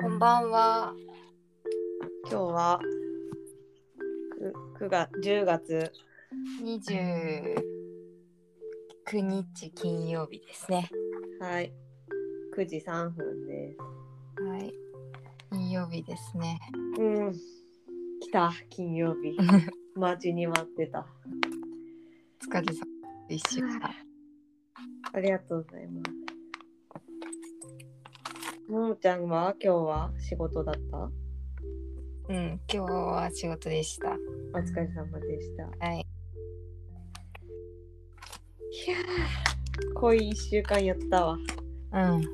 こんばんは。今日はく9月10月二十九日金曜日ですね。はい9時3分ではい。金曜日ですね。す。うん来た金曜日 待ちに待ってた。お疲れ様で一週間。ありがとうございます。ももちゃんは今日は仕事だった？うん、今日は仕事でした。お疲れ様でした。はい。いやー濃い1週間やったわ。うん。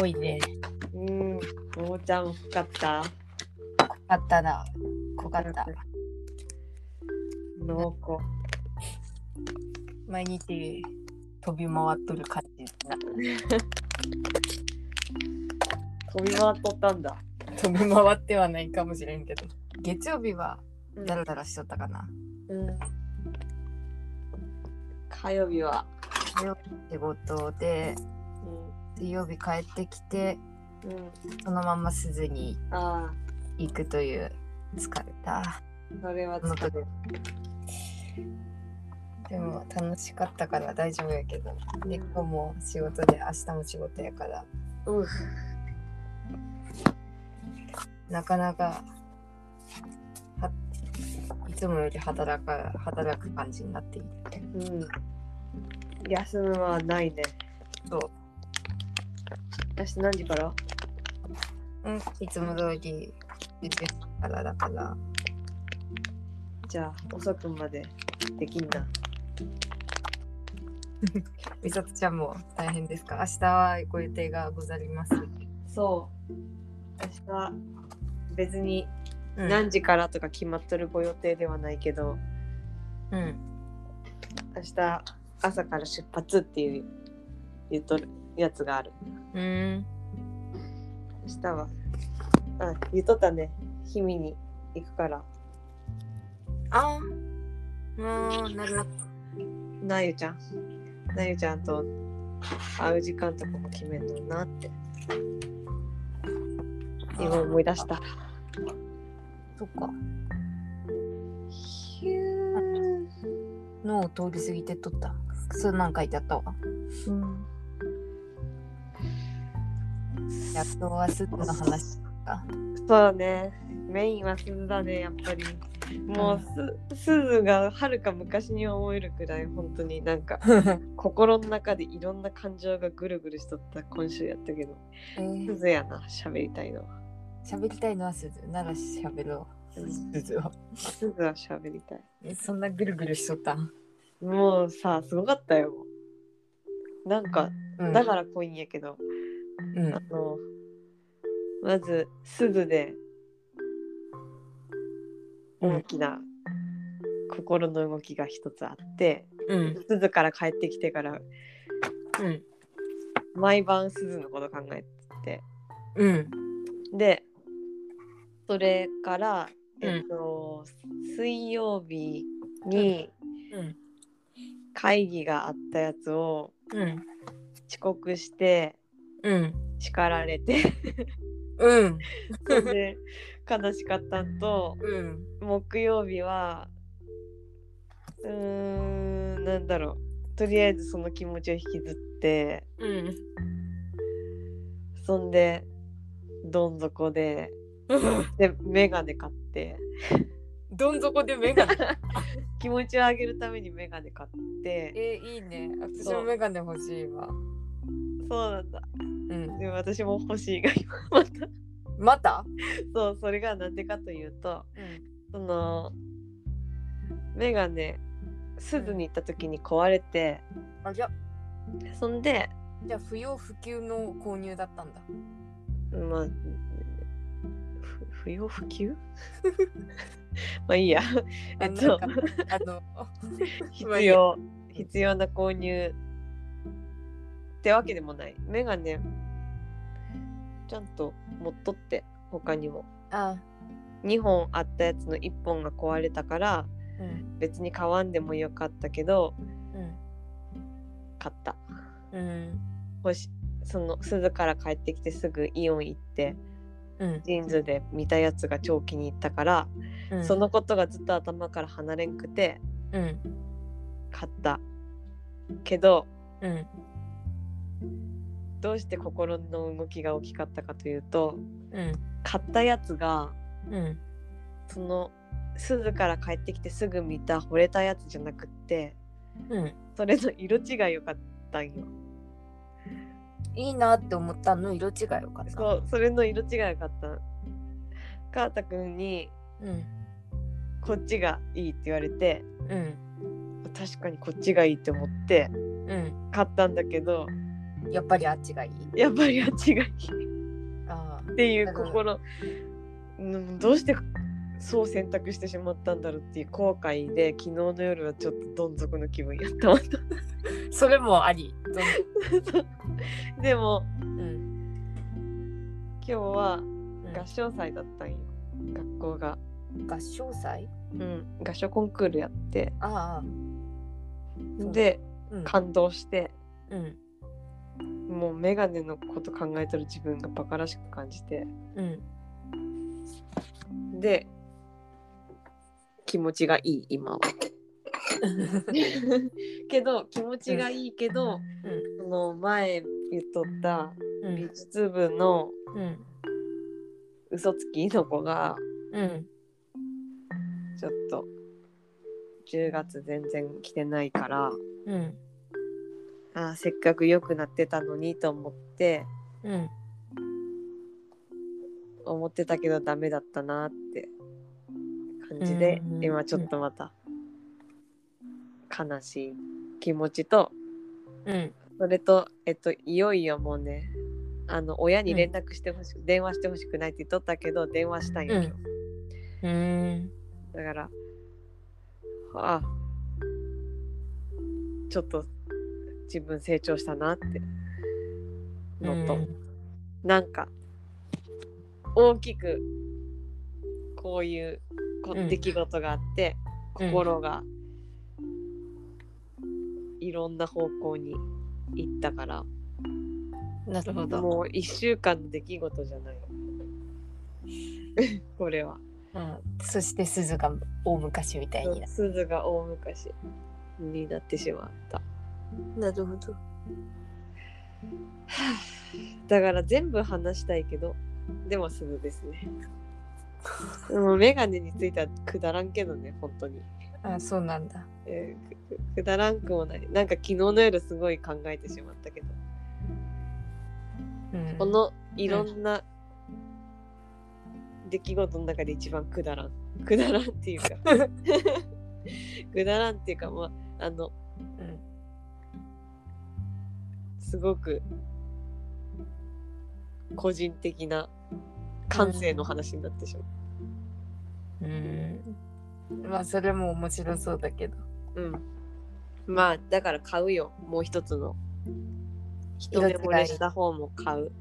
多いね。うん、ももちゃん深かった？濃かったな。濃かった。濃厚。毎日飛び回っとる感じだな。飛び回っとったんだ。飛び回ってはないかもしれんけど。月曜日はうん。ダラダラしとったかな。うん。火曜日は、火曜日仕事で、う水曜日帰ってきて、んうん、そのまま鈴にあ行くという疲れた。あそれは疲れるで。も楽しかったから大丈夫やけど、で今日も仕事で明日も仕事やから、うんなかなかはいつもより働か働く感じになっている。うん。休むはないね。そう。明日何時から？うん、いつも通り10時からだから、じゃあ遅くまでできんな。みさとちゃんも大変ですか？明日はご予定がござります？そう。明日別にうん。何時からとか決まっとるご予定ではないけど、うん。明日朝から出発っていう言っとるやつがある。うん。明日はあ言っとったね。氷見に行くから。あもうなるほど。なゆちゃん。なゆちゃんと会う時間とかも決めんのなって。今思い出したそっか。ヒュー脳を通り過ぎてっとった。そんなん書いてあったわ。うんやっとはすぐの話か。そうねメインは鈴だねやっぱりもうす鈴がはるか昔に思えるくらい本当になんか 心の中でいろんな感情がぐるぐるしとった今週やったけどえー鈴やな喋りたいのは喋りたいのはすず。なら喋ろう。すずは。鈴は喋りたいえ、そんなぐるぐるしとったん？もうさすごかったよなんかうんだから濃いんやけど、うんあ。のまず鈴で大きな心の動きが一つあって、うん。鈴から帰ってきてからうん。毎晩鈴のこと考えてうん。でそれから、うんえっと水曜日にうん。会議があったやつをうん。遅刻してうん。叱られてうん。それで悲しかったんとうん。木曜日はうーんなんだろうとりあえずその気持ちを引きずってうん。そんでどん底ででメガネ買ってどん底で目が。気持ちを上げるためにメガネ買ってえいいね。私もメガネ欲しいわ。そうなんだうん。でも私も欲しいが今またまた？そうそれがなんでかというとうん。そのメガネ鈴に行った時に壊れてあ、じゃそんでじゃあ不要不急の購入だったんだ。まあふ不要不急？まあいいや。えっと。あの、必要必要な購入ってわけでもない。メガネちゃんと持っとって他にも。あ、2本あったやつの1本が壊れたからうん。別に買わんでもよかったけどうん。買った。うん。欲しその鈴から帰ってきてすぐイオン行ってうんジーンズで見たやつが超気に入ったから、うん。そのことがずっと頭から離れんくてうん。買ったけどうん。どうして心の動きが大きかったかというとうん。買ったやつがうん。その鈴から帰ってきてすぐ見た惚れたやつじゃなくってうん。それの色違いよかったんよ。いいなって思ったの色違いよかった。そうそれの色違いよかった。カータ君にうん。こっちがいいって言われてうん。確かにこっちがいいって思ってうん。買ったんだけどやっぱりあっちがいい？やっぱりあっちがいい。ああっていう心。うんどうしてそう選択してしまったんだろうっていう後悔で昨日の夜はちょっとどん底の気分やったわ それもあり。でもうん。今日はうん。合唱祭だったんよ。学校が、合唱祭？うん、合唱コンクールやって。ああ。でうん。感動して。うん。もうメガネのこと考えてる自分がバカらしく感じて。うん。で気持ちがいい今は。けど気持ちがいいけど、うん。その前言っとったうん。美術部のうん嘘つきの子がうん。ちょっと10月全然来てないからうん。あーせっかく良くなってたのにと思ってうん。思ってたけどダメだったなって感じでうん今ちょっとまた悲しい気持ちとうん。それとえっといよいよもうねあの親に連絡してほしく、電話してほしくないって言っとったけど電話したんよ、うん。今日うん。だからあちょっと自分成長したなってのと、なんか大きくこういうこうん。出来事があって、うん。心がいろんな方向に行ったから、なるほど。もう1週間の出来事じゃない。これは。うん。そして鈴が大昔みたいにな鈴が大昔になってしまった。なるほど。だから全部話したいけどでも鈴ですねでもメガネについてはくだらんけどね本当に、あそうなんだ。えーくだらんくもない。なんか昨日の夜すごい考えてしまったけど、うん。このいろんな出来事の中で一番くだらん。くだらんっていうか。くだらんっていうかまああのうん。すごく個人的な感性の話になってしまうんまあそれも面白そうだけどう。うん。まあだから買うよ。もう一つの。一目惚れした方も買う。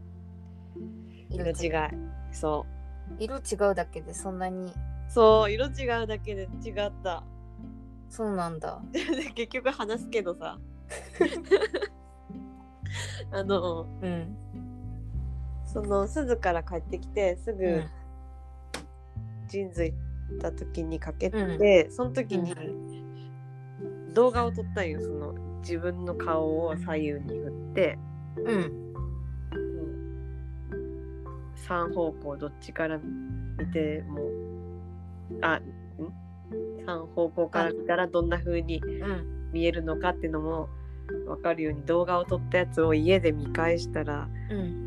色違い。そ色違うだけでそんなにう。そう、色違うだけで違った。そうなんだで 結局話すけどさ。あの、うんその鈴から帰ってきてすぐうん。ジーンズ行った時にかけて、その時に動画を撮ったんよ。その自分の顔を左右に振って、うん。3方向どっちから見てもあん3方向から見たらどんな風にうん。見えるのかっていうのも分かるように動画を撮ったやつを家で見返したらうん。え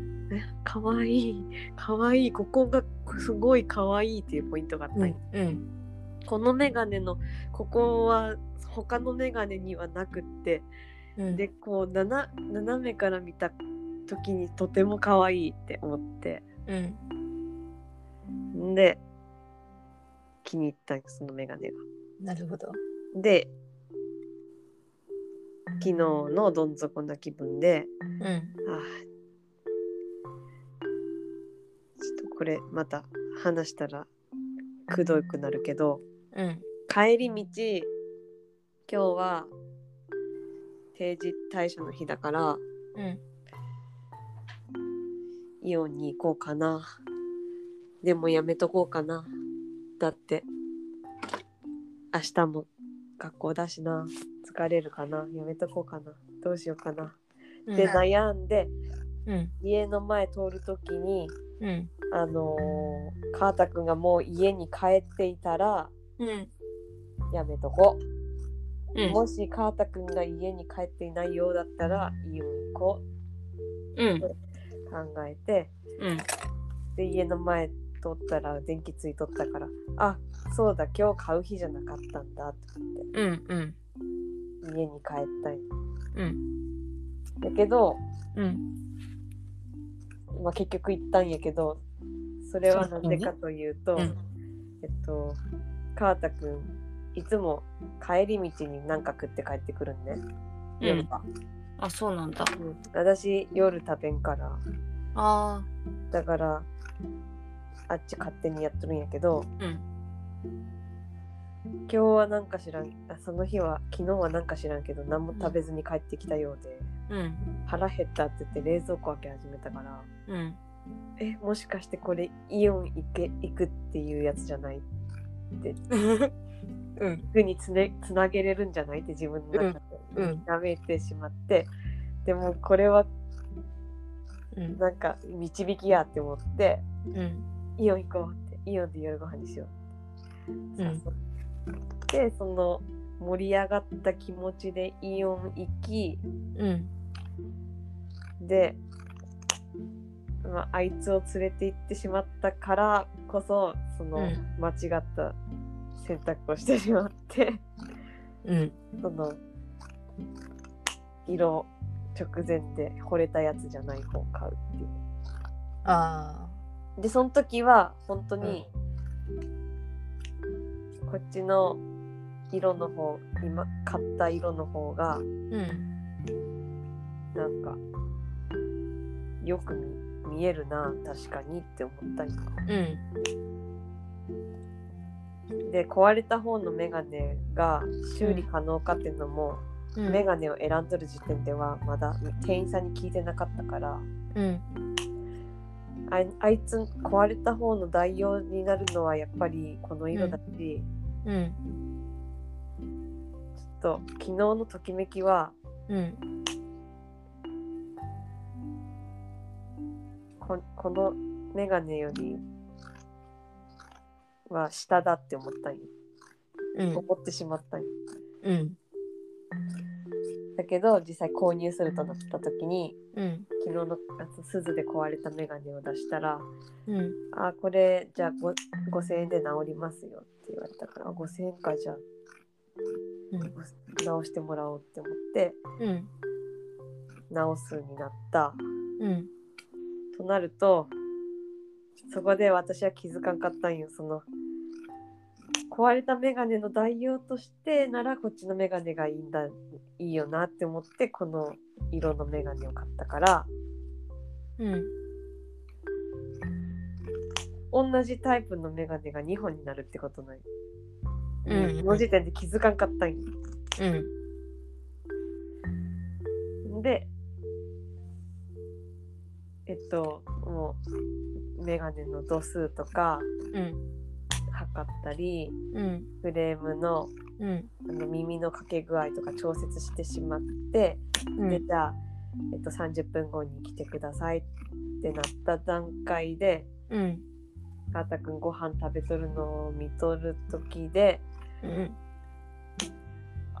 かわいい。かわい。いここがすごいかわいいっていうポイントがあったんようんこのメガネのここは他のメガネにはなくって。うん。でこう斜めから見た時にとても可愛いって思って。うん。んで気に入ったそのメガネが。なるほど。で昨日のどん底な気分でうん。あーちょっとこれまた話したらくどくなるけどうん。帰り道今日は定時退社の日だからうん。イオンに行こうかな。でもやめとこうかな。だって明日も学校だしな。疲れるかな。やめとこうかな。どうしようかな、うん。で悩んでうん。家の前通るときにうん。あのー、川田くんがもう家に帰っていたらうん。やめとこ。う、うん。もし川田くんが家に帰っていないようだったらイオン行こう。ん。う考えてうん。で家の前通ったら電気ついとったからあそうだ今日買う日じゃなかったんだと思って。うんうん。家に帰ったんようん。だけど、うんまあ、結局行ったんやけどそれはなぜかというと、うん。えっと川田くんいつも帰り道に何か食って帰ってくるんね、夜は、あそうなんだ。うん。私夜食べんから。あだからあっち勝手にやっとるんやけどーうん今日はなんか知らん。あその日は昨日はなんか知らんけど何も食べずに帰ってきたようで、うん。腹減ったって言って冷蔵庫開け始めたからうん。えもしかしてこれイオン行け行くっていうやつじゃない うん。行くにつ,、ね、つなげれるんじゃないって自分の中で。うん。うん。やめてしまって。でもこれはうん。なんか導きやって思ってうん。イオン行こうってイオンで夜ご飯にしようって。誘って、その盛り上がった気持ちでイオン行きうん。で、まあ、あいつを連れて行ってしまったからこそそのうん。間違った選択をしてしまって、うん。その色直前で惚れたやつじゃない方を買うっていう。あでその時は本当に、こっちの色の方今買った色の方がーうんなんかよく見見えるな確かにって思ったりうん。で壊れた方のメガネが修理可能かっていうのも、うん。メガネを選んどる時点ではまだ店員さんに聞いてなかったからうん。あいあいつ壊れた方の代用になるのはやっぱりこの色だし、うんちょっと昨日のときめきはうんここのメガネよりは下だって思ったんよ、うん。思ってしまったんようんだけど実際購入するとなった時にうん。昨日の鈴で壊れたメガネを出したらうん「あこれじゃあご5000円で直りますよ」って言われたからあ5000円かじゃあうん。直してもらおうって思ってうん直すになった。うん。となるとそこで私は気づかんかったんよその壊れたメガネの代用としてならこっちのメガネがいいんだいいよなって思ってこの色のメガネを買ったから。うん。同じタイプのメガネが2本になるってことない、うん。その時点で気づかんかったんよ。うん。でえっともうメガネの度数とかうん測ったりうん。フレームのうん。あの耳のかけ具合とか調節してしまって、でじゃあ、えっと、30分後に来てくださいってなった段階でうん。川田くんご飯食べとるのを見とる時でうん。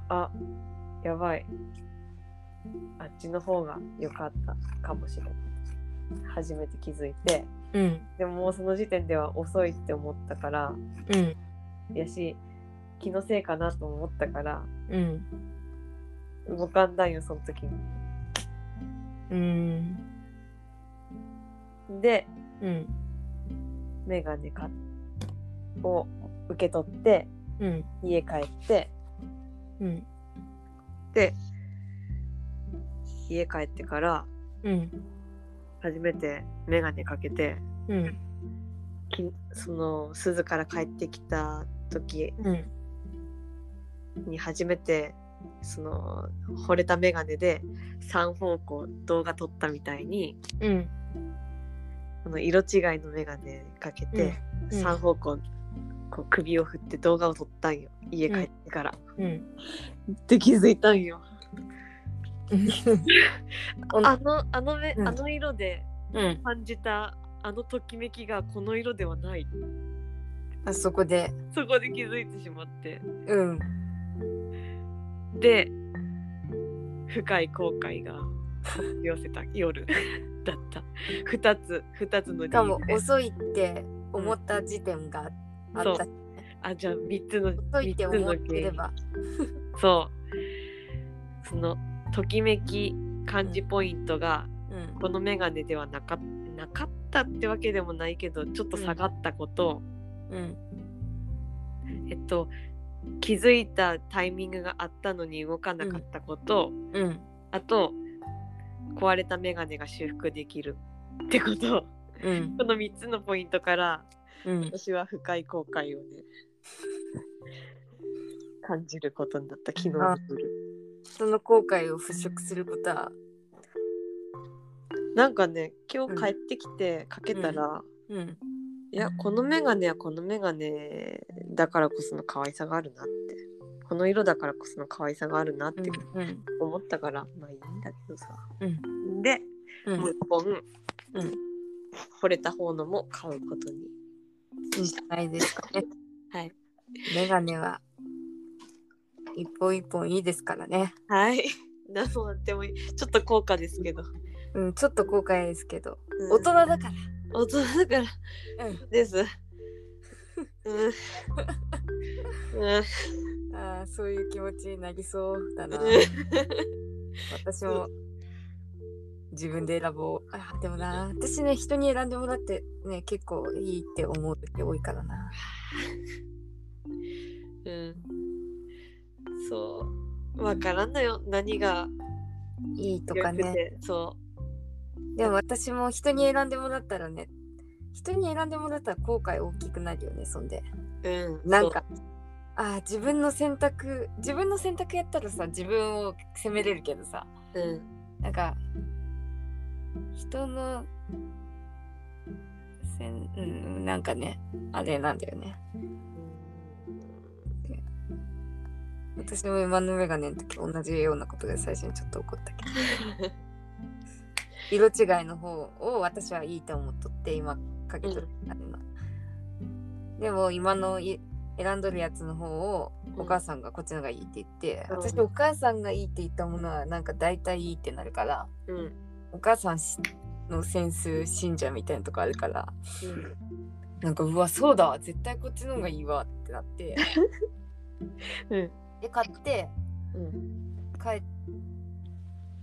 あやばい。あっちの方が良かったかもしれない。初めて気づいてうん。でももうその時点では遅いって思ったからうん。やし気のせいかなと思ったからうん。動かんだんよその時に。うん。でうん。メガネかを受け取ってうん。家帰ってうん。で家帰ってからうん初めてメガネかけてうん。きその鈴から帰ってきた時うん。に初めてその惚れたメガネで3方向動画撮ったみたいにうん。この色違いの眼鏡かけて、うん。うん。三方向こう首を振って動画を撮ったんよ。家帰ってから。うん。で気づいたんよ。うんあのあの目、うんあの色でうん。感じたあのときめきがこの色ではない。あそこで。そこで気づいてしまって。うん。で深い後悔が 寄せた夜 だった。二つ二つの理しかも由で遅いって思った時点があった。あじゃあ三つの遅いって思ってれ三ば。そうそのときめき感じポイントがうん。このメガネではなかなかったってわけでもないけどちょっと下がったこと、うん。えっと気づいたタイミングがあったのに動かなかったこと、うん。あと壊れたメガネが修復できるってことうん。この3つのポイントからうん。私は深い後悔をね 感じることになった昨日の夜その後悔を払拭することは。なんかね今日帰ってきてかけたら、うん。いやこのメガネはこのメガネだからこその可愛さがあるなってこの色だからこその可愛さがあるなってうん。思ったから、まあいいんだけどさうん。で、うん。もう一本、うん惚れた方のも買うことにいいじゃないですかね。はいメガネは一本一本いいですからね。はい。何もあってもいい。ちょっと高価ですけど、うん、ちょっと後悔ですけど、うん。大人だから。大人だから。うん。です。うん。うん。ああ、そういう気持ちになりそうだな。私も。自分で選ぼう。あでもな、私ね、人に選んでもらってね、結構いいって思う時多いからな。うんそう。わからんのよ。何がいいとかね。てそでも私も人に選んでもらったらね、人に選んでもらったら後悔大きくなるよね、そんで。ううんなんか、ああ、自分の選択、自分の選択やったらさ、自分を責めれるけどさ、うん。なんか、人の、せんうん、なんかね、あれなんだよね。私も今のメガネの時同じようなことが最初にちょっと起こったけど、色違いの方を私はいいと思っとって、今かけとるメガネの。でも今のい選んどるやつの方をお母さんがこっちのがいいって言って、うん。私お母さんがいいって言ったものはなんか大体いいってなるから、うん。お母さんしのセンス信者みたいなとこあるからなんかうわそうだわ絶対こっちの方がいいわってなって。うんで買ってうん。帰っ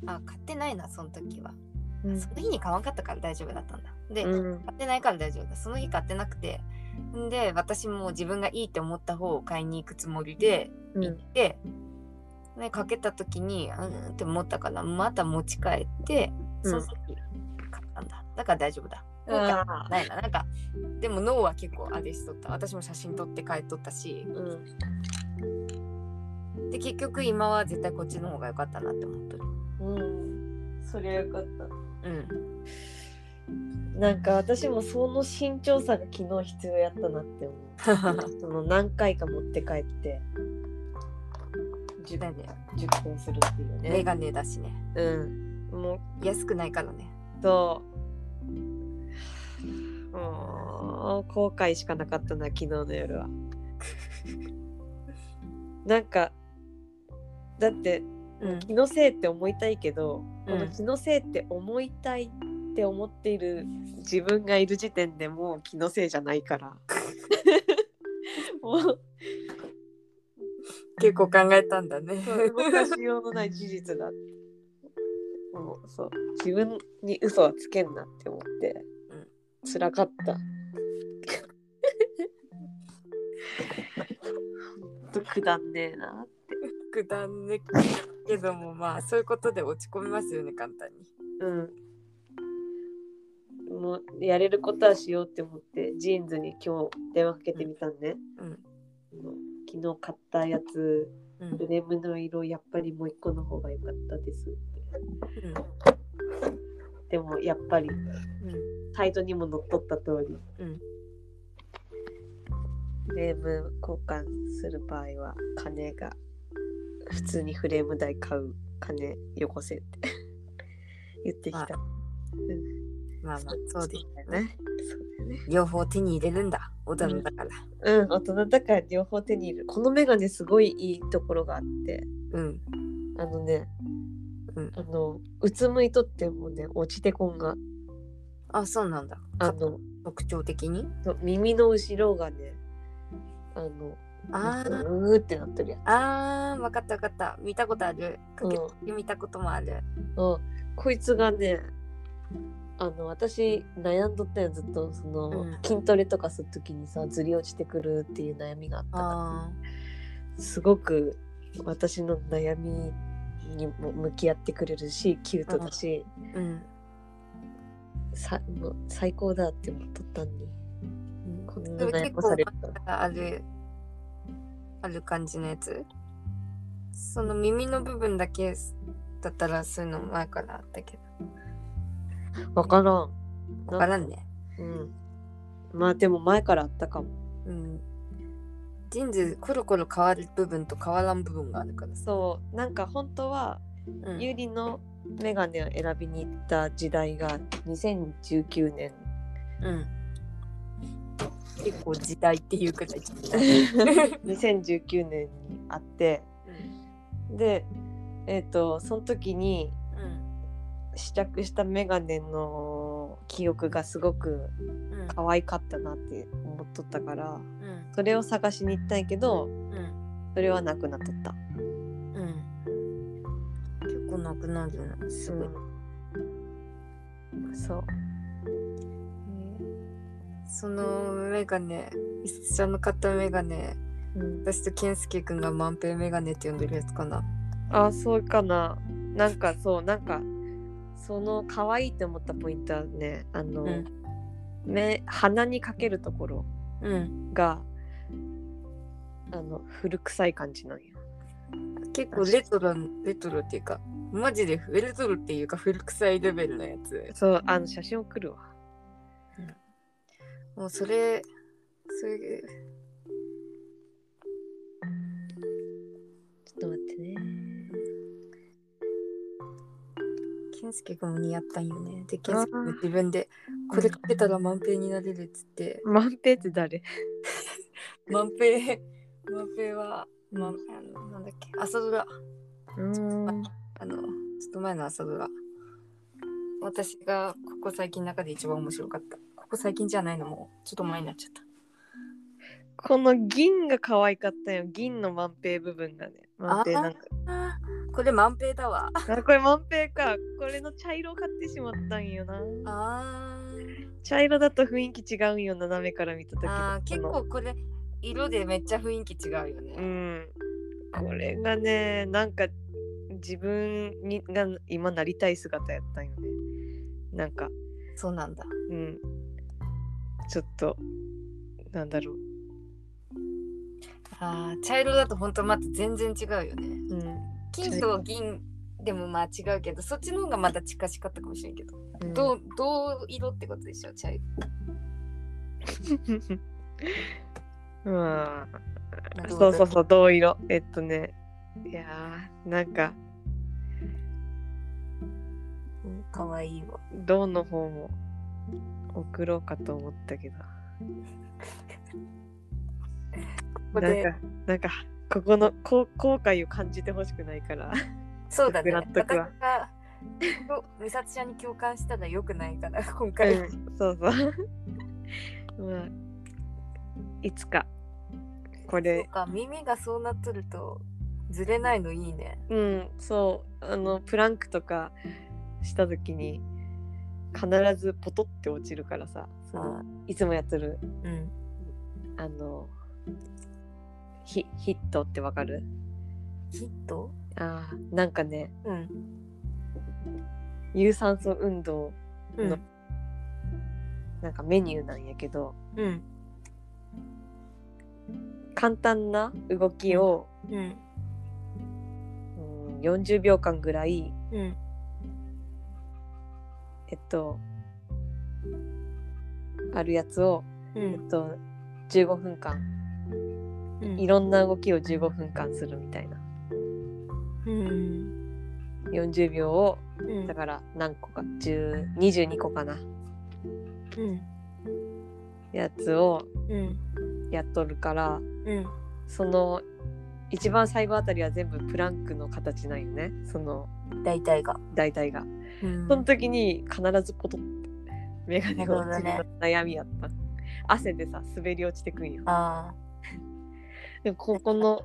あ買ってないなその時は、うん。その日に買わんかったから大丈夫だったんだ。で、うん。買ってないから大丈夫だ。その日買ってなくて。んで私も自分がいいって思った方を買いに行くつもりでうん。行って、ね、かけた時にうんって思ったからまた持ち帰ってその時買ったんだ。だから大丈夫だ。ないな。なんかでも脳は結構あれしとった。私も写真撮って帰っとったし。うんで結局今は絶対こっちの方が良かったなって思っとるうんそりゃよかったうんなんか私もその慎重さが昨日必要やったなって思う。その何回か持って帰って熟考するっていうね。メガネだしねうん。もう安くないからねそう。もう後悔しかなかったな昨日の夜は。なんかだってうん気のせいって思いたいけど、うんこの気のせいって思いたいって思っている自分がいる時点でもう気のせいじゃないから。もう結構考えたんだねそう動かしようのない事実だって。もうそう自分に嘘はつけんなって思って、うん辛かった。ほんとくだんねえな。くだんねけどもまあそういうことで落ち込みますよね簡単にうん。もうやれることはしようって思ってジーンズに今日電話かけてみたんね。うんもう昨日買ったやつうんフレームの色やっぱりもう一個の方が良かったですって。でもやっぱりサイトにも載っとった通り。うんフレーム交換する場合は金が普通にフレーム代買う金よこせって。言ってきた。あまあまあそうですだよね。そうだよね。両方手に入れるんだ。大人だから。うん、大人だから両方手に入れる。このメガネすごいいいところがあって、うん。あのね、うん。あの、うつむいとってもね、落ちてこんが、あそうなんだ。あの、特徴的に？そう耳の後ろがね、あの、あー。うーってなってるやん。あー分かった分かった。見たことある。かけうて見たこともある。うん。こいつがね、あの、私悩んどったよ、ずっと、その、うん。筋トレとかするときにさ、ずり落ちてくるっていう悩みがあったから。あすごく私の悩みにも向き合ってくれるしキュートだし、ーうん。さもう最高だって思っとったのに。こんな悩結構まされると。あるある感じのやつ？その耳の部分だけだったらそういうの前からあったけ分からん。どわからんね。うん。まあでも前からあったかも。うん。ジーンズコロコロ変わる部分と変わらん部分があるからさ。そう。なんか本当はうん。ゆりのメガネを選びに行った時代が2019年うん結構時代っていうくらい2019年にあってでえっ、とその時にうん。試着したメガネの記憶がすごくうん。可愛かったなって思っとったからうん。それを探しに行ったんやけどうん。それはなくなっとった。うん。結構なくなるのすごい、そう。そのメガネ一緒の買ったメガネうん、私と健介くんが万平メガネって呼んでるやつかな。あそうかな。なんかそうなんかその可愛いって思ったポイントはねあの、うん。目鼻にかけるところうん。があの古臭い感じなんよ。結構レトロレトロっていうかマジでレトロっていうか古臭いレベルのやつ。そうあの写真送るわ。もうそれそれちょっと待ってね。健介くんも似合ったんよねで健介くん自分でこれかけたら万平になれるっつって万平って誰？万平万平は、まあ、あのなんだっけ？朝ドラうーん。あの、ちょっと前の朝ドラ。私がここ最近の中で一番面白かった。ここ最近じゃないのもうちょっと前になっちゃった。この銀が可愛かったよ。銀の万平部分がね。万平なんか。あーこれ万平だわ。あ、これ万平か。これの茶色を買ってしまったんよな。あー茶色だと雰囲気違うんよ、斜めから見た時のあー、結構これ色でめっちゃ雰囲気違うようね。ん。これがね、なんか自分にが今なりたい姿やったんよね。なんか、そうなんだ。うん。ちょっと、なんだろう。あー茶色だと本当また全然違うよね。うん。金と銀でもまあ違うけど、そっちの方がまた近しかったかもしれんけど。うんどう、どう色ってことでしょ茶色。うん。なるほどそうそうそう、銅色。えっとね、いやー、なんか、かわいいわ。銅の方も送ろうかと思ったけど。ここでなんか、なんか、ここのこ後悔を感じてほしくないから。そうだね。納得は私がと美里ちゃんに共感したらよくないかな、今う回。ん、そうそう。まあ、いつか、こそうれ、か、耳がそうなっとるとずれないのいいね。うん、そう、あの、プランクとかしたときに、必ずポトって落ちるからさ、そのあいつもやってる、うん。あの、ヒヒットってわかる？ヒット？あーなんかね、うん。有酸素運動うんのなんかメニューなんやけど、うん。簡単な動きを、うん。うん、40秒間ぐらい、うん。えっと、あるやつを、うえっと、15分間。ん。いろんな動きを15分間するみたいな。うん。40秒をうん。だから何個か10 22個かな。うん。やつをうん。やっとるからうん。その一番最後あたりは全部プランクの形なんよね。その大体が。大体が。うんその時に必ずポトッてメガネが落ちる悩みやった。汗でさ滑り落ちてくんよ。でもここの。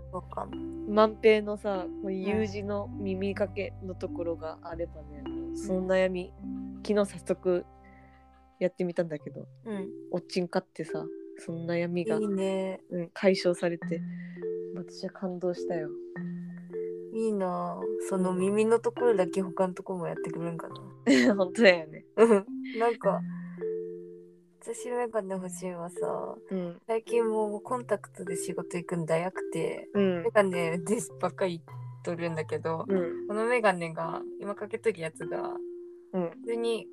万平のさこう U 字の耳かけのところがあればね、もうその悩み昨日早速やってみたんだけどうん。おっちんかってさその悩みがいいね。うん、解消されて私は感動したよ。いいなあ。その耳のところだけ他のところもやってくれるんかな。本当だよね。う んなんか、私メガネ欲しいはさ、うん。最近もうコンタクトで仕事行くんだやくて、うん。メガネでばっかりとるんだけど、うん。このメガネが、今かけとるやつが、うん。普通に、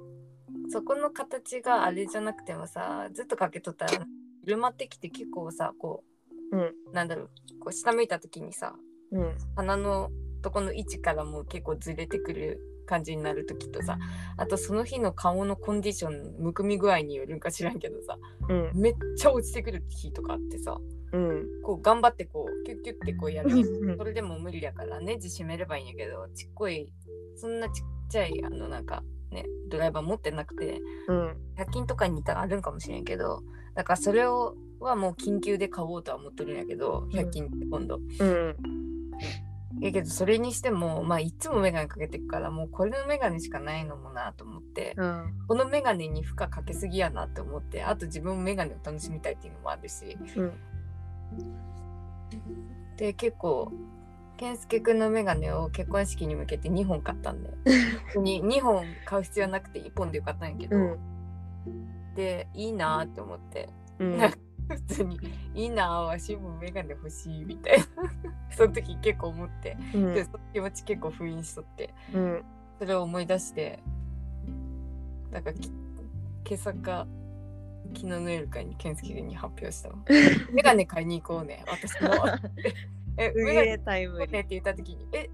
そこの形があれじゃなくてもさ、ずっとかけとったら、緩まってきて結構さ、こう、うん。なんだろう、こう下向いた時にさ、うん。鼻のとこの位置からも結構ずれてくる感じになる時とさあとその日の顔のコンディションむくみ具合によるんか知らんけどさうん。めっちゃ落ちてくる日とかあってさうん。こう頑張ってこうキュッキュッてこうやるうん。それでも無理だからネジ締めればいいんやけどちっこいそんなちっちゃいあのなんかねドライバー持ってなくてうん。100均とかにいたらあるんかもしれんけどだからそれをはもう緊急で買おうとは思っとるんやけど100均って今度。うんやけどそれにしてもまあいつもメガネかけてるからもうこれのメガネしかないのもなと思ってうん。このメガネに負荷かけすぎやなって思ってあと自分もメガネを楽しみたいっていうのもあるし。うん。で結構健介くんのメガネを結婚式に向けて2本買ったんで普通に2本買う必要なくて1本でよかったんやけど、うん。でいいなって思って。うん普通にいいなわしもメガネ欲しいみたいな。その時結構思って。うん。でその気持ち結構封印しとって。うん。それを思い出してなんかき今朝か昨日の夜かに健介に発表したわメガネ買いに行こうね私も It's メガネ time って言った時にえ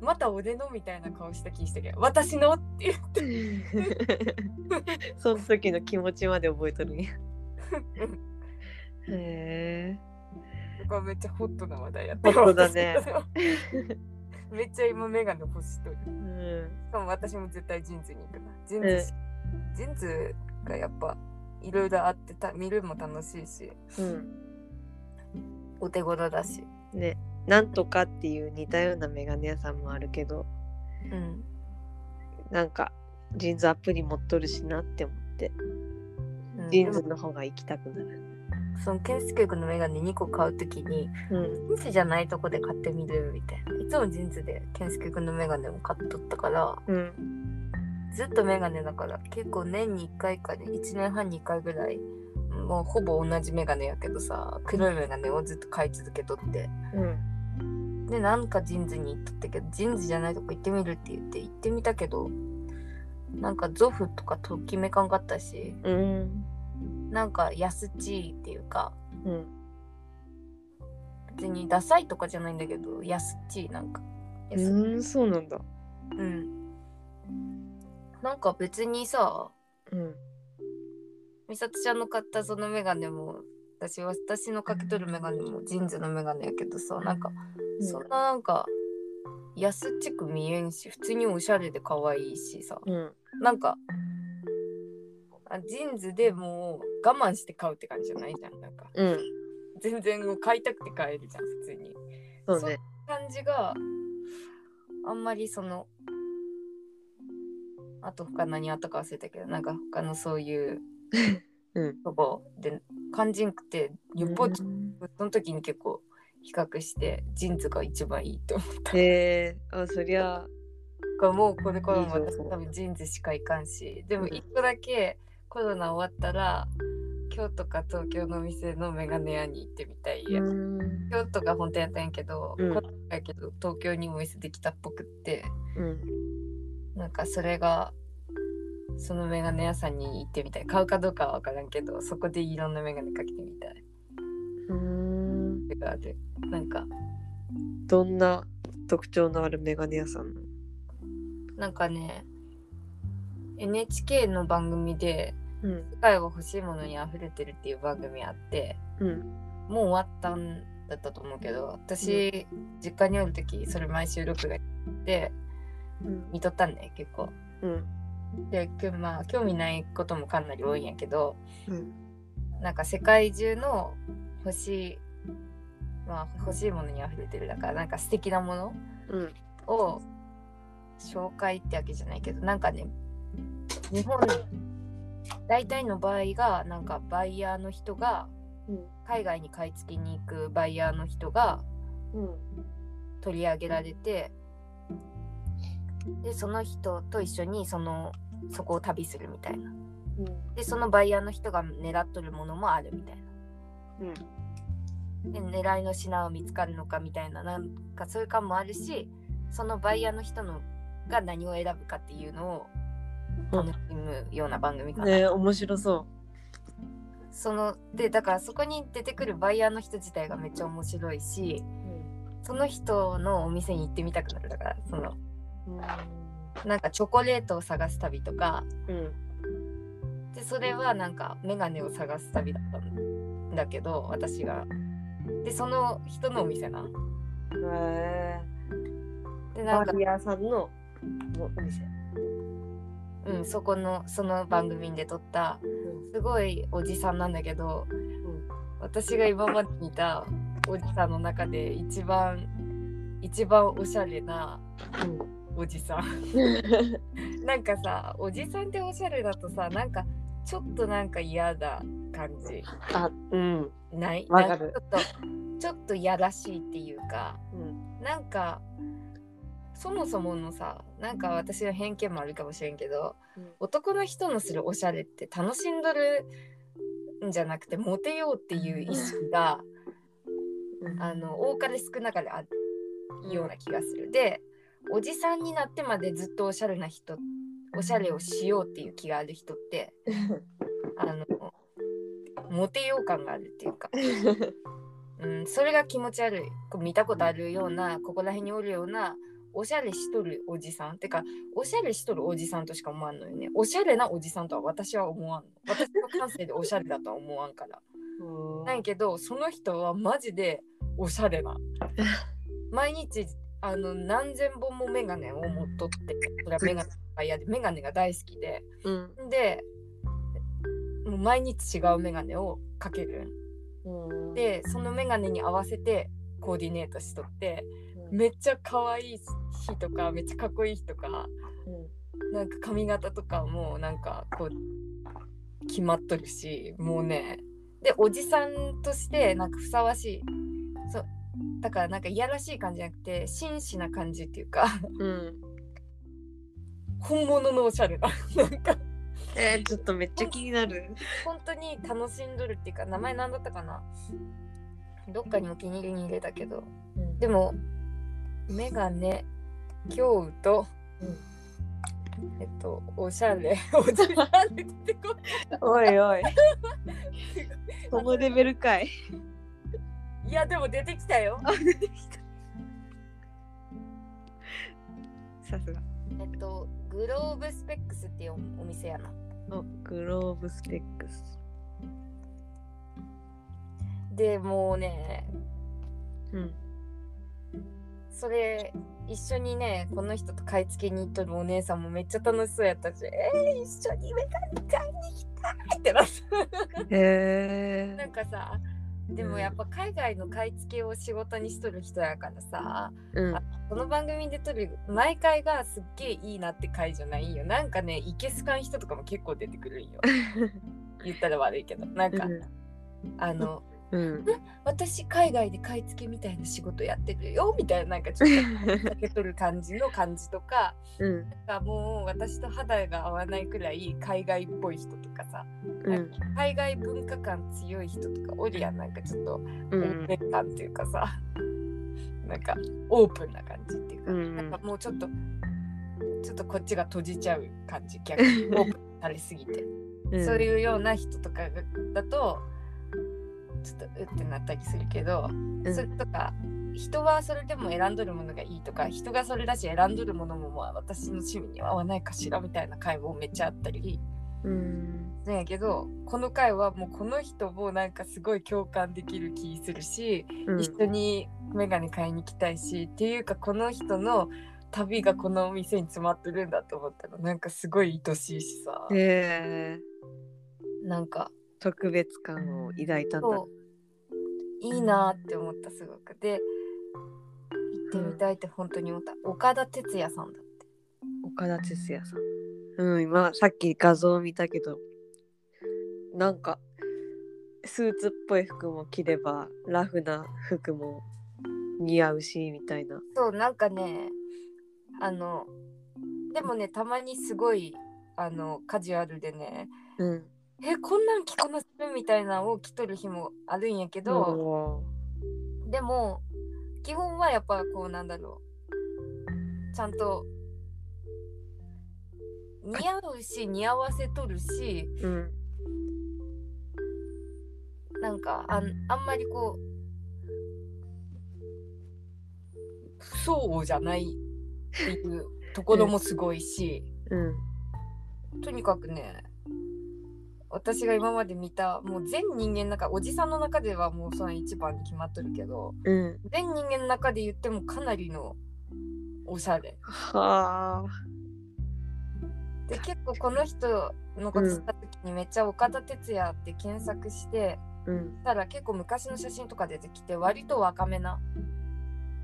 また俺の？みたいな顔した気したけど私の？って言って。その時の気持ちまで覚えとるんやへえこれめっちゃホットな話題やったホットだね。めっちゃ今メガネ欲しとるう。ん。しかも私も絶対 JINS に行くな。 JINS し、JINSがやっぱいろいろあってた見るのも楽しいし。うん。お手頃だし。ね。なんとかっていう似たようなメガネ屋さんもあるけど。うん。なんか JINSアプリ持っとるしなって思って。うん。 JINSの方が行きたくなるその健介君のメガネ2個買うときにうん。 JINSじゃないとこで買ってみるみたいな。いつも JINSで健介君のメガネを買っとったからうん。ずっとメガネだから結構年に1回かね1年半に1回ぐらいもうほぼ同じメガネやけどさ黒いメガネをずっと買い続けとって。うん。でなんか JINSに行っとったけど JINSじゃないとこ行ってみるって言って行ってみたけどなんか Zoff とかときめかんかったしうんなんか安っちいっていうかうん別にダサいとかじゃないんだけど安っちいなんか。うんそうなんだ。うん。なんか別にさうん。美里ちゃんの買ったそのメガネも私私のかけとるメガネも JINSのメガネやけどさなんかそんななんか安っちく見えんし普通におしゃれで可愛いしさ。うん。なんかあ JINSでもう我慢して買うって感じじゃないじゃん。なんかうん。全然もう買いたくて買えるじゃん普通に。そうね。感じがあんまりそのあと他何あったか忘れたけどなんか他のそういう うん。とこで感じんくてよっぽどうんその時に結構比較して JINSが一番いいと思った。へえあそりゃ。もうこれからも私多分 JINSしかいかんしでもうん。一個だけコロナ終わったら京都か東京の店のメガネ屋に行ってみたいや、うん。京都が本店やったんやけど、うん。やけど東京にもお店できたっぽくって。うん。なんかそれがそのメガネ屋さんに行ってみたい。買うかどうかは分からんけどそこでいろんなメガネかけてみたい。うん。かでなんかどんな特徴のあるメガネ屋さん？なんかね NHK の番組でうん「世界は欲しいものに溢れてる」っていう番組あってうん。もう終わったんだったと思うけど私、実家におる時それ毎週録画でうん。見とったんだよ結構。うん。でまあ興味ないこともかなり多いんやけどうん。なんか世界中の欲しいまあ欲しいものに溢れてるだからなんか素敵なものうん。を紹介ってわけじゃないけどなんかね日本大体の場合がなんかバイヤーの人がうん。海外に買い付けに行くバイヤーの人がうん。取り上げられてでその人と一緒にそのそこを旅するみたいな。うん。でそのバイヤーの人が狙っとるものもあるみたいな。うん。で狙いの品は見つかるのかみたいななんかそういう感もあるしそのバイヤーの人のが何を選ぶかっていうのを楽しむような番組かな。ねえ面白そそのでだからそこに出てくるバイヤーの人自体がめっちゃ面白いしうその人のお店に行ってみたくなるだからそのうんなんかチョコレートを探す旅とかうんでそれはなんかメガネを探す旅だったんだけど私が。でその人のお店な。へえでなんかバイヤーさんのお店うん、そこのその番組で撮ったすごいおじさんなんだけど、私が今まで見たおじさんの中で一番一番おしゃれなおじさん。なんかさおじさんっておしゃれだとさなんかちょっとなんか嫌だ感じあうん。ない？わかる。なんちょっとちょっとやらしいっていうかうん。なんかそもそものさなんか私の偏見もあるかもしれんけど男の人のするおしゃれって楽しんどるんじゃなくてモテようっていう意識があの多かれ少なかれあるような気がする。でおじさんになってまでずっとおしゃれな人おしゃれをしようっていう気がある人って あのモテよう感があるっていうか、うん、それが気持ち悪い。こう見たことあるようなここら辺におるようなおしゃれしとるおじさん。てかおしゃれしとるおじさんとしか思わんのよね。おしゃれなおじさんとは私は思わんの。私の感性でおしゃれだとは思わんから。なんやけどその人はマジでおしゃれな。毎日あの何千本もメガネを持っとって。それはメガネが嫌でメガネが大好きで。うん。でもう毎日違うメガネをかける。うん。でそのメガネに合わせてコーディネートしとってめっちゃ可愛い日とかめっちゃかっこいい日とかなんか髪型とかもなんかこう決まっとるしもうね。でおじさんとしてなんかふさわしいそうだからなんかいやらしい感じじゃなくて真摯な感じっていうかうん。本物のおしゃれな なんか。えー、ちょっとめっちゃ気になる。本当に楽しんどるっていうか名前なんだったかな。どっかにお気に入りに入れたけど。でもメガネ京都、えっとおしゃれ。おじさんで出てこおいおい。そのレベルかい。いやでも出てきたよ。さすが。えっとグローブスペックスっていうおお店やな。おグローブスペックス。でもうねうんそれ一緒にねこの人と買い付けに行っとるお姉さんもめっちゃ楽しそうやったしえー、一緒にメガネ買いに行きたいってなった。へ なんかさでもやっぱ海外の買い付けを仕事にしとる人やからさうん。この番組で撮る毎回がすっげえいいなって回じゃないよ。なんかねいけすかん人とかも結構出てくるんよ。言ったら悪いけど。なんか、あのうん私海外で買い付けみたいな仕事やってるよみたいななんかちょっとかけとる感じの感じとか うん。なんかもう私と肌が合わないくらい海外っぽい人とかさうん。海外文化感強い人とかおるやん。なんかちょっとうん。オ感っていうかさ なんかオープンな感じっていうか、うん。なんかもうちょっとちょっとこっちが閉じちゃう感じ逆にオープンされすぎて、うん。そういうような人とかがだとちょっとうってなったりするけど、ん。それとか人はそれでも選んどるものがいいとか人がそれだし選んどるものもまあ私の趣味には合わないかしらみたいな会もめっちゃあったり。うん。するんやけどこの回はもうこの人もなんかすごい共感できる気するし、うん。一緒にメガネ買いに行きたいしっていうかこの人の旅がこのお店に詰まってるんだと思ったらなんかすごい愛しいしさ、へえ。なんか特別感を抱いたんだ。いいなって思ったすごく。で行ってみたいって本当に思った、岡田哲也さんだって。岡田哲也さん。うん今さっき画像を見たけどなんかスーツっぽい服も着ればラフな服も似合うしみたいな。そうなんかねあのでもねたまにすごいあのカジュアルでねうんえこんなん着こなせるみたいなのを着とる日もあるんやけど、おでも基本はやっぱこうなんだろう。ちゃんと似合うし似合わせとるしーうん。なんかあんあんまりこうそうじゃないっていうところもすごいし、うん。とにかくね私が今まで見たもう全人間の中おじさんの中ではもうその一番に決まっとるけどうん。全人間の中で言ってもかなりのおしゃれ。はあ。で結構この人のこと知った時にめっちゃ岡田哲也って検索して、うん。たら結構昔の写真とか出てきて割と若めな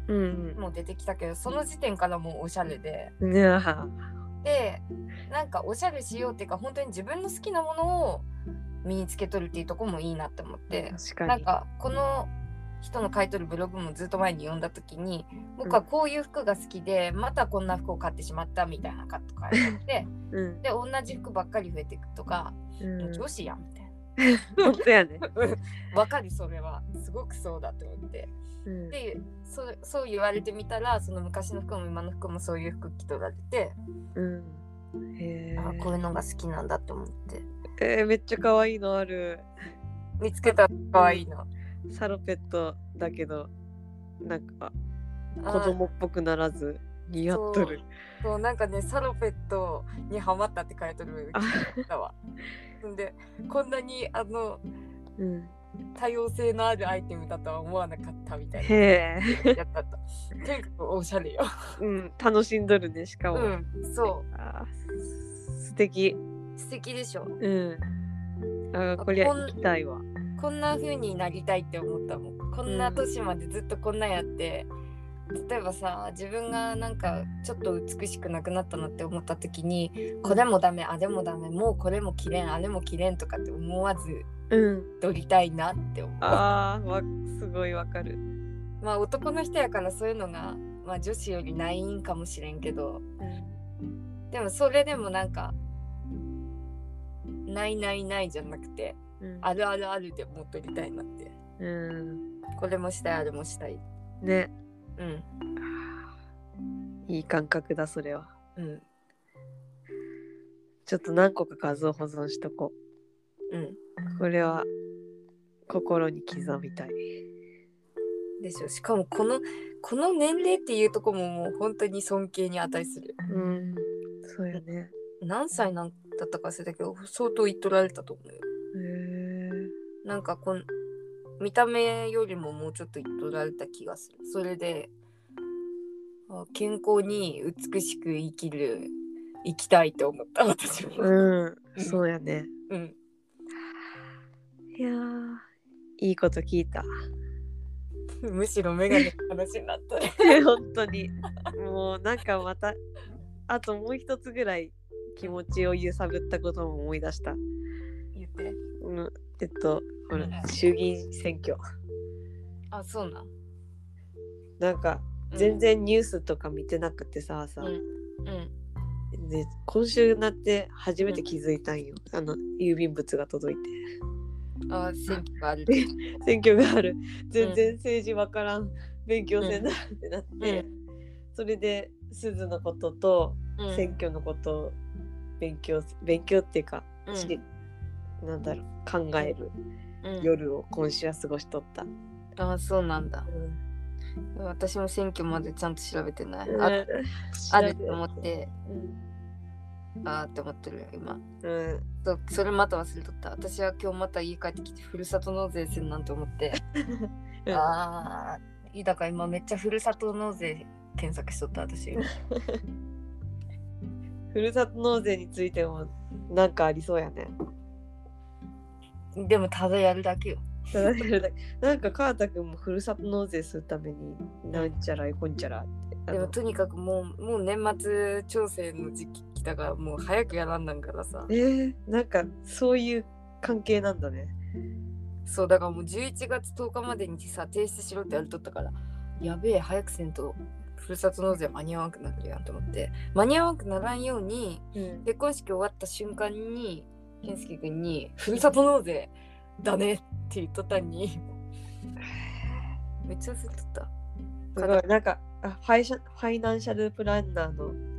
うんもう出てきたけどその時点からもうおしゃれででなんかおしゃれしようっていうか本当に自分の好きなものを身につけとるっていうところもいいなって思って。なんかこの人の書いとるブログもずっと前に読んだ時に僕はこういう服が好きでまたこんな服を買ってしまったみたいなカット書いてあってうん。で同じ服ばっかり増えていくとか、うん。女子やんみたい 本当やね。な わかるそれは。すごくそうだと思ってうん。でそそう言われてみたらその昔の服も今の服もそういう服着とられて、うん。へえあこういうのが好きなんだって思って。えー、めっちゃ可愛いのある。見つけたら可愛いの。サロペットだけどなんかあ子供っぽくならず似合っとる。そう。なんかねサロペットにハマったって書いてるあだわ。んでこんなにあのうん多様性のあるアイテムだとは思わなかったみたいな。へえ。やったったとにかくおしゃれよ。うん楽しんどるねしかも、うんそあー素敵。う素敵でしょ。うん。あーこりゃ行きたいわ。こんな風になりたいって思ったもん。こんな年までずっとこんなんやって、例えばさ自分がなんかちょっと美しくなくなったなって思った時にこれもダメあれもダメもうこれも着れんあれも着れんとかって思わずうん。撮りたいなって思う。あーわすごいわかる、まあ男の人やからそういうのが、まあ、女子よりないんかもしれんけど。でもそれでもなんかないないないじゃなくてうん。あるあるあるでもっとりたいなって。うん。これもしたいあれもしたい。ね。うん。いい感覚だそれは。うん。ちょっと何個か画像保存しとこうん。うこれは心に刻みたい。でしょ。しかもこのこの年齢っていうとこももう本当に尊敬に値する。うん。そうやね。何歳なんだったか忘れたけど相当言っとられたと思うよ。へえなんかこん見た目よりももうちょっと言っとられた気がする。それであ健康に美しく生きる生きたいと思った私も。うん。そうやね。うんいやー。いいこと聞いた。むしろメガネの話になったね。本当に。もうなんかまたあともう一つぐらい気持ちを揺さぶったことも思い出した、言って。うん、えっとほら衆議院選挙。あそうなん。なんか全然ニュースとか見てなくてさ朝、うん。うん。で今週になって初めて気づいたんよ、あの郵便物が届いてあ選挙がある 選挙がある。全然政治わからん。勉強せんなってなって、うん。それで鈴のこととうん。選挙のことを勉強す勉強っていうか、うん。しなんだろう考えるうん。夜を今週は過ごしとった。ああそうなんだ。うん。私も選挙までちゃんと調べてない、うん。ああると思って。うんあーって思ってるよ今。うん。そうそれまた忘れとった。私は今日また家帰ってきてふるさと納税するなんて思って。うん。ああだから今めっちゃふるさと納税検索しとった私今。ふるさと納税についてもなんかありそうやね。でもただやるだけよ。ただやるだけ。なんか川田君もふるさと納税するためになんちゃらこんちゃらって。でもとにかくもうもう年末調整の時期来たからもう早くやらんなんからさ。えー、なんかそういう関係なんだね。そうだからもう11月10日までにさ提出しろってやりとったからやべえ早くせんとふるさと納税間に合わなくなるやんと思って。間に合わなくならんようにうん、結婚式終わった瞬間に健介君に「ふるさと納税だね」って言っとったんに。めっちゃ忘れとった。すごい。なんかあファイシャファイナンシャルプランナーの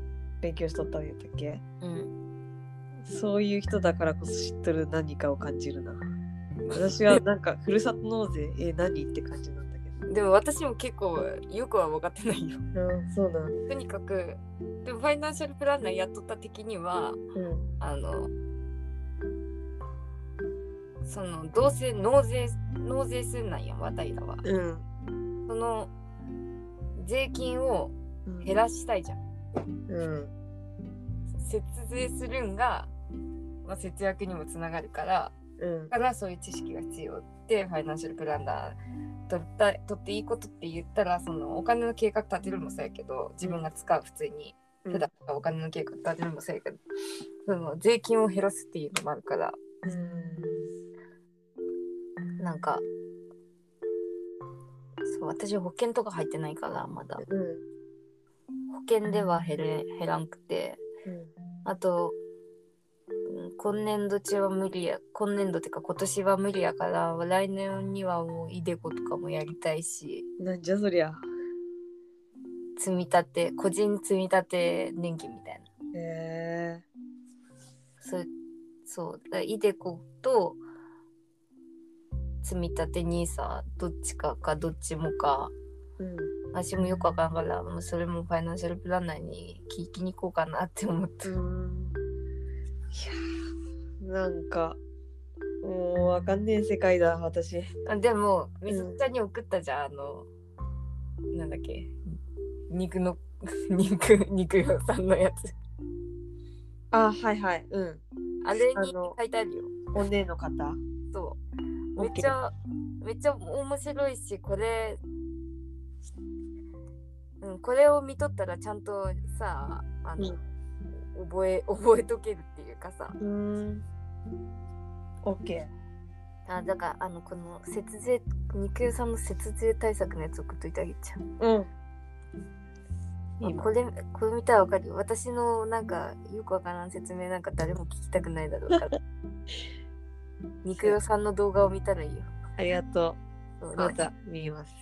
勉強しとったんやったっけ？うんそういう人だからこそ知っとる何かを感じるな。私はなんかふるさと納税え何って感じなんだけど。でも私も結構よくは分かってないようん、そうなん。とにかくでもファイナンシャルプランナーやっとった的にはうん。あのそのどうせ納税納税すんなんやわたいらはうん。その税金をうん減らしたいじゃんうん。節税するんが、まあ、節約にもつながるからうん。だからそういう知識が必要でファイナンシャルプランナー取った取っていいことって言ったらそのお金の計画立てるのもそうやけど自分が使う普通に普段からお金の計画立てるのもそうやけどその税金を減らすっていうのもあるから。なんかそう私保険とか入ってないからまだ。うん。保険では減れ減らんくて。あと、うん今年度中は無理や今年度っていうか今年は無理やから来年にはもうイデコとかもやりたいし。なんじゃそりゃ。積み立て個人積み立て年金みたいな。へえそうそうだイデコと積み立て NISA どっちかかどっちもかうん。私もよくわからんからもうそれもファイナンシャルプランナーに聞きに行こうかなって思って。うん。いやーなんか、もうわかんねえ世界だ、私。あでもみずちゃんに送ったじゃん、あのなんだっけ？肉の 肉肉屋さんのやつ。あ、はいはい。うん。あれに書いてあるよ。お姉の方？そう。めっちゃめっちゃ面白いしこれうん、これを見とったらちゃんとさあの、覚え 覚えとけるっていうかさうん。オッケあだからあのこの節税肉屋さんの節税対策のやつ送っといてあげちゃうー。うん。これこれ見たらわかるよ私のなんかよくわからん説明なんか誰も聞きたくないだろうから 肉代さんの動画を見たらいいよありがとう。また見ます。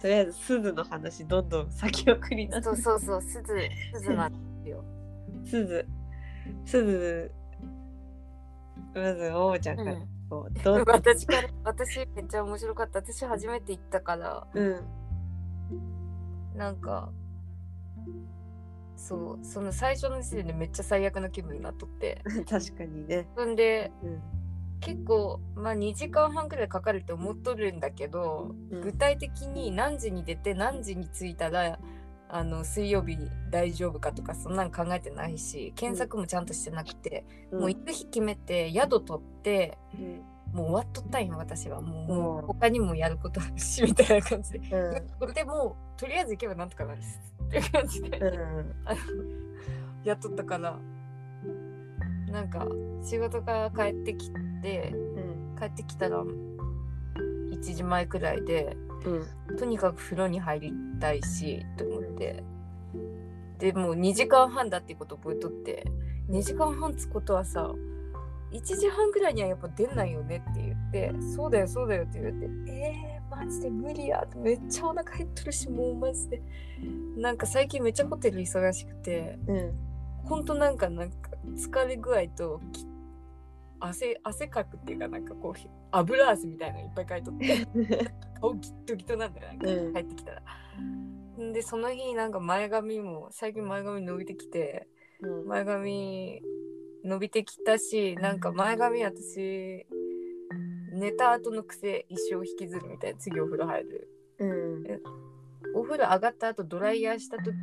とりあえず、鈴の話、どんどん先送りなそうそうそうすずすずなんですよ鈴。鈴。まず、ももちゃんからうん。こうどん私から私めっちゃ面白かった私初めて行ったからうん。なんかそうその最初の時点でめっちゃ最悪な気分になっとって 確かにね。そんでうん。結構まあ2時間半くらいかかるって思っとるんだけど、うん。具体的に何時に出て何時に着いたらあの水曜日大丈夫かとかそんなん考えてないし検索もちゃんとしてなくて、もう行く日決めて宿取ってうん。もう終わっとったんよ私は。もう,、他にもやることあるしみたいな感じで、うん。これでもうとりあえず行けばなんとかなるっすっていう感じで、やっとったからなんか仕事から帰ってきてうん。帰ってきたら1時前くらいでうん。とにかく風呂に入りたいしと思ってでもう2時間半だっていうこと覚えとって2時間半つことはさ1時半ぐらいにはやっぱ出ないよねって言ってそうだよそうだよって言われてえー、マジで無理やめっちゃお腹減ってるしもうマジでなんか最近めっちゃホテル忙しくてうんほんとなんかなんか疲れ具合とき汗汗かくっていうかなんかこう油汗みたいなのいっぱいかいとって顔ギットギトなんだよなんかうん帰ってきたら。んでその日なんか前髪も最近前髪伸びてきてうん。前髪伸びてきたしなんか前髪私寝た後の癖一生引きずるみたいな次お風呂入る。うんお風呂上がった後ドライヤーしたとし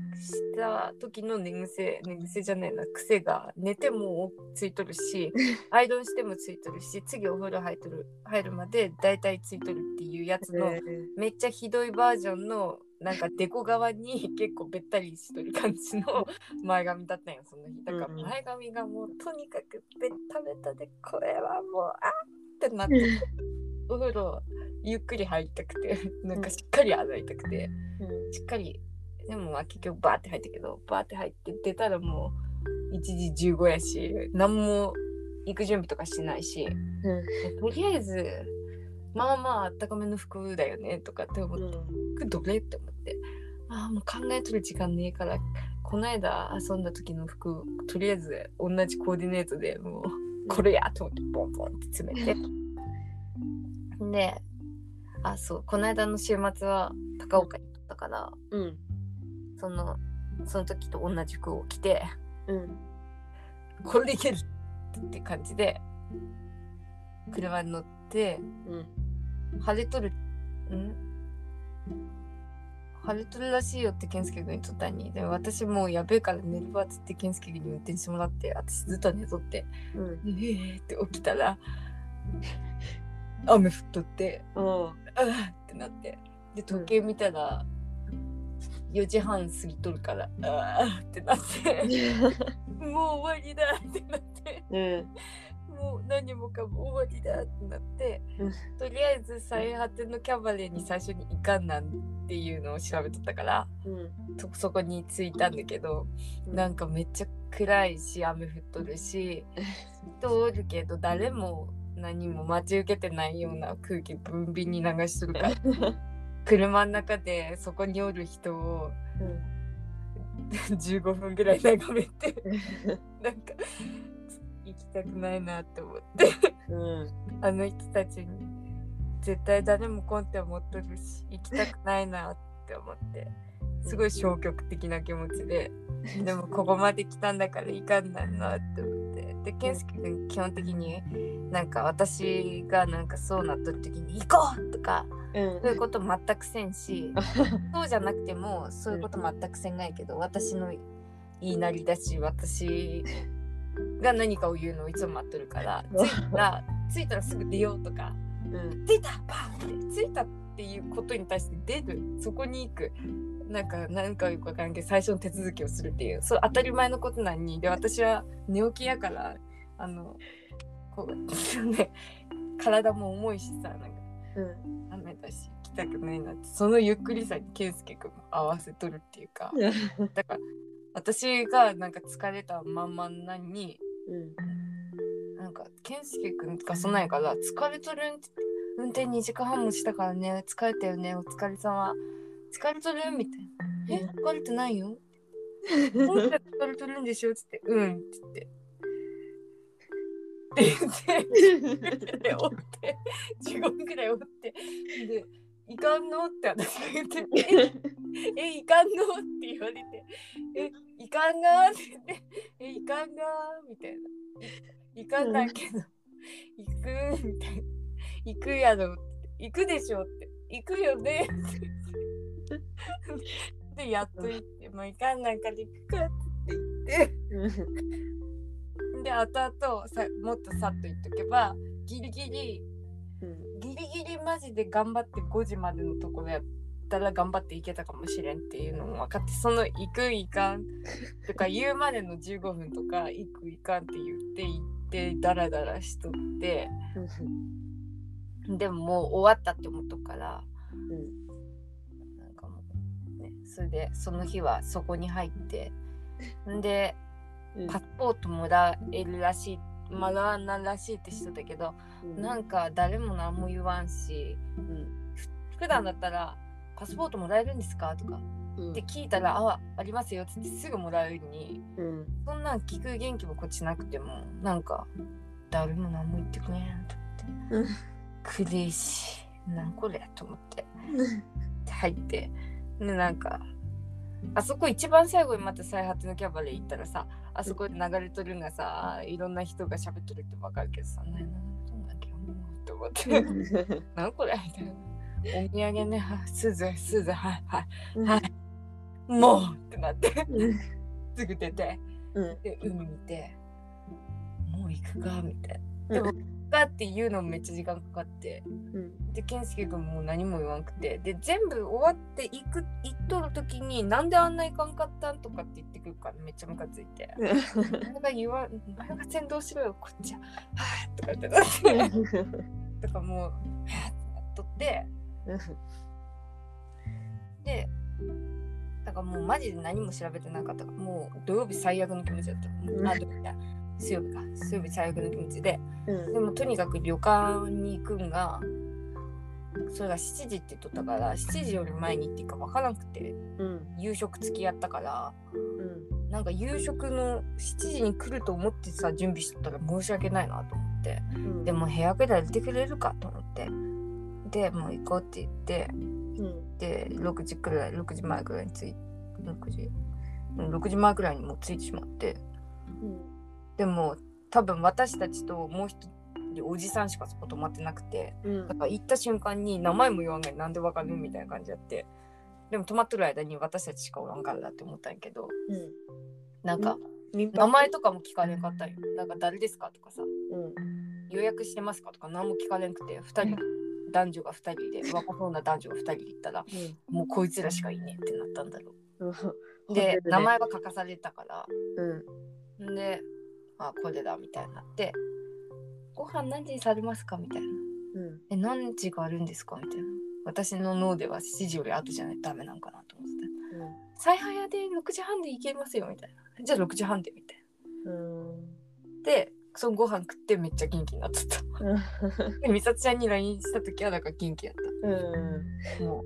た時の寝癖寝癖じゃないな癖が寝てもついとるし アイロンしてもついとるし次お風呂入っとる入るまでだいたいついとるっていうやつのえめっちゃひどいバージョンのなんかデコ側に結構べったりしとる感じの前髪だったんよその日。だからうん。前髪がもうとにかくベッタベタでこれはもうあーってなって お風呂ゆっくり入りたくてなんかしっかり洗いたくてうん。しっかりでもまあ結局バーって入ったけどバーって入って出たらもう1時15やし何も行く準備とかしてないしうん。とりあえずまあまああったかめの服だよねとかって思って服どれって思ってああもう考えとる時間ねえからこの間遊んだ時の服とりあえず同じコーディネートでもうこれやと思ってボンボンって詰めて。であそうこの間の週末は高岡に行ったからうん。そのその時と同じ服を着てうん。これでいけるって感じで車に乗ってうん。晴れとるん？晴れとるらしいよって健介君にとったにでも私もうやべえから寝るわっつって健介君に運転してもらって私ずっと寝とってうん。えーって起きたら雨降っとっておあーってなって。で時計見たら4時半過ぎとるからあーってなって。もう終わりだってなって。うん。もう何もかも終わりだってなって、うん。とりあえず最果てのキャバレーに最初に行かんなんっていうのを調べとったからうん。そそこに着いたんだけど、なんかめっちゃ暗いし雨降っとるし人おるけど誰も何も待ち受けてないような空気ブンビンに流しとるから。車の中でそこにおる人を15分ぐらい眺めて なんか行きたくないなって思って。うん。あの人たちに絶対誰も来んって思っとるし行きたくないなって思ってすごい消極的な気持ちででもここまで来たんだから行かんないなって思って。で健介君基本的になんか私がなんかそうなっとる時に行こうとかうん。そういうこと全くせんし そうじゃなくてもそういうこと全くせんないけど私の言いなりだし私が何かを言うのをいつも待っとるから着いたら着いたらすぐ出ようとかうん。着いたパンって着いたっていうことに対して出るそこに行くなんか何かよくわからんけど最初の手続きをするっていう。そう当たり前のことなんに。で私は寝起きやからあのこう ね体も重いしさなんかうん。雨だし行きたくないなって。そのゆっくりさに健介君も合わせとるっていうか。だから私がなんか疲れたまんまなのにうん。なんか健介君がそんなんやから疲れとるん運転2時間半もしたからね疲れたよねお疲れ様疲れとる？みたいなえ？疲れてないよ 疲れとるんでしょつってうんって言ってって言ってで追って15分くらい追ってで「いかんの?」って私が言って「ええいかんの?」って言われて「えいかんが?」って言って「えいかんが?」みたいな「いいかんないけど行く」みたいな「行くやろ」って「行くでしょ」って「行くよね」って でやっと行って「もう行かんないから行くか」って言って。で後々さもっとさっと言っとけばギリギリギリギリマジで頑張って5時までのところやったら頑張っていけたかもしれんっていうのも分かってその行く行かん。とか 言うまでの15分とか行く行かんって言って行ってダラダラしとって。でももう終わったって思っとくから。うねそれでその日はそこに入って。ん。でパスポートもらえるらしいもらわないらしいって人だけどなんか誰も何も言わんし普段だったらパスポートもらえるんですか？とか。うん。って聞いたら、あありますよっつってすぐもらえるのにうん。そんなん聞く元気もこっちなくてもなんか誰も何も言ってくれんと思って。苦しい。なんこれ？と思って。で入ってでなんかあそこ一番最後にまた再発のキャバレー行ったらさあそこで流れとるんがさいろんな人が喋っとるってわかるけどさ「ねえなんだっけもう」と思って「なんこれ?」みたいな。お土産ね、はすず、すず、はい、はい、はい、もうってなって、すぐ出て、うん。で、海見て、もう行くかみたいな。でもかっていうのもめっちゃ時間かかって、うんで、健介君も何も言わんくて、で、全部終わって行く、行っとる時に、なんであんな行かんかったんとかって言ってくるからめっちゃムカついて。お前が言わん、お前が先導しろよ、こっちは。はぁとかってなって、とかもう、はぁってなっとって、で、だからもうマジで何も調べてなかったもう土曜日最悪の気持ちだった。うんあ、土曜日だ。水曜日か。水曜日最悪の気持ちで。うんでもとにかく旅館に行くんが、それが7時って言っとったから、7時より前に行っていいか分からなくて、うん夕食付きやったから、うんなんか夕食の7時に来ると思ってさ、準備しとったら申し訳ないなと思って。うんでも部屋ぐらい入れてくれるかと思って。で、もう行こうって言って、うんで6時くらい6時前くらいに着い6時うん6時前くらいにもう着いてしまってでも多分私たちともう一人おじさんしかそこ泊まってなくてうん。だから行った瞬間に名前も言わんがなんでわかる？みたいな感じやって。でも泊まってる間に私たちしかおらんからだって思ったんやけどうん。なんか名前とかも聞かれんかったんよ。なんか誰ですか？とかさ。うん。予約してますか？とか何も聞かれんくて2人男女が2人で若そうな男女が2人で行ったらもうこいつらしかいねえってなったんだろう。ん。う。で、名前は書かされたから、うんん。で、あ、これだみたいになって、ご飯何時にされますか？みたいな。うんえ、何時があるんですか？みたいな。私の脳では7時より後じゃないとダメなんかなと思ってて。最早で6時半で行けますよみたいな。じゃあ6時半でみたいうんな。で、そのご飯食ってめっちゃ元気になっちゃった。で、美咲ちゃんに LINE した時はなんか元気やっうんた。もう、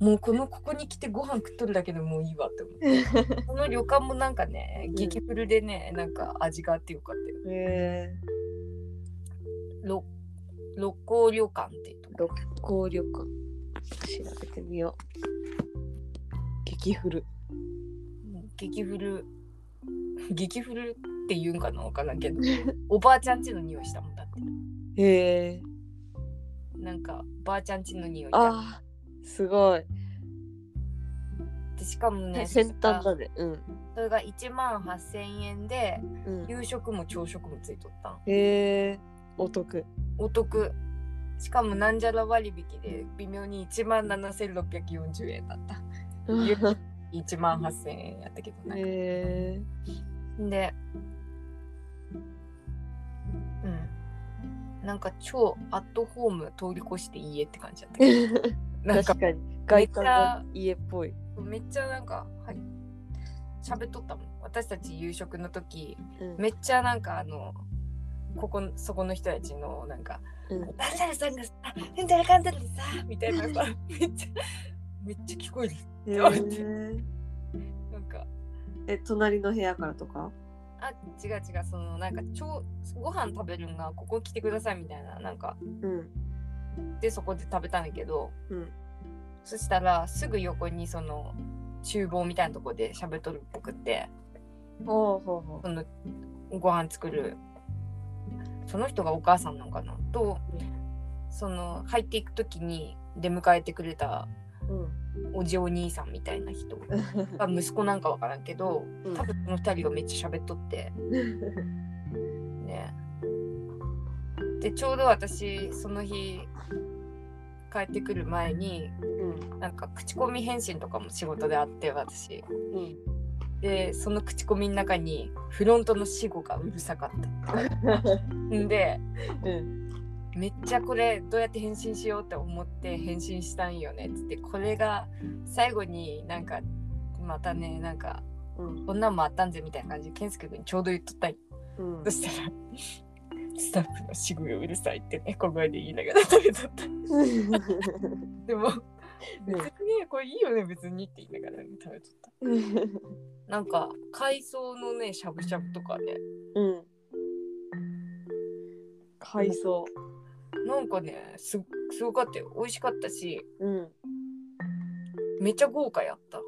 もうこのここに来てご飯食っとるだけでもういいわって思って。この旅館もなんかね、うん。激フルでね、なんか味があってよかったよ。へえ。六六甲旅館っていうとこ。六甲旅館。調べてみよう。激フル。激フル、激フルって言うんかなわからんけど、おばあちゃんちの匂いしたもんだって。へえ。なんか、ばあちゃんちの匂いだあーすごいでしかもね、先端だねうんそれが1万8000円で、うん夕食も朝食もついとったん。へえお得お得。しかもなんじゃら割引で微妙に1万7640円だった。1万8000円やったけどね。へえで、うん。なんか超アットホーム通り越して家って感じだったけど。なんか確かに。外観が家っぽい。めっちゃなんか、はい。喋っとったもん。私たち夕食の時、うん。めっちゃなんかあの、ここ、そこの人たちのなんか、うん誰々さんがさ、うんだらかさ、みたいなさ、めっちゃ、めっちゃ聞こえる。へやばいえなんか、え隣の部屋からとか？あ、違う違う、そのなんか、超、ご飯食べるんが、ここ来てくださいみたいな、なんか、うんで、そこで食べたんだけど、うん。そしたら、すぐ横にその、厨房みたいなとこで喋っとるっぽくって、ほうほう。ほその、ご飯作る、その人がお母さんなのかな？と、その、入っていくときに出迎えてくれたううん。おじお兄さんみたいな人が 息子なんかわからんけど、うん。多分その二人がめっちゃ喋っとって、ね。で、ちょうど私、その日、帰ってくる前に、うん。なんか口コミ返信とかも仕事であって、私。うん。で、その口コミの中に、フロントの死後がうるさかった。んで、うん。めっちゃこれどうやって返信しようって思って返信したんよね。っつってこれが最後になんかまたねなんかうん。こんなんもあったんぜみたいな感じで健介君にちょうど言っとったんよ。うん。そしたらスタッフのしぐうるさいってね小声で言いながら食べとった。でも別にねこれいいよね別にって言いながら、ね、食べとった。なんか海藻のねしゃぶしゃぶとかね。うん。海藻。なんかねすすごかったよ。美味しかったし。うん。めっちゃ豪華やった。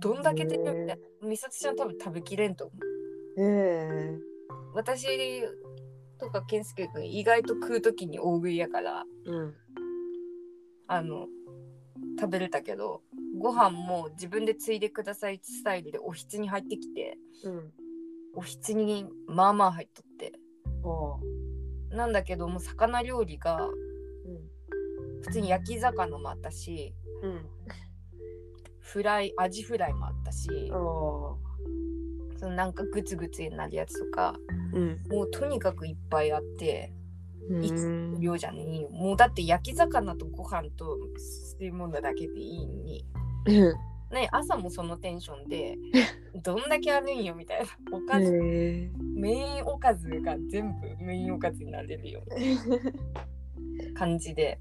どんだけ出てるへって美里ちゃん多分食べきれんと思う。ええ。私とか健介君意外と食う時に大食いやからうん。あの食べれたけどご飯も自分でついでくださいスタイルでおひつに入ってきてうん。おひつにまあまあ入っとっておう。なんだけども魚料理がうん。普通に焼き魚もあったしうん。フライアジフライもあったしおそのなんかグツグツになるやつとかう。うん。もうとにかくいっぱいあっていつうん量じゃねえよ。もうだって焼き魚とご飯と吸い物だけでいいのに。ね朝もそのテンションで どんだけあるんよみたいな。おかず、メインおかずが全部メインおかずになれるよ。う な感じで。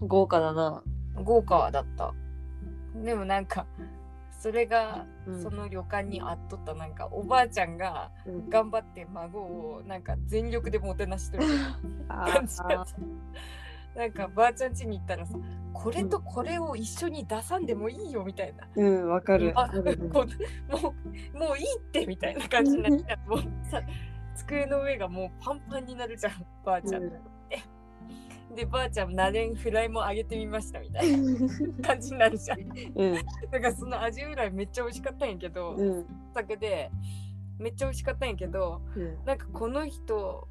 うん。豪華だな。豪華だった。でもなんかそれがうん。その旅館にあっとったなんかおばあちゃんがうん。頑張って孫をなんか全力でもてなしてる あ感じだった。なんかばあちゃん家に行ったらさこれとこれを一緒に出さんでもいいよみたいな。うん、わかる。あこうもうもういいってみたいな感じになってもうさ机の上がもうパンパンになるじゃんばあちゃん、でばあちゃんなれんフライもあげてみましたみたいな 感じになるじゃんうん。だからそのアジフライめっちゃ美味しかったんやけど、うん。酒でめっちゃ美味しかったんやけどうん。なんかこの人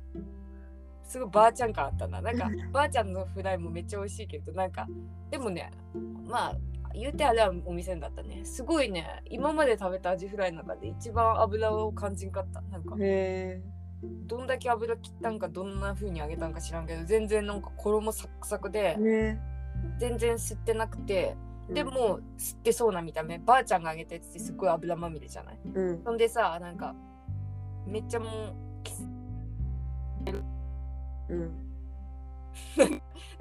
すごいばあちゃん感あったななんかばあちゃんのフライもめっちゃ美味しいけどなんかでもねまあ言うてあれはお店だったねすごいね今まで食べたアジフライの中で一番油を感じんかったなんかへえ。どんだけ油切ったんかどんな風に揚げたんか知らんけど全然なんか衣サクサクでね。全然吸ってなくてうんで、も吸ってそうな見た目ばあちゃんが揚げたやつってすっごい油まみれじゃない？うん。そんでさなんかめっちゃもううん。だ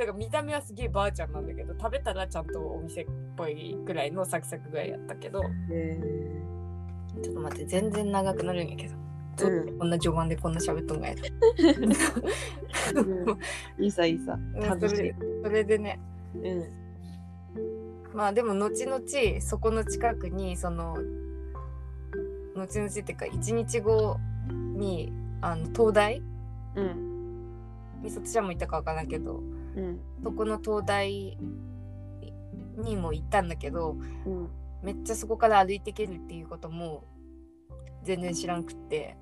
から見た目はすげえばあちゃんなんだけど食べたらちゃんとお店っぽいくらいのサクサクぐらいやったけど。ちょっと待って全然長くなるんやけどどううんこんな序盤でこんな喋っとんがやといいさいいさ。楽しいそれ。でねうん。まあでも後々そこの近くにその後々っていうか1日後にあの東大うん。みさとちゃんも行ったかわからんけどうん。そこの東大にも行ったんだけどうん。めっちゃそこから歩いていけるっていうことも全然知らんくってうん。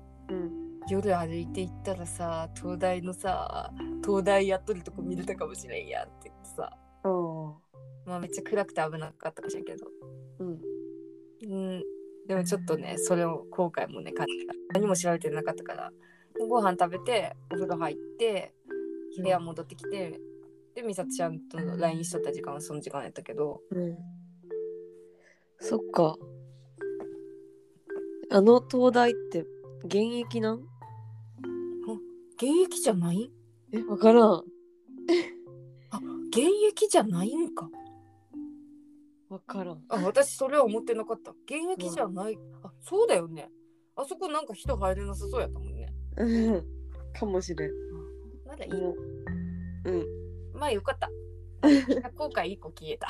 夜歩いて行ったらさ東大のさ東大やっとるとこ見れたかもしれんやんって言ってさ。まあめっちゃ暗くて危なかったかもしれんけど。うん。うん。でもちょっとねそれを後悔もね感じた。何も調べてなかったから。ご飯食べてお風呂入って部屋戻ってきて、で美里ちゃんと LINE しとった時間はその時間やったけど。うん。そっか。あの東大って現役なん？現役じゃない？え、わからん。現役じゃないんかわからん。あ私それは思ってなかった現役じゃない、あそうだよねあそこなんか人入れなさそうやったもんねうん。かもしれん。まだいい、うん。うん。まあよかった 後悔一個消えた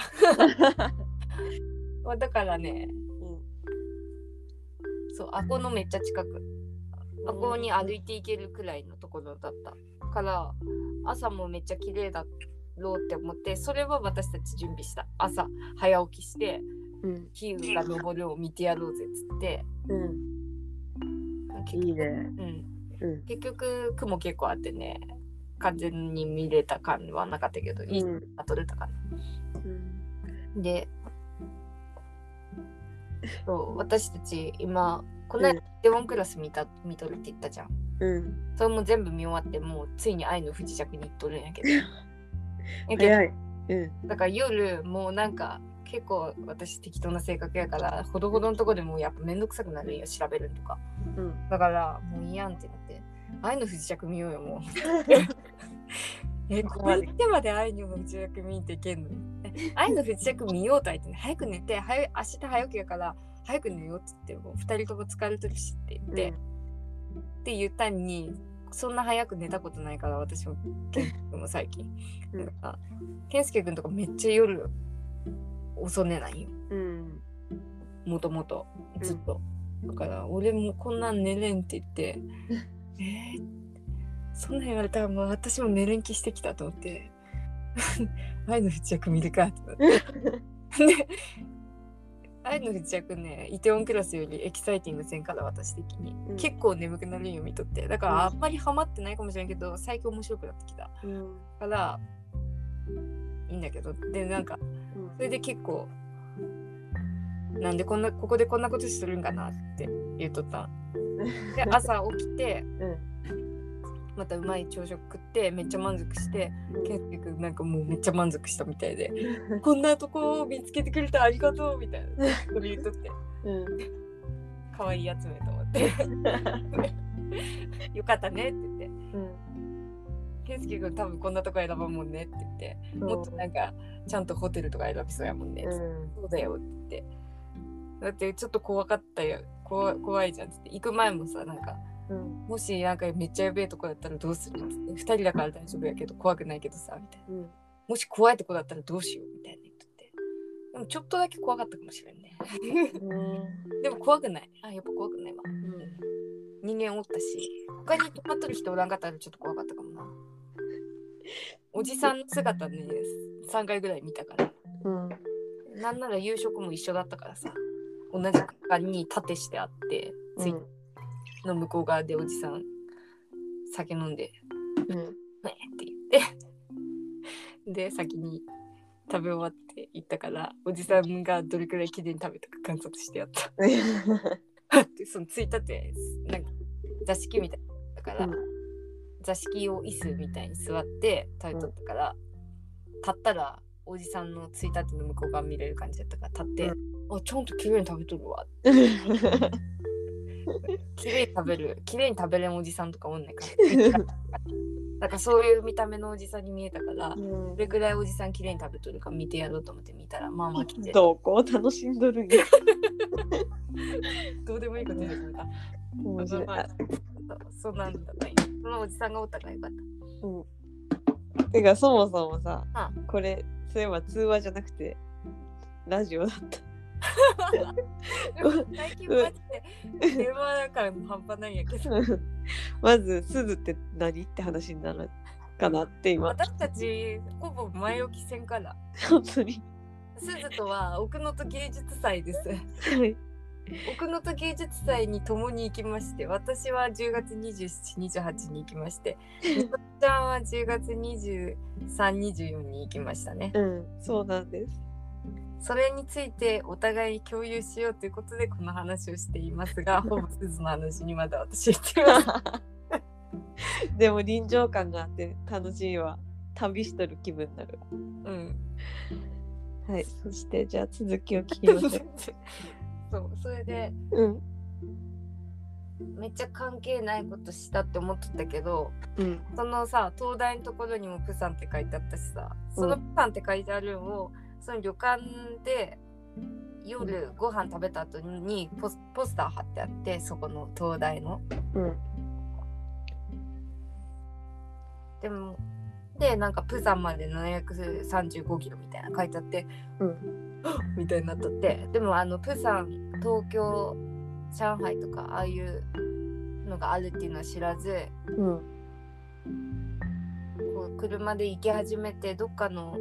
まあだからねそうあこのめっちゃ近くあこに歩いていけるくらいのところだったから朝もめっちゃ綺麗だろうって思ってそれは私たち準備した朝早起きしてうん。日が昇るを見てやろうぜっつってうん。結いいね。うん、うん。結局雲結構あってね完全に見れた感はなかったけど、いいうんあ撮れたかなうん。でそう私たち今このうん間デモンクラス見た見とるって言ったじゃんうん。それも全部見終わってもうついに愛の不時着に行っとるんやけど やけど早い。うん。だから夜もうなんか結構私適当な性格やからほどほどのとこでもうやっぱめんどくさくなるんよ調べるとかうん。だからもういいやんってなって愛の不時着見ようよもう えここ行ってまで愛の不時着見ていけんのえ愛の不時着見ようとは言ってね早く寝て早い明日早起きやから早く寝ようって言ってもう2人とも疲れてるしって言って、って言ったのにそんな早く寝たことないから私も健介君も最近、うん。なんか健介君とかめっちゃ夜遅寝ないよ。うん。もともとずっと、だから俺もこんなん寝れんって言って えー、そんなん言われたらもう私も寝れん気してきたと思って。愛の不時着見るかと思って。で愛の不時着ねイテウォンクラスよりエキサイティングせんから私的に、うん。結構眠くなるんよ見とってだかうん。らあんまりハマってないかもしれんけど最近面白くなってきたうんからいいんだけど。でなんかそれで結構なんでこんなここでこんなことするんかなって言っとった で朝起きてまたうまい朝食食ってめっちゃ満足して健介君なんかもうめっちゃ満足したみたいでこんなとこを見つけてくれてありがとうみたいなそれ言っとって。うん。可愛いやつめと思って。よかったねって言って。健介君多分こんなとこ選ばんもんねって言ってもっとなんかちゃんとホテルとか選びそうやもんねってそうだよって言って。だってちょっと怖かったよ。怖怖いじゃんっつって。行く前もさなんかうん。もしなんかめっちゃやべえとこだったらどうするっつって2人だから大丈夫やけど怖くないけどさみたいな。うん。もし怖いとこだったらどうしようみたいな言って。でもちょっとだけ怖かったかもしれんね。でも怖くない。あやっぱ怖くないわ。人間おったし。他に泊まっとる人おらんかったらちょっと怖かったかもな。おじさんの姿ね3回ぐらい見たから。うん。なんなら夕食も一緒だったからさ。同じ空間に縦してあって、ついの向こう側でおじさん酒飲んでうん。ねって言って。で先に食べ終わって行ったからおじさんがどれくらいきれいに食べたか観察してやった。でそのついたてなんか座敷みたいだから、うん。座敷を椅子みたいに座って食べとったから、立ったらおじさんのついたての向こう側見れる感じだったから立って、あちゃんときれいに食べとるわき れいに食べるきれいに食べれんおじさんとかおんねんから。だからそういう見た目のおじさんに見えたからどれぐらいおじさんきれいに食べとるか見てやろうと思って見たらまあまあ来てどこ楽しんどるんや。どうでもいいこと言うのか面白い。まあそうなんだったそのおじさんがおったからよかっうん。てかそもそもさあ。これそういえば通話じゃなくてラジオだった 最近マジで電話感半端ないんやけど。まずすずって何って話になるかなって今。私たちほぼ前置きせんから本当に。すずとは奥能登芸術祭です。はい。奥能登芸術祭に共に行きまして私は10月2728に行きましてみこちゃんは10月2324に行きましたね。うんそうなんですそれについてお互いに共有しようということでこの話をしていますがほぼすずの話にまだ私言ってます。でも臨場感があって楽しいわ。旅しとる気分になるうん。はいそしてじゃあ続きを聞きましょう。そうそれでうん。めっちゃ関係ないことしたって思っとったけどうん。そのさ東大のところにもプサンって書いてあったしさそのプサンって書いてあるのをその旅館で夜ご飯食べた後にポスポスター貼ってあってそこの東大の。うん。でもでなんかプサンまで735キロみたいな書いてあって、うん。みたいになっとって。でもあのプサン東京上海とかああいうのがあるっていうのは知らずうん。こう車で行き始めてどっかの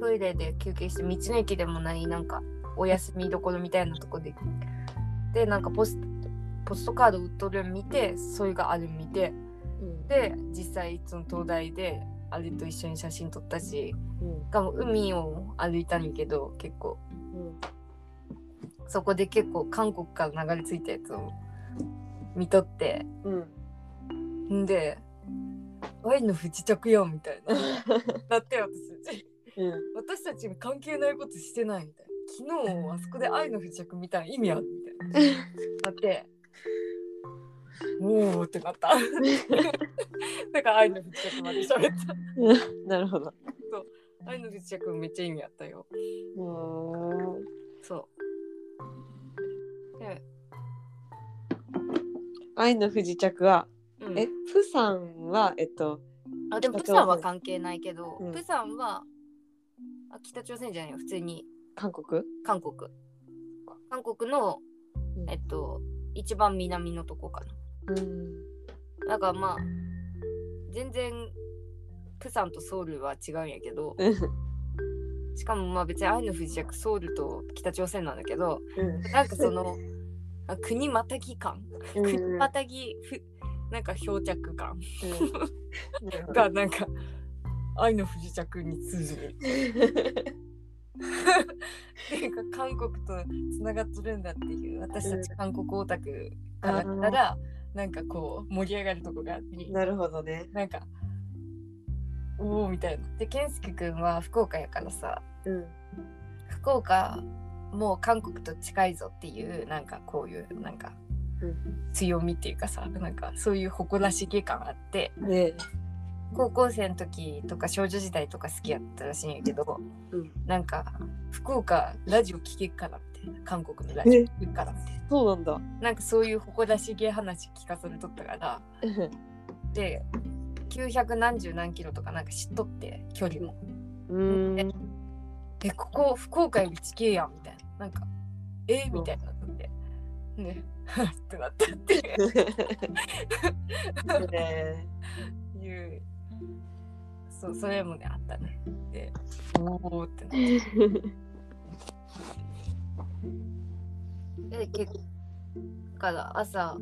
トイレで休憩して道の駅でもないなんかお休みどころみたいなとこで。でなんかポスポストカード売っとるん見てそれがあるん見て。で実際その東大であれと一緒に写真撮ったしうん。しかも海を歩いたんやけど結構。そこで結構韓国から流れ着いたやつを見とって。うん。んで「愛の不時着やん」みたいな。なって私うん私たちに関係ないことしてないみたいな昨日あそこで愛の不時着見たら意味あるみたいななっておおってなった。だから愛の不時着まで喋った。なるほど。愛の不時着めっちゃ意味あったよ。うん。そう。で、愛の不時着は、うんえ、プサンは、えっと、あでもプサンは関係ないけど、うんプサンはあ北朝鮮じゃないよ。普通に。韓国？韓国。韓国のうん。えっと一番南のとこかうん。なだからまあ全然プサンとソウルは違うんやけどしかもまあ別に愛の不時着ソウルと北朝鮮なんだけどなんかそのあ国またぎ感。うん。国またぎふなんか漂着感。うん。がなんか愛の不時着に通じる。っていうか韓国とつながっとるんだっていう私たち韓国オタクからしたらなんかこう盛り上がるとこがあってなるほどね。なんかおおみたいな。で健介くんは福岡やからさうん。福岡もう韓国と近いぞっていうなんかこういうなんかうん強みっていうかさなんかそういう誇らしげ感あってね高校生の時とか少女時代とか好きやったらしいんやけど、うん。なんか福岡ラジオ聞けっからみたいな韓国のラジオ聞けっからみたいな。そうなんだ。なんかそういう誇らしげ話聞かされとったから。で900何十何キロとかなんか知っとって距離も。うん。えここ福岡より近いやんみたいな。なんかえ？みたいになって。で ってなったって。ね いうそうそれもねあったねでおおってなってで結から朝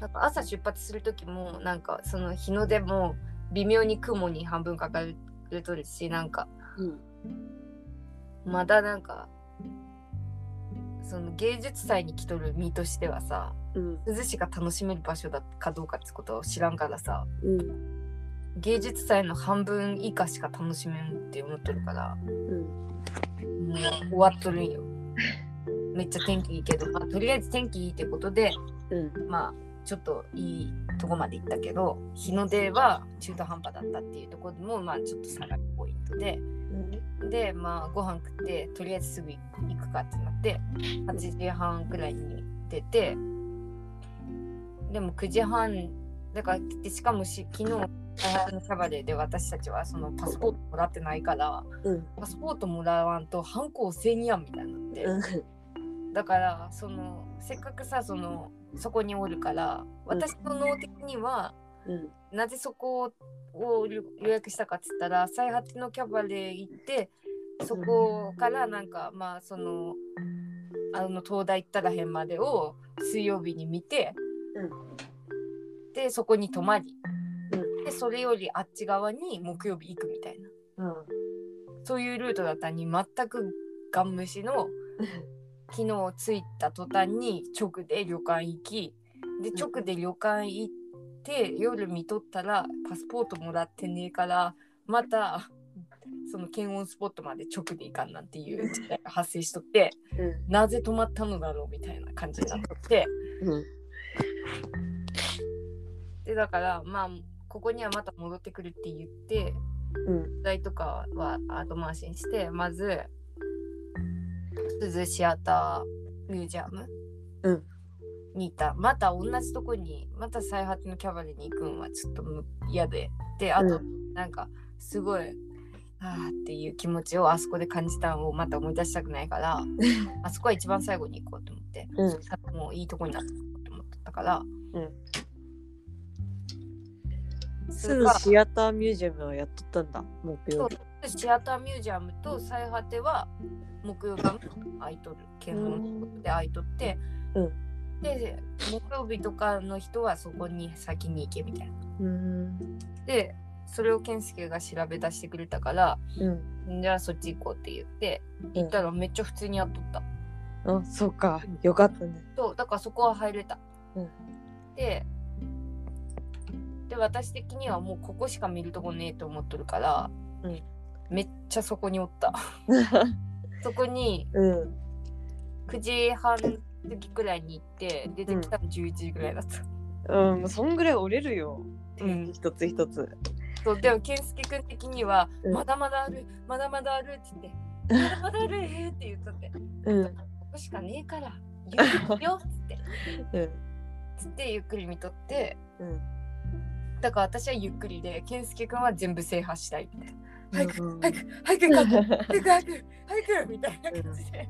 なんか朝出発する時もなんかその日の出も微妙に雲に半分かかれとるしなんかうん。まだなんかその芸術祭に来とる身としてはさうん。涼しが楽しめる場所だかどうかってことを知らんからさうん。芸術祭の半分以下しか楽しめんって思ってるからうん。もう終わっとるんよめっちゃ天気いいけど、まあ、とりあえず天気いいってことでうん。まあちょっといいとこまで行ったけど日の出は中途半端だったっていうところでもまあちょっと下がるポイントででまあご飯食ってとりあえずすぐ行くかってなって8時半くらいに出てでも9時半だからでしかもし昨日大学のキャバレーで私たちはそのパスポートもらってないからうん。パスポートもらわんとハンコ押せんやんみたいになって、だからそのせっかくさそのそこにおるから私の脳的には、うん。なぜそこを予約したかっつったら最果てのキャバレー行ってそこからなんかまあそのあの東大行ったらへんまでを水曜日に見て、でそこに泊まり、うん。でそれよりあっち側に木曜日行くみたいな。うん。そういうルートだったのに全くガン無視の昨日着いた途端に直で旅館行きでん。直で旅館行って夜見とったらパスポートもらってねえからまたその検温スポットまで直で行かんなんていう事態が発生しとってうん。なぜ止まったのだろうみたいな感じになってうん。でだからまあここにはまた戻ってくるって言ってうん。代とかは後回しにしてまず鈴シアターミュージアムうんに行った。また同じとこにまた最果てのキャバレーに行くんはちょっとむ嫌で。であと、なんかすごいあーっていう気持ちをあそこで感じたのをまた思い出したくないから あそこは一番最後に行こうと思って、うん。もういいとこになったと思ったから、うん。すぐシアターミュージアムはやっとったんだ。木曜日。シアターミュージアムと最果ては木曜日も空いとる検温で空いとって、うんで木曜日とかの人はそこに先に行けみたいな。うん。でそれを健介が調べ出してくれたからうん。じゃあそっち行こうって言って行ったらめっちゃ普通にやっとった。あ、そうか。よかったね。そうだからそこは入れた。うんでで私的にはもうここしか見るとこねえと思っとるから、うんめっちゃそこにおった。そこにうん。9時半時くらいに行って出てきたの11時くらいだった。うん、もうそんぐらい折れるよ。うん一つ一つ。そうでも健介君的には、うんまだまだあるまだまだあるって言ってまだまだあるえーって言っとってうん。ここしかねえからゆっくりよっつって うん。つってゆっくり見とってうん。だから私はゆっくりで健介君は全部制覇したいみたいな早くうん早く早く行こう早く早く早くみたいな感じでで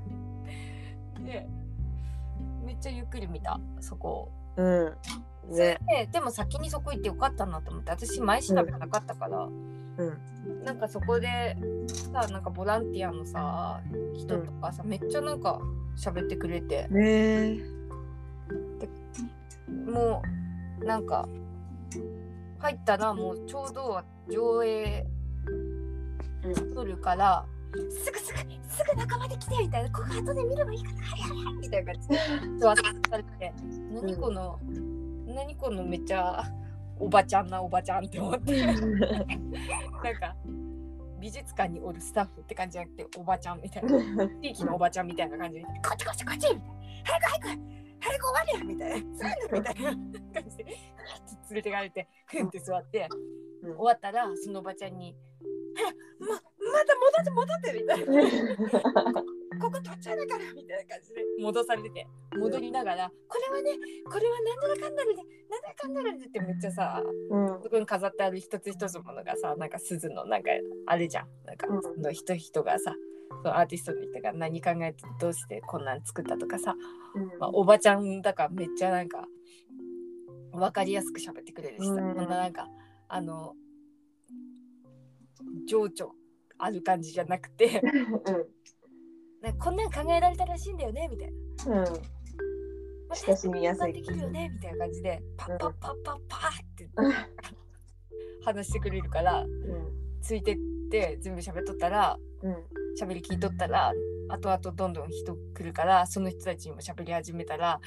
めっちゃゆっくり見た。そこ。をうん。ね。ででも先にそこ行ってよかったなと思って。私前調べなかったから、うん。なんかそこでさなんかボランティアのさ人とかさ、めっちゃなんか喋ってくれて。ねもうなんか入ったらもうちょうど上映撮るから、すぐすぐすぐ仲間で来てみたいなここ後で見ればいいかなはいはいはいみたいな感じでされて何この、何このめっちゃおばちゃんなおばちゃんって思って。なんか美術館におるスタッフって感じじゃなくておばちゃんみたいな。地域のおばちゃんみたいな感じでこっちこっちこっちみたいな。早く早く早く終われよみたいな。みたいな感じで 連れてかれてふんって座って終わったらそのおばちゃんに「はままた戻って戻って」みたいな「ここ途中だから」みたいな感じで戻されてて戻りながら「これはねこれはなんだかんだるでなんだかんだるで」ってめっちゃさうん。そこに飾ってある一つ一つのものがさなんか鈴のなんかあれじゃん。なんかうん。その人人がさそのアーティストの人が何考えてどうしてこんなん作ったとかさ、まあ、おばちゃんだからめっちゃなんか分かりやすく喋ってくれるしさ、うん。なんかあの情緒ある感じじゃなくてなんかこんなん考えられたらしいんだよねみたいな。うん。まあ親しみやすいできるよねみたいな感じでパッパッパッパッパーって 話してくれるからついてって全部喋っとったらうん。喋り聞いとったら後々どんどん人来るからその人たちにも喋り始めたら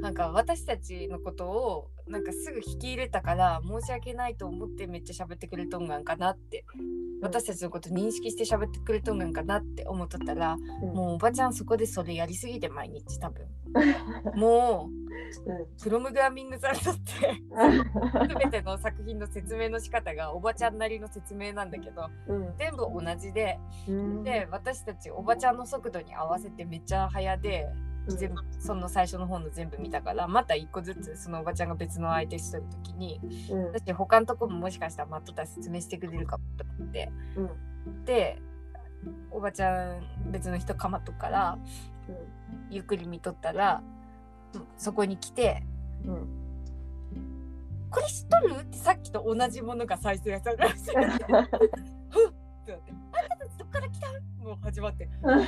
なんか私たちのことをなんかすぐ引き入れたから申し訳ないと思ってめっちゃ喋ってくれとんがんかなって私たちのこと認識して喋ってくれとんがんかなって思っとったらもうおばちゃんそこでそれやりすぎて毎日多分 もうプログラミングされとって 全ての作品の説明の仕方がおばちゃんなりの説明なんだけどうん。全部同じでうん。で私たちおばちゃんの速度に合わせてめっちゃ早で全部その最初の方の全部見たからまた一個ずつそのおばちゃんが別の相手しとる時にうん。私他のとこももしかしたら待っとったら説明してくれるかもと思ってでおばちゃん別の人かまっとくからゆっくり見とったらうんそこに来てうん。「これ知っとる?」ってさっきと同じものが再生されてる ってなって「あんたたちどっから来た?」もう始まって「うわうわ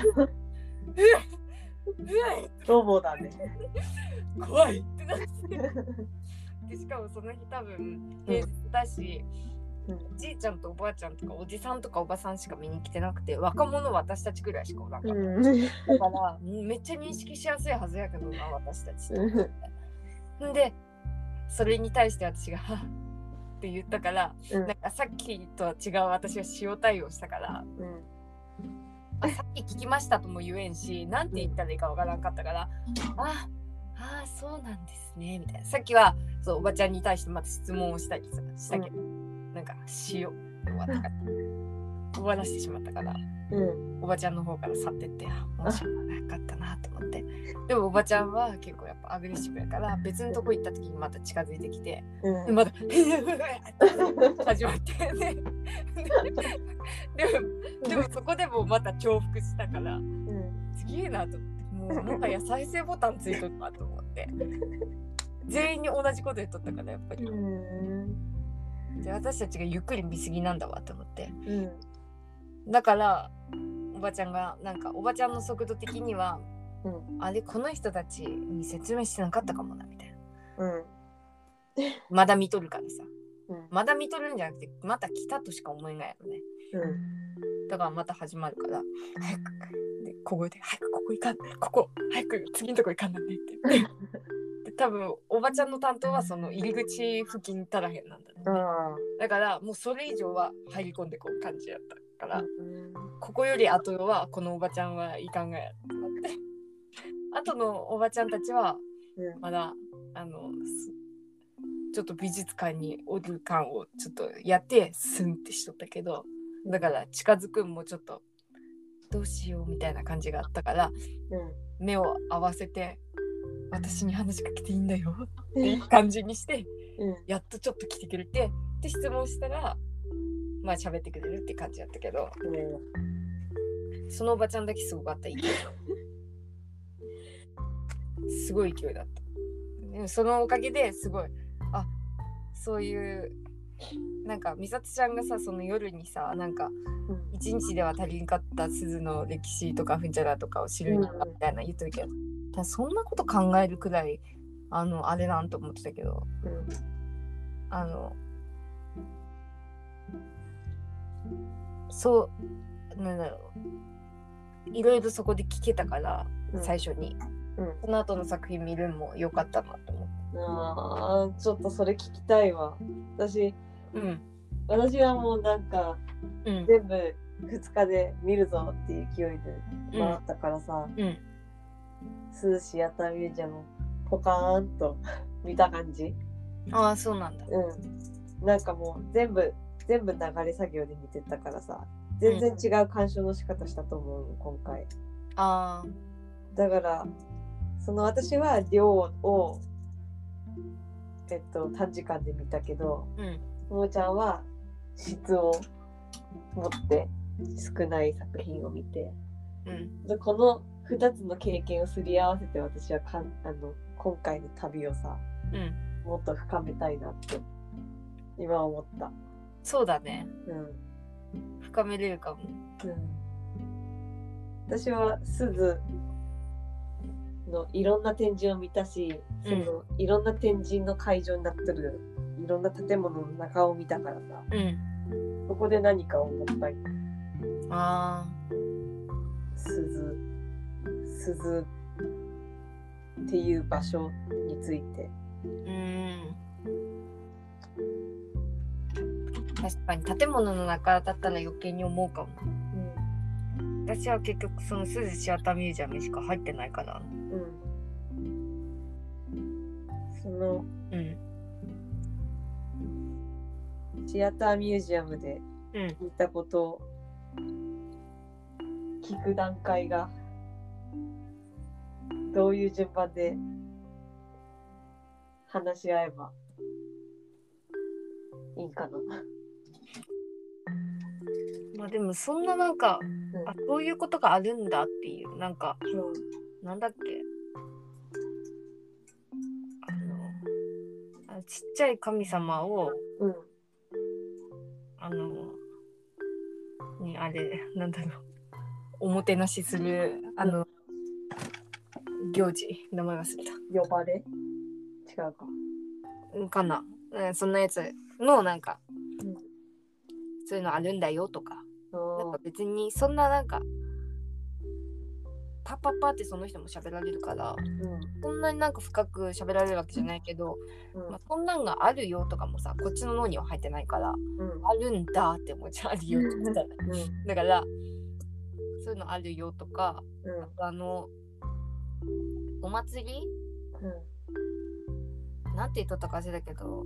ロボだね。怖い!」ってなってでしかもその日多分平日だし、うんおじいちゃんとおばあちゃんとかおじさんとかおばさんしか見に来てなくて若者は私たちぐらいしかおらんかった、うん。だからうんめっちゃ認識しやすいはずやけどな私たちって。んでそれに対して私が「はっ」って言ったから、うんなんかさっきとは違う私は塩対応したからうん。あさっき聞きましたとも言えんしなんて言ったらいいかわからんかったから「ああそうなんですね」みたいな。さっきはそうおばちゃんに対してまた質問をしたりさしたけど、なんか塩で終わったから終わらせてしまったからうん。おばちゃんの方から去ってってあ申し訳なかったなと思ってでもおばちゃんは結構やっぱアグレッシブやから別のとこ行った時にまた近づいてきてうんで。まだ 始まってね でもでもそこでもまた重複したからすげえなと思ってもうもはや再生ボタンついとったと思って全員に同じこと言っとったからやっぱりうん。で私たちがゆっくり見すぎなんだわと思ってうん。だからおばちゃんがなんかおばちゃんの速度的にはうん。あれこの人たちに説明してなかったかもなみたいなうん。まだ見とるからさうん。まだ見とるんじゃなくてまた来たとしか思えないよねうん。だからまた始まるから早くで小声で早くここ行かんここ早く次のとこ行かんなんねって で多分おばちゃんの担当はその入り口付近たらへんなんだねあだからもうそれ以上は入り込んでこう感じやったから、あ。ここより後はこのおばちゃんはいかんがやと思って。後のおばちゃんたちはうん。まだあのすちょっと美術館におる感をちょっとやってスンってしとったけどだから近づくんもちょっとどうしようみたいな感じがあったからうん。目を合わせて私に話しかけていいんだよっていう感じにしてうん。やっとちょっと来てくれてで質問したらまあ喋ってくれるって感じだったけど。そのおばちゃんだけすごかった勢いすごい勢いだった。でもそのおかげですごいあそういうなんか美里ちゃんがさその夜にさなんかうん。一日では足りんかった鈴の歴史とかふんちゃらとかを知るみたいな言っとるけど、ただそんなこと考えるくらいあのあれなんと思ってたけど。うん。あのそうなんだろう。いろいろそこで聞けたから、うん。最初に。うん。その後の作品見るのも良かったなと思って。あーちょっとそれ聞きたいわ。私うん。私はもうなんかうん。全部2日で見るぞっていう勢いで回ったからさ、うん。涼しやったミュージアムポカーンと見た感じ。ああそうなんだ。うん。なんかもう全部全部流れ作業で見てたからさ全然違う鑑賞の仕方したと思うよ今回。ああだからその私は量をえっと短時間で見たけどうん。ももちゃんは質を持って少ない作品を見て。うん。でこの2つの経験をすり合わせて私はかんあの今回の旅をさうん。もっと深めたいなって今思った。そうだね。うん。深めれるかも。うん、私は鈴のいろんな展示を見たし、そのいろんな展示の会場になってるいろんな建物の中を見たからさ。うん。そこで何かを思ったり。あ鈴。鈴っていう場所について。ーうん確かに建物の中だったら余計に思うかも。私は結局その鈴シアターミュージアムしか入ってないから。うん。そのうん。シアターミュージアムでうん聞いたことを聞く段階がどういう順番で話し合えばいいかな。まあでもそんななんかうん。あそういうことがあるんだっていうなんかなんだっけ？あのあちっちゃい神様をうん。あのにあれなんだろう。おもてなしするあの行事名前忘れた。呼ばれ？違うか。うんかな、うん、そんなやつのなんか、うんそういうのあるんだよとか。あなんか別にそんななんかパッパッパってその人も喋られるからうん。そんなになんか深く喋られるわけじゃないけど、うん。まあ、そんなんがあるよとかもさこっちの脳には入ってないからうん。あるんだって思っちゃうよって言ったらうん。だからそういうのあるよとかうん。あのお祭り？なんて言っとったか忘れたけど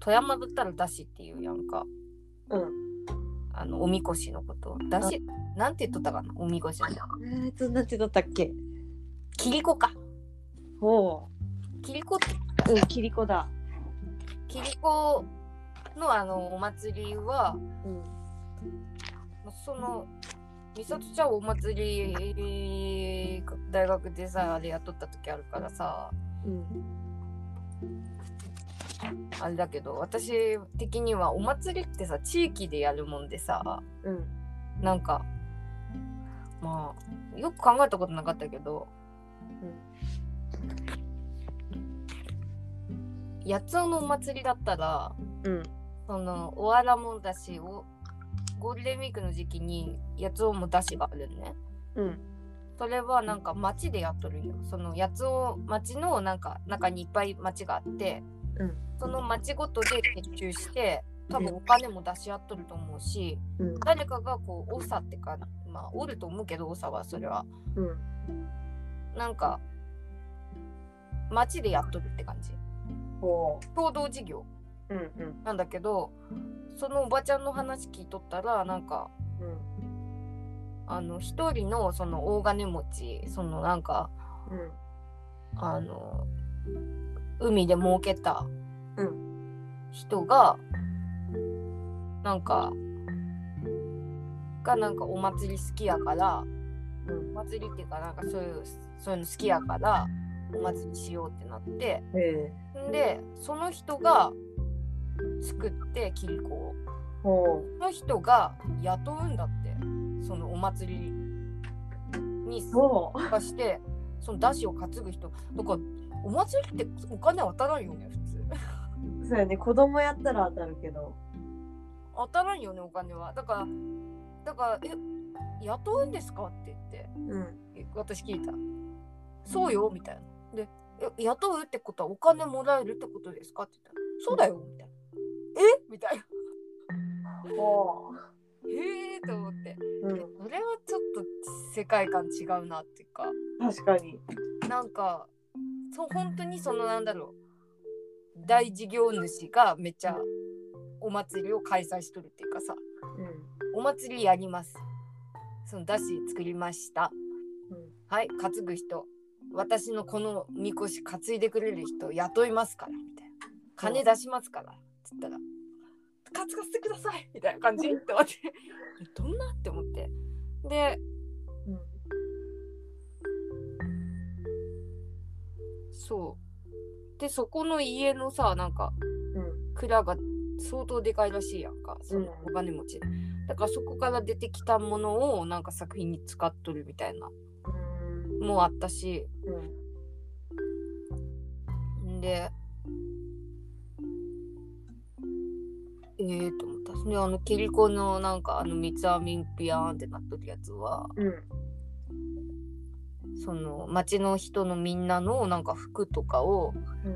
富山ぶったらだしっていうやんかうん。うんあのおみこしのことだしなんて言っとったかな？おみこしの。えーとなんてだったっけ？キリコか。ほキリコううんキリコだ。キリコのあのお祭りはうん。そのみさとちゃんお祭り大学でさあれやっとった時あるからさ。うんあれだけど私的にはお祭りってさ地域でやるもんでさうん。なんかまあよく考えたことなかったけど八つ尾のお祭りだったらうん。そのおわらもだしおゴールデンウィークの時期に八つ尾もだしがあるね。うん。それはなんか町でやっとるんよ。その八つ尾町のなんか中にいっぱい町があってうん。その町ごとで結集して多分お金も出し合っとると思うしうん。誰かがこう長ってかまあおると思うけど長はそれは。うん。なんか町でやっとるって感じ。ほ共同事業。う。うんうん。なんだけどそのおばちゃんの話聞いとったらなんかうん。あの一人のその大金持ちそのなんかうん。あの海で儲けたうん。人が、なんかがなんかお祭り好きやからうん。お祭りっていうかなんかそういうそういうの好きやからお祭りしようってなってへえ。んでその人が作ってキリコを。ほその人が雇うんだってそのお祭りに参加してその出汁を担ぐ人。だからお祭りってお金当たらんよね普通う。そうやね。子供やったら当たるけど。当たらんよねお金はだからだからえ雇うんですかって言ってうん。え私聞いたそうよみたいなでえ雇うってことはお金もらえるってことですかって言ったらそうだよみたいなえ？みたいなほ へえと思ってう。うん。これはちょっと世界観違うなっていうか確かに。なんかそう本当にそのなんだろう。大事業主がめっちゃお祭りを開催しとるっていうかさ。うん。お祭りやります。そのだし作りました。うん。はい担ぐ人。私のこのみこし担いでくれる人雇いますからみたいな。金出しますからっつったら。担がせてくださいみたいな感じ？って思って。え どんな？って思って。でそう。でそこの家のさなんかうん。蔵が相当でかいらしいやんか。そのお金持ち。で、だからそこから出てきたものをなんか作品に使っとるみたいな。うん。もあったし。うん。んで。ええー、と思った。であのキリコのなんかあの三つ編みピヤーンってなっとるやつは。うん。その町の人のみんなのなんか服とかをうん。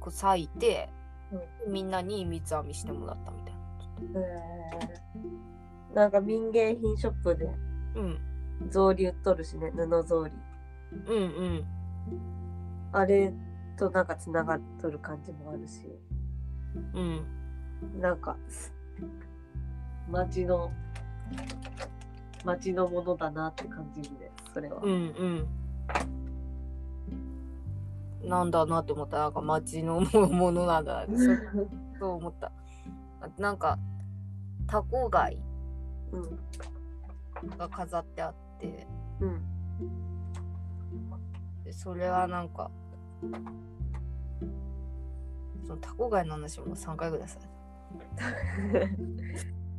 こう裂いて、みんなに三つ編みしてもらったみたいな。へー。なんか民芸品ショップでうん。草履売っとるしね布草履。うんうん。あれとなんかつながっとる感じもあるし。うん。なんか町の町のものだなって感じるねそれは、うんうん。なんだなって思った。なんか町のものなんだなそうそう思った。あなんかタコ貝うん。が飾ってあって。うん。でそれはなんかそのタコ貝の話も3回ぐらいされた。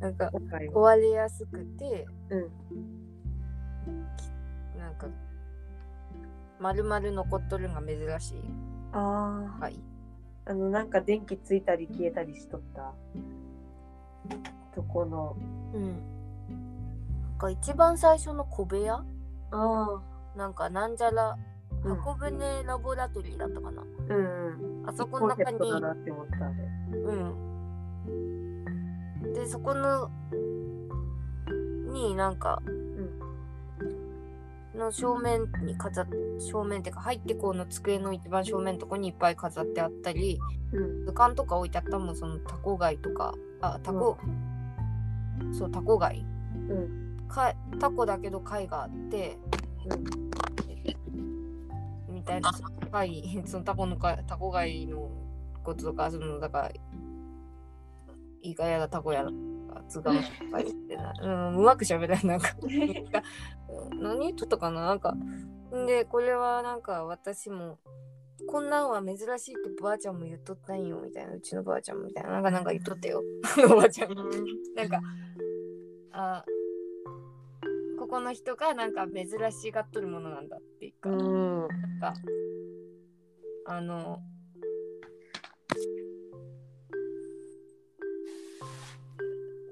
なんか壊れやすくてうんか丸々残っとるのが珍しい。ああ貝あのなんか電気ついたり消えたりしとった。とこの。うん。なんか一番最初の小部屋？あなんかなんじゃらうん。箱舟ラボラトリーだったかな、あうんうん。あそこの中に。プトだなって思ったあれ。うん。でそこのになんか、の正面に飾っ正面っていうか入ってこうの机の一番正面のとこにいっぱい飾ってあったりうん。図鑑とか置いてあったもんそのタコ貝とかあタコ、そうタコ貝。うん。かタコだけど貝があってみたいな貝 そのタコの貝タコ貝のこととかそのだからイカやらタコやらつが貝ってな、うん、うまくしゃべれないなんか。うん何言っとったかな？なんかんでこれはなんか私もこんなんは珍しいってばあちゃんも言っとったんよみたいなうちのばあちゃんもみたいな。なんかなんか言っとったよ。おばあちゃん。なんかあここの人がなんか珍しがっとるものなんだっていうか、うん。なんかあの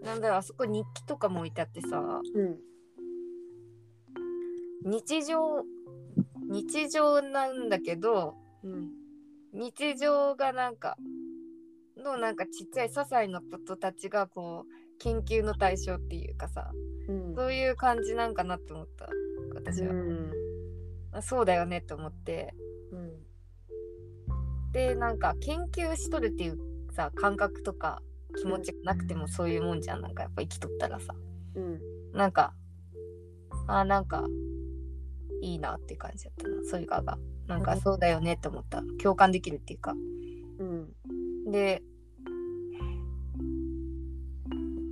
なんだろうあそこ日記とかも置いてあってさ。うん。日常日常なんだけどうん。日常がなんかのなんかちっちゃい些細なことたちがこう研究の対象っていうかさうん。そういう感じなんかなって思った私は。うん。あそうだよねって思って。うん。でなんか研究しとるっていうさ感覚とか気持ちがなくてもそういうもんじゃん。なんかやっぱ生きとったらさ。うん。なんかあなんかいいなって感じだったな。それがが。なんかそうだよねって思った。共感できるっていうか。うん。で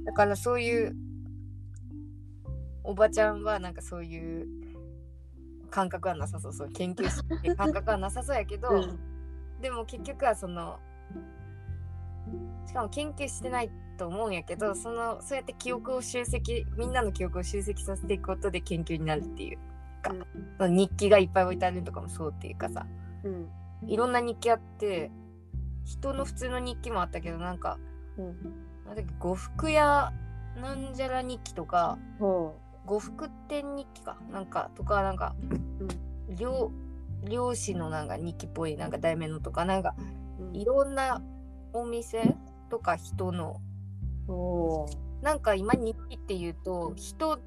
だからそういうおばちゃんはなんかそういう感覚はなさそう。そう研究して感覚はなさそうやけど、うん。でも結局はそのしかも研究してないと思うんやけどそのそうやって記憶を集積みんなの記憶を集積させていくことで研究になるっていうか、その日記がいっぱい置いてあるとかもそうっていうかさ。うん。いろんな日記あって人の普通の日記もあったけどなんかうん。なんだっけ呉服屋なんじゃら日記とかほ呉服店日記かなんかとかなんか、漁漁師のなんか日記っぽいなんか題名のとかなんかううん。いろんなお店とか人の。なんか今日記っていうと人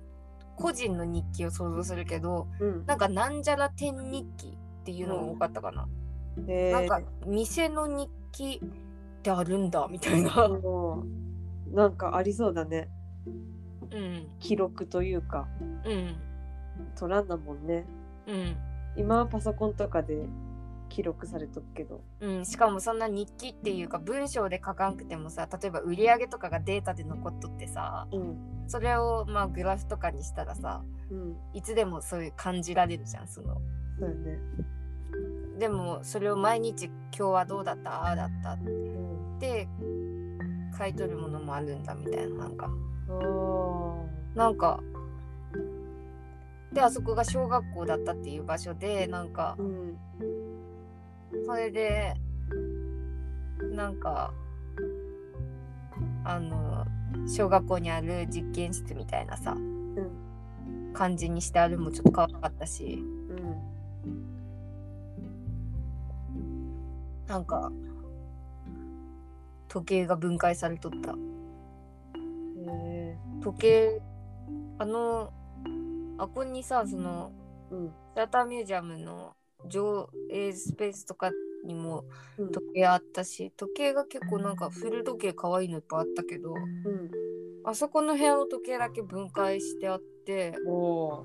個人の日記を想像するけどうん。なんかなんじゃら店日記っていうのが多かったかな、へー。なんか店の日記ってあるんだみたいな。なんかありそうだね。うん。記録というか。うん。取らんだもんね。うん。今はパソコンとかで記録されとくけど。うん、しかもそんな日記っていうか文章で書かんくてもさ例えば売り上げとかがデータで残っとってさうん。それをまあグラフとかにしたらさうん。いつでもそういう感じられるじゃんその。そうよね。でもそれを毎日今日はどうだった？ああだった。っうん。て書いとるものもあるんだみたいななんか。おなんかであそこが小学校だったっていう場所でなんかーうんそれでなんかあの小学校にある実験室みたいなさうん。感じにしてあるもちょっと可愛かったし。うん。なんか時計が分解されとった。へ時計あのあこにさそのーうん。シアターミュージアムの上映スペースとかにもうん。時計あったし時計が結構なんか古時計可愛いのいっぱいあったけどうん。あそこの部屋の時計だけ分解してあってお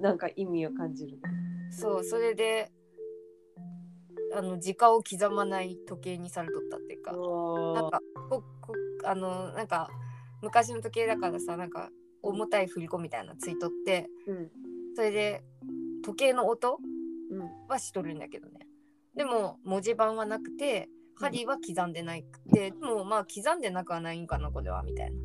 なんか意味を感じるそうそれであの時間を刻まない時計にされとったっていうかなんかここあのなんか昔の時計だからさなんか重たい振り子みたいなのついとってうん。それで時計の音うんはしとるんだけどね。でも文字盤はなくて針は刻んでなくて、でもまあ刻んでなくはないんかなこれはみたいな。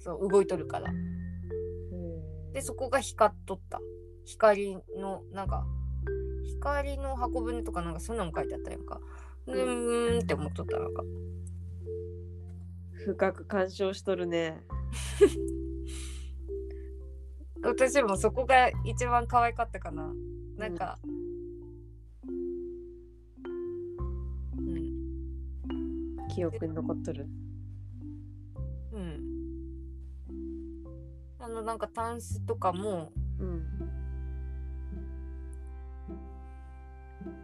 そう動いとるから。うん。でそこが光っとった。光のなんか光の箱舟とかなんかそんなのも書いてあったやんか。うーんって思っとったなんか。深く鑑賞しとるね 私もそこが一番可愛かったかな。なんかうん。記憶に残っとる。うん。あのなんかタンスとかもうん。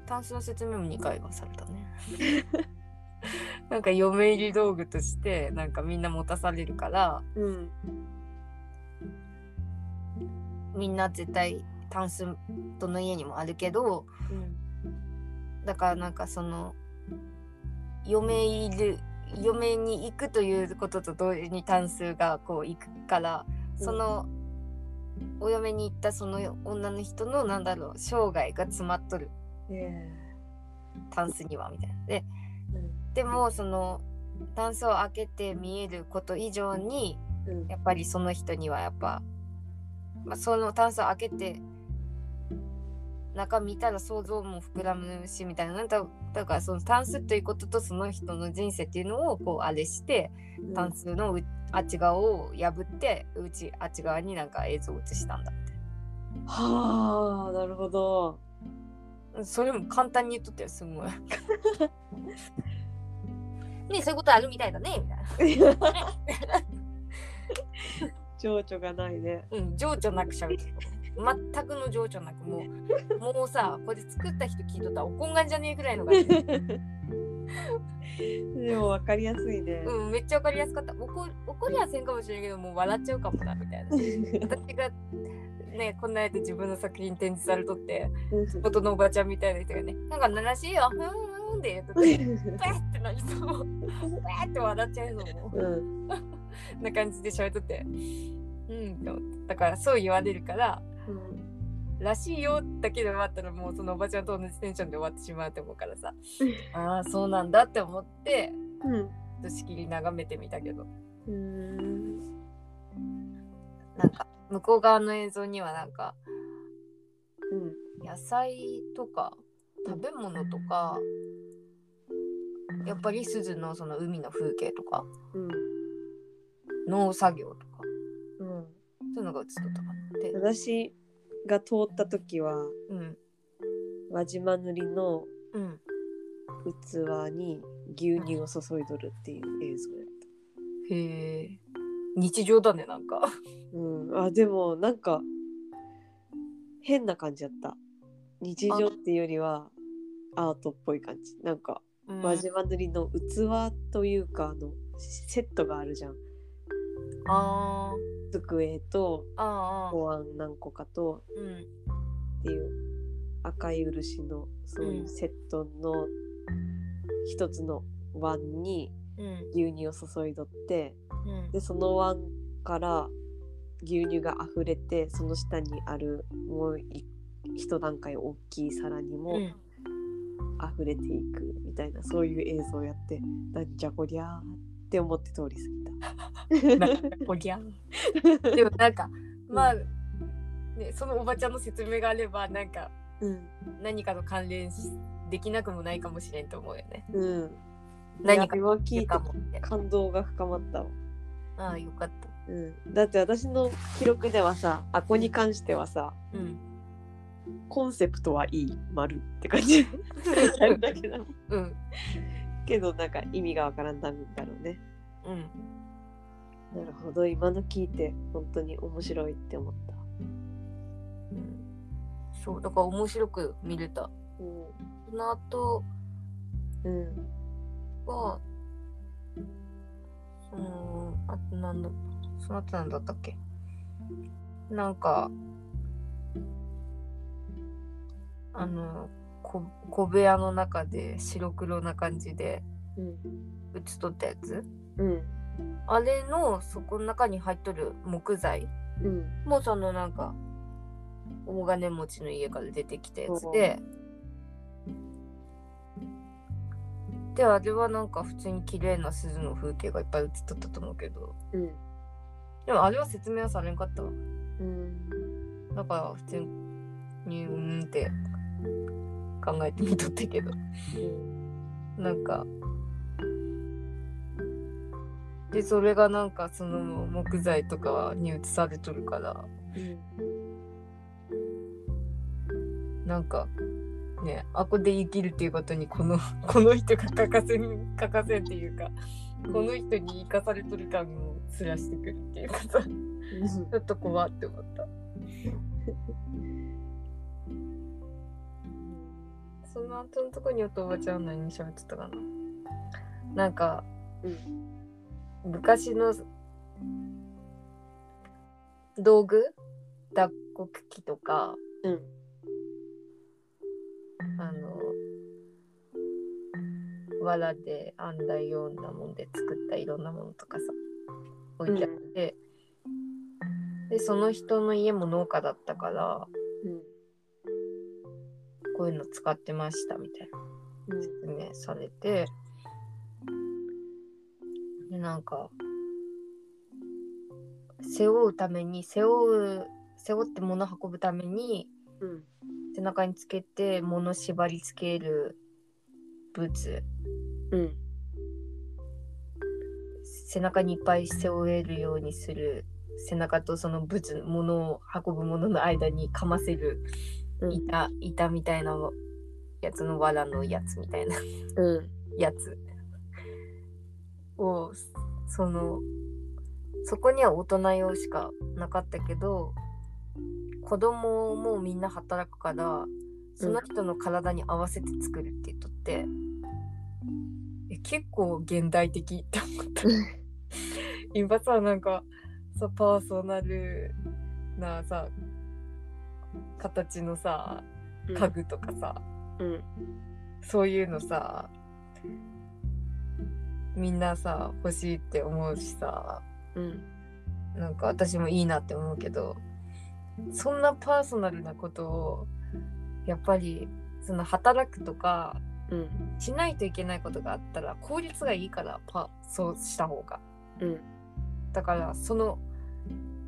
タンスの説明も2回はされたね。なんか嫁入り道具としてなんかみんな持たされるからうんみんな絶対タンスどの家にもあるけどうん。だからなんかその嫁入る嫁に行くということと同時にタンスがこう行くからそのお嫁に行ったその女の人のなんだろう生涯が詰まっとるえタンスにはみたいな。でうん。でもそのタンスを開けて見えること以上にうん。やっぱりその人にはやっぱ、まあ、そのタンスを開けて中見たら想像も膨らむしみたいな。なんだだからそのタンスということとその人の人生っていうのをこうあれしてタンスのうあっち側を破ってうちあっち側になんか映像を映したんだみたいはあなるほど。なそれも簡単に言っとったよすごい。ねそういうことあるみたいだねみたいな 情緒がないね。うん、情緒なく喋ってる。全くの情緒なく、もう、もうさ、これ作った人聞いとったらおこんがんじゃねえぐらいの感じ。でも分かりやすいね。うん、めっちゃわかりやすかった。怒怒りはせんかもしれんけど、もう笑っちゃうかもな、みたいな。私が、ね、こんなやって自分の作品展示されとって、地元のおばちゃんみたいな人がね、なんか楽しいよ、ふーんふんで言うとって、ペッってなりそう。ペッって笑っちゃうのも。うんな感じで喋っとって。うんって思って。だからそう言われるから、らしいよだけで終わったらもうそのおばちゃんと同じテンションで終わってしまうと思うからさ。ああそうなんだって思ってうん。しきり眺めてみたけど。うん。なんか向こう側の映像にはなんかうん。野菜とか食べ物とかやっぱり鈴のその海の風景とかうん農作業とか。うん。そういうのが映っとったかな。って私が通った時はうん。輪島塗りのうん。器に牛乳を注いどるっていう映像やっへえ。日常だねなんか。た。うん、あでもなんか変な感じやった。日常っていうよりはアートっぽい感じ。なんかうん。輪島塗りの器というかあのセットがあるじゃん。あー。机とお椀何個かとうん。っていう赤い漆のそういうセットの一つの碗にうん。牛乳を注いどってうん。でその碗から牛乳が溢れてその下にあるもうい一段階大きい皿にもうん。溢れていくみたいなそういう映像をやってなんじゃこりゃーって思って通り過ぎ おぎゃーでもなんかまあ、ね、そのおばちゃんの説明があればなんかうん何かの関連しできなくもないかもしれんと思うよね。うん、何かいや今聞いも。感動が深まったわ。ああよかった。うん、だって私の記録ではさアコに関してはさうん。コンセプトはいい丸って感じ だけどうん。けどなんか意味がわからんだんだろうねうん。なるほど。今の聞いて本当に面白いって思った。うん。そうだから面白く見れた。うその後んうん。は、その、あとなんだ、その後なんだったっけ？なんか、あの、こ小部屋の中で白黒な感じでうん。映っとったやつ？うんあれのそこの中に入っとる木材うん。もそのなんか大金持ちの家から出てきたやつでであれはなんか普通に綺麗な鈴の風景がいっぱい映っとったと思うけどうん。でもあれは説明はされんかったわ。うん。だから普通にうーんって考えてみとったけど。なんかでそれがなんかその木材とかに映されとるから。なんかねあこで生きるっていうことにこの この人が欠かせん欠かせんっていうかこの人に生かされとる感をすらしてくるっていうかさ。ちょっと怖って思った。その後のとこにおとおばちゃんは何喋ってたかな？なんかうん昔の道具？脱穀機とか？うん。あの藁で編んだようなもんで作ったいろんなものとかさ置いてあって、でその人の家も農家だったからうん。こういうの使ってましたみたいな説明されてでなんか背負うために背負う背負って物運ぶためにうん。背中につけて物縛りつけるブーツうん。背中にいっぱい背負えるようにする。背中とそのブーツ物を運ぶものの間にかませる。うん。板板みたいなやつの藁のやつみたいな。うん。やつをそのそこには大人用しかなかったけど子供もみんな働くからその人の体に合わせて作るって言っとって、え結構現代的って思った。今さなんかさパーソナルなさ形のさ家具とかさ、うん。そういうのさみんなさ欲しいって思うしさうん。なんか私もいいなって思うけどそんなパーソナルなことをやっぱりその働くとかうん。しないといけないことがあったら効率がいいからパそうした方が。うん。だからその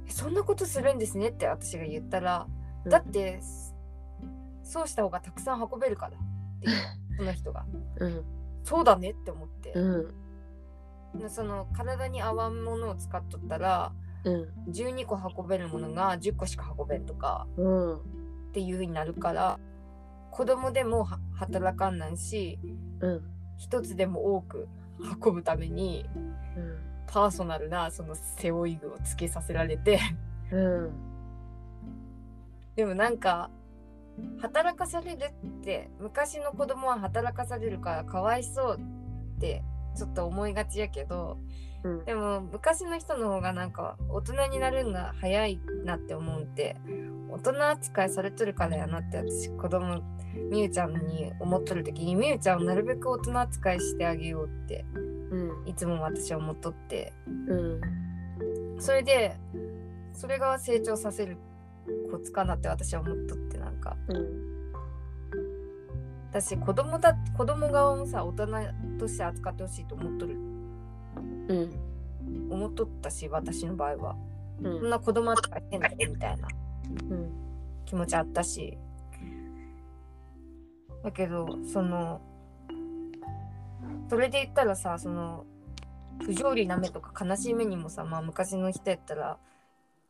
えそんなことするんですねって私が言ったら、だってそうした方がたくさん運べるからっていう その人が。うん。そうだねって思って、うんその体に合わんものを使っとったらうん。12個運べるものが10個しか運べんとかうん。っていう風になるから子供でもは働かんなんしうん。一つでも多く運ぶためにうん。パーソナルなその背負い具をつけさせられて。うん。でもなんか働かされるって昔の子供は働かされるからかわいそうってちょっと思いがちやけどうん。でも昔の人の方がなんか大人になるんが早いなって思うんで大人扱いされとるからやなって私子供みゆちゃんに思っとる時にみゆちゃんをなるべく大人扱いしてあげようってうん。いつも私は思っとって。うん。それでそれが成長させるコツかなって私は思っとってなんか。うん私子供だ子供側もさ大人として扱ってほしいと思っとる。うん。思っとったし私の場合は。うん。そんな子供扱いしてんだよみたいな。うん。気持ちあったし。だけどそのそれで言ったらさその不条理な目とか悲しい目にもさまあ昔の人やったら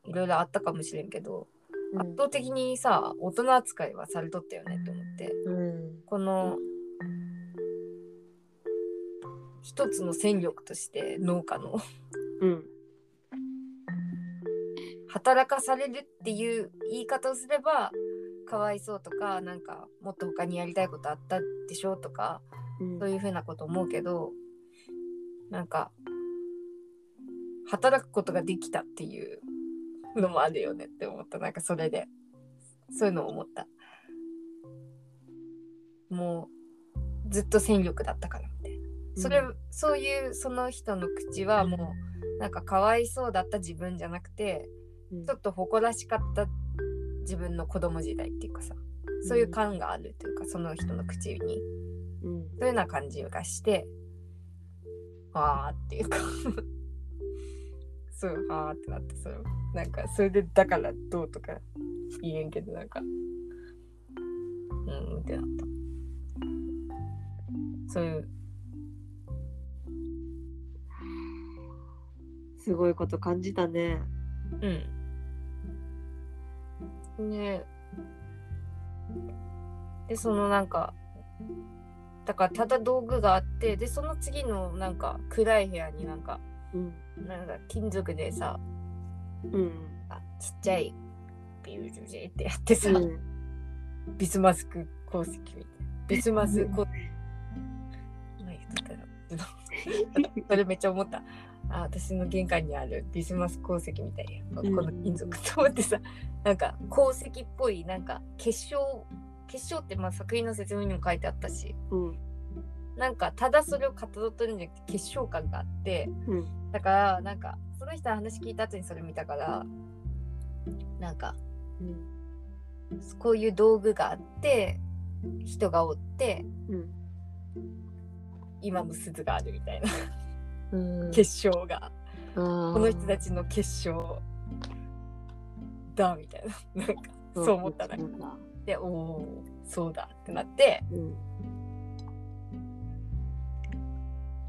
いろいろあったかもしれんけど、圧倒的にさ大人扱いはされとったよねって思って。うんこの一つの戦力として農家のうん。働かされるっていう言い方をすればかわいそうとかなんかもっと他にやりたいことあったでしょとかうん。そういうふうなこと思うけどなんか働くことができたっていうのもあるよねって思った。なんかそれで。そういうのを思ったもうずっと戦力だったからみたいな。それ、うん。そういうその人の口はもうなんかかわいそうだった自分じゃなくてうん。ちょっと誇らしかった自分の子供時代っていうかさそういう感があるというかその人の口に。うん。そういうような感じがしてあーっていうか。そうあーってなってそれなんかそれでだからどうとか言えんけどなんか。うんってな。ったそういう。すごいこと感じたね。うん。ね。でそのなんかだからただ道具があってでその次のなんか暗い部屋になんかうん。なんか金属でさうん。あちっちゃいビュージュジェってやってさ、うん。ビスマスク鉱石みたいな。ビスマス鉱石何言っとったのそれめっちゃ思った。あ私の玄関にあるビスマス鉱石みたいや。こうん。の金属と思ってさ。なんか鉱石っぽいなんか結晶結晶ってまあ作品の説明にも書いてあったし。うん。なんかただそれをかたどってるんじゃなくて結晶感があって。うん。だからなんかその人の話聞いた後にそれ見たからなんかうん。こういう道具があって人がおってうん今も鈴があるみたいな。うん。結晶が。ここの人たちの結晶。だみたいな。なんかそう思ったなそうだ。でおおそうだってなって。うん。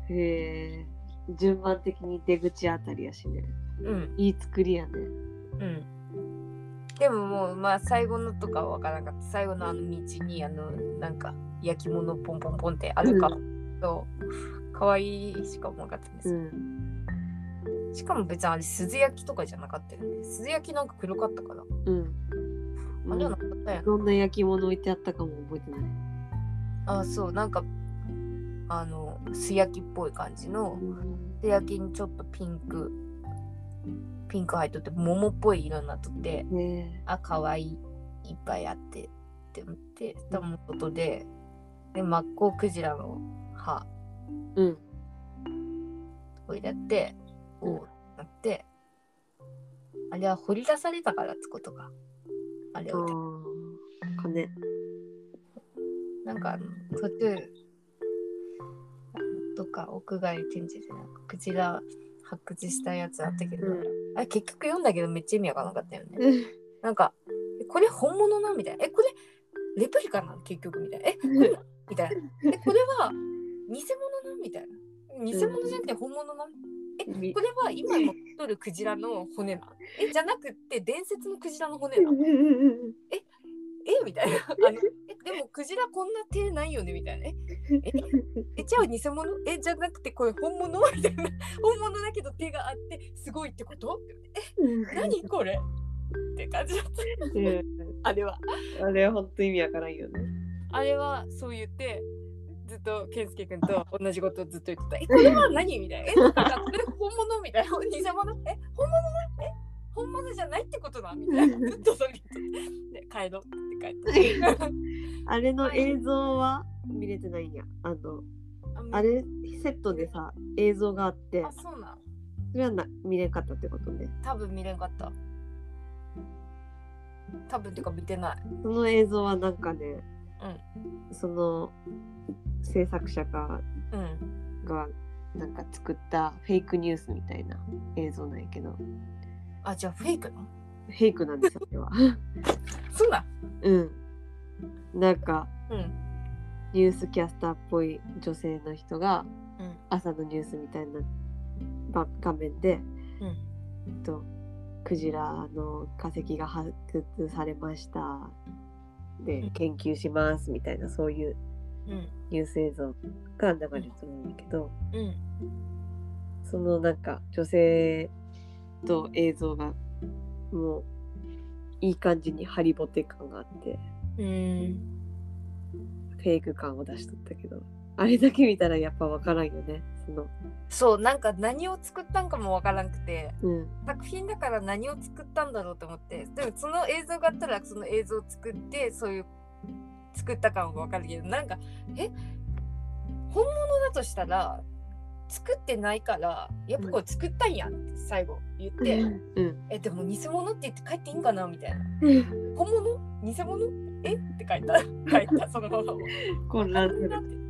へえ順番的に出口あたりやしね。うん。いい作りやね。うん。でももうまあ最後のとかは分からなかった。最後のあの道にあのなんか焼き物ポンポンポンってあるかと可愛いしか思わなかったんです。うよ、ん。しかも別にあれ鈴焼きとかじゃなかったよね。鈴焼きなんか黒かったからうん。あれはなかったやんどんな焼き物置いてあったかも覚えてない。あそうなんかあの素焼きっぽい感じの素焼きにちょっとピンクピンク入っとって桃っぽい色になっとってねあ可愛いいっぱいあってって思ってたもことででマッコウクジラの歯え。うん。を入れてこうなってあれは掘り出されたからってことかあれあを。なんかあの途中とか屋外展示でなんかクジラ発掘したやつあったけど、うんあれ結局読んだけどめっちゃ意味わからなかったよね。なんか、えこれ本物なみたいな。え、これレプリカなの結局みたいな。え、これみたいな。え、これは偽物なみたいな。偽物じゃなくて本物なえ、みこれは今の取るクジラの骨な え、じゃなくて伝説のクジラの骨なえみたいな。あのえでもクジラこんな手ないよね？みたいな。え、え？じゃあ偽物？え、じゃなくてこれ本物？みたいな。本物だけど手があってすごいってこと？え、何これ？って感じだった。あれは。あれは本当意味わからんよね。あれはそう言ってずっと健介君と同じことをずっと言ってた。え、これは何？みたいな。え、なんかこれ本物？みたいな。偽物え、本物だえ、本物じゃないってことだみたいな。ずっとそれ言って。で、帰ろうって帰った。あれの映像は見れてないんや。あの、あれセットでさ、映像があってあ、、そうなん。それはな見れんかったってことね。多分見れんかった。多分っていうか見てない。その映像はなんかね、その制作者がうん。がなんか作ったフェイクニュースみたいな映像なんやけど、あ、じゃあフェイクなの？フェイクなんですよ、これは。そうなん？うん。なんかうん。ニュースキャスターっぽい女性の人がうん。朝のニュースみたいなば画面で、うんとクジラの化石が発掘されましたで研究しますみたいなそういううん。ニュース映像が流れてるんだけどうん。そのなんか女性と映像がもういい感じにハリボテ感があってうん。フェイク感を出しとったけどあれだけ見たらやっぱ分からんよねそのそう、なんか何を作ったんかもわからんくて、うん作品だから何を作ったんだろうと思って、でもその映像があったらその映像を作って、そういう作った感はわかるけど、なんか、え？本物だとしたら、作ってないから、やっぱこれ作ったんやって最後言って、うんえ、でも偽物って言って帰っていいんかなみたいな。本物？偽物？え？って書いた。書いた、そのまま。混乱するなって言って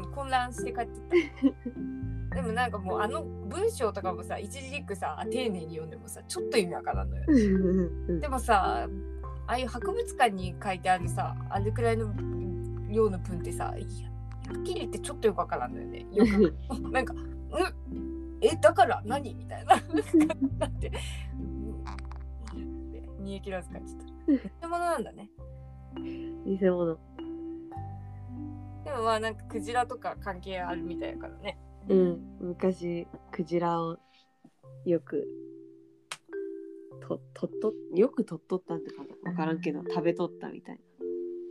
うん混乱して帰ってった。でもなんかもうあの文章とかもさ、一字一句さ、丁寧に読んでもさ、ちょっと意味わからんのよ。うんでもさ、ああいう博物館に書いてあるさ、あれくらいの量の文ってさ、いや、はっきり言ってちょっとよくわからんのよね。よく なんか、うんえ、だから何？みたいな。だって、煮え切らず感じた。偽物なんだね。偽物でもまあなんかクジラとか関係あるみたいだからね。うん昔クジラをよくととっとよくとっとったんだかな分からんけど食べとったみたい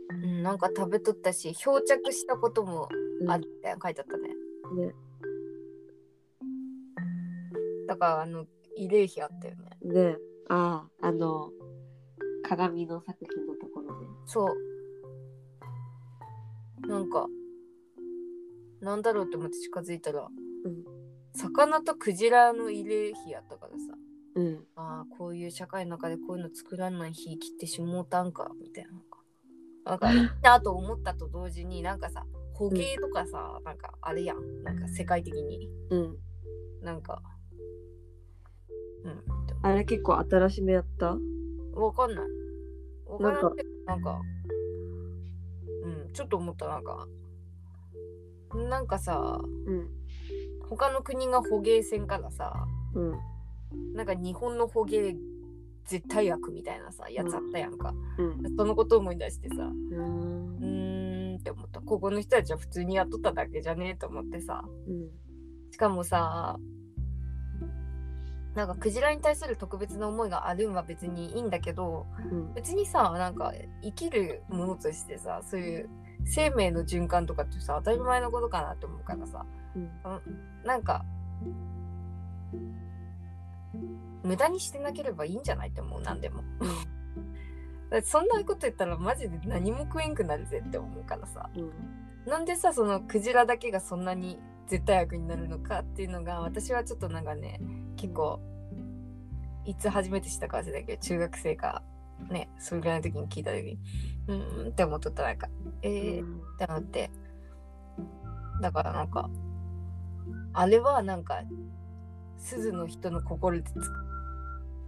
うん、なんか食べとったし、漂着したこともな、あるみたいな書いてあったね。ね。だからあの慰霊碑あったよね。ね。あああの鏡の作品のところねそう。なんか、なんだろうって思って近づいたら、うん。魚とクジラの慰霊碑やったからさ、うんああ、こういう社会の中でこういうの作らんない日切ってしもうたんか、みたいな。なんか、いいなと思ったと同時に、なんかさ、捕鯨とかさ、なんかあれやん。なんか世界的に。うんなんか、うん。あれ結構新しめやった？わかんない。わからんけど、なんか、うん、ちょっと思った、なんか、なんかさ、うん他の国が捕鯨船からさ、うんなんか日本の捕鯨絶対悪みたいなさ、やつあったやんか。うん。そのこと思い出してさ、うーん。うーんって思った。ここの人たちは普通に雇っただけじゃねえと思ってさ。うん。しかもさ、なんかクジラに対する特別な思いがあるんは別にいいんだけどうん。別にさなんか生きるものとしてさそういう生命の循環とかってさ当たり前のことかなって思うからさ。うん。なんか無駄にしてなければいいんじゃないって思う何でも。そんなこと言ったらマジで何も食えんくなるぜって思うからさ。うん。なんでさそのクジラだけがそんなに絶対悪になるのかっていうのが私はちょっとなんかね結構いつ初めて知ったか忘れたけど中学生かねそれぐらいの時に聞いた時にうーんって思っとったなんか。えー、うんって思って。だからなんかあれはなんか鈴の人の心でつ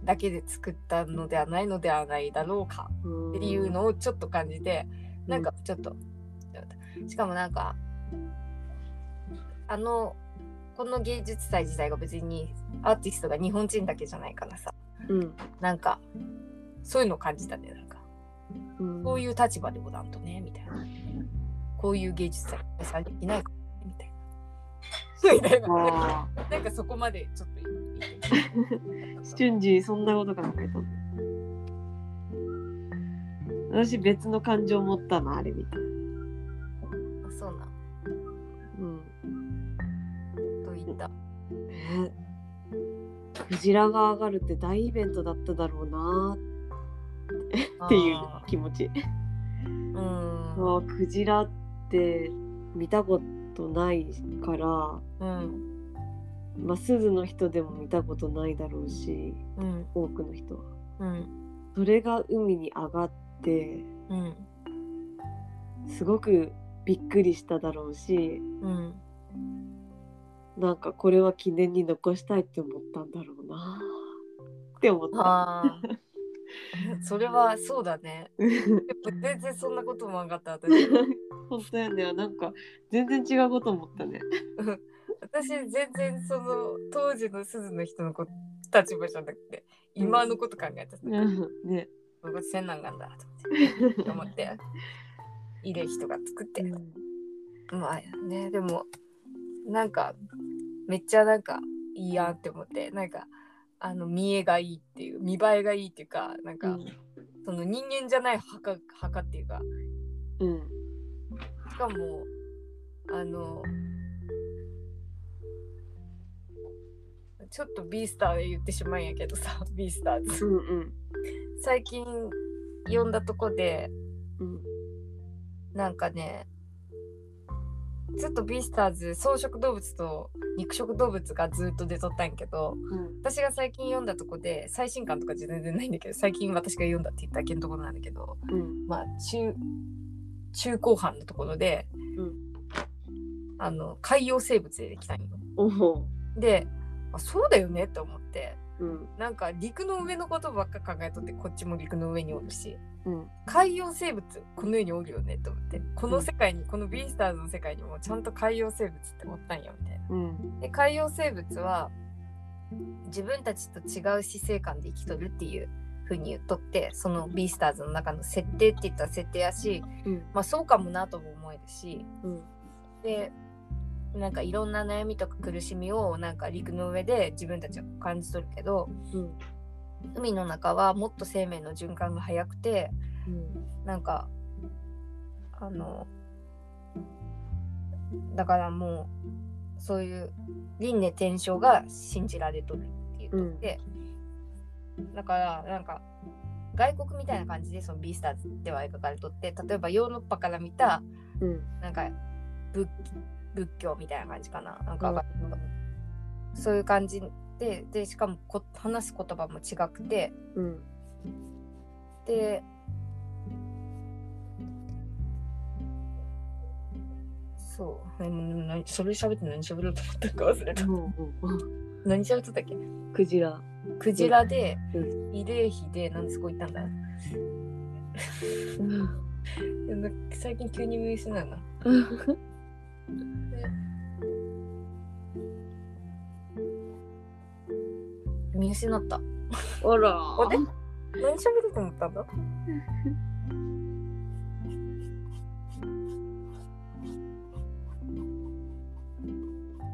だけで作ったのではないのではないだろうか。うん。っていうのをちょっと感じて、なんかちょっと、しかもなんかあのこの芸術祭自体が別にアーティストが日本人だけじゃないからさ。うん。なんかそういうのを感じたねなんか。うん。こういう立場でおらんとねみたいな。こういう芸術祭開催できないかみたいなみたいな。なんかあなんかそこまでちょっと言ってあ瞬時そんなこと考えたの？私別の感情持ったなあれ見て。あそうなん。うん。と言った？えクジラが上がるって大イベントだっただろうなって。いうあ気持ち。ー。うん。クジラって見たことないからうん。まあ鈴の人でも見たことないだろうしうん。多くの人は。うん。それが海に上がってうん。すごくびっくりしただろうしうん。なんかこれは記念に残したいって思ったんだろうなって思った。それはそうだね。全然そんなこともなかった私 本当やね。なんか全然違うこと思ったね。私全然その当時の鈴の人のこ立場じゃなくて今のこと考えた、うん。ね。ここ千難がんだと思って。いる人が作って、まあねでもなんかめっちゃなんかいいやんって思って。なんかあの見栄がいいっていう見栄えがいいっていうかなんか、うん。その人間じゃない墓墓っていうか。うん。しかもあのちょっとビースターで言ってしまうんやけどさ ビースターズ。うんうん。最近読んだとこでうん。なんかねずっとビースターズ草食動物と肉食動物がずっと出とったんやけどうん。私が最近読んだとこで最新刊とか全然ないんだけど最近私が読んだって言っただけのところなんだけどうん。まあ中中後半のところでうん。あの海洋生物できたんよ。であそうだよねって思ってうん。なんか陸の上のことばっか考えとってこっちも陸の上におるし。うん。海洋生物この世におるよねって思って。この世界に、このビースターズの世界にもちゃんと海洋生物っておったんよみたいな。うん。で海洋生物は自分たちと違う死生観で生きとるっていう風に言っとってそのビースターズの中の設定って言ったら設定やしうん。まあそうかもなとも思えるし。うん。でなんかいろんな悩みとか苦しみをなんか陸の上で自分たちは感じ取るけどうん。海の中はもっと生命の循環が早くてなんかあのだからもうそういう輪廻転生が信じられとるっていうとって、だからなんか外国みたいな感じでそのビースターズでは描かれとって例えばヨーロッパから見たうん。なんか仏仏教みたいな感じかな。なんかわかん。そういう感じででしかもこ話す言葉も違くて。うん。でそう。ななそれ喋って何喋ろうと思ったか忘れた。うん何喋っとったっけ？クジラ。クジラでう慰霊碑でなんでそこ行ったんだ 最近急に見失うな見失ったあらあれ？何喋ろうと思ったんだ？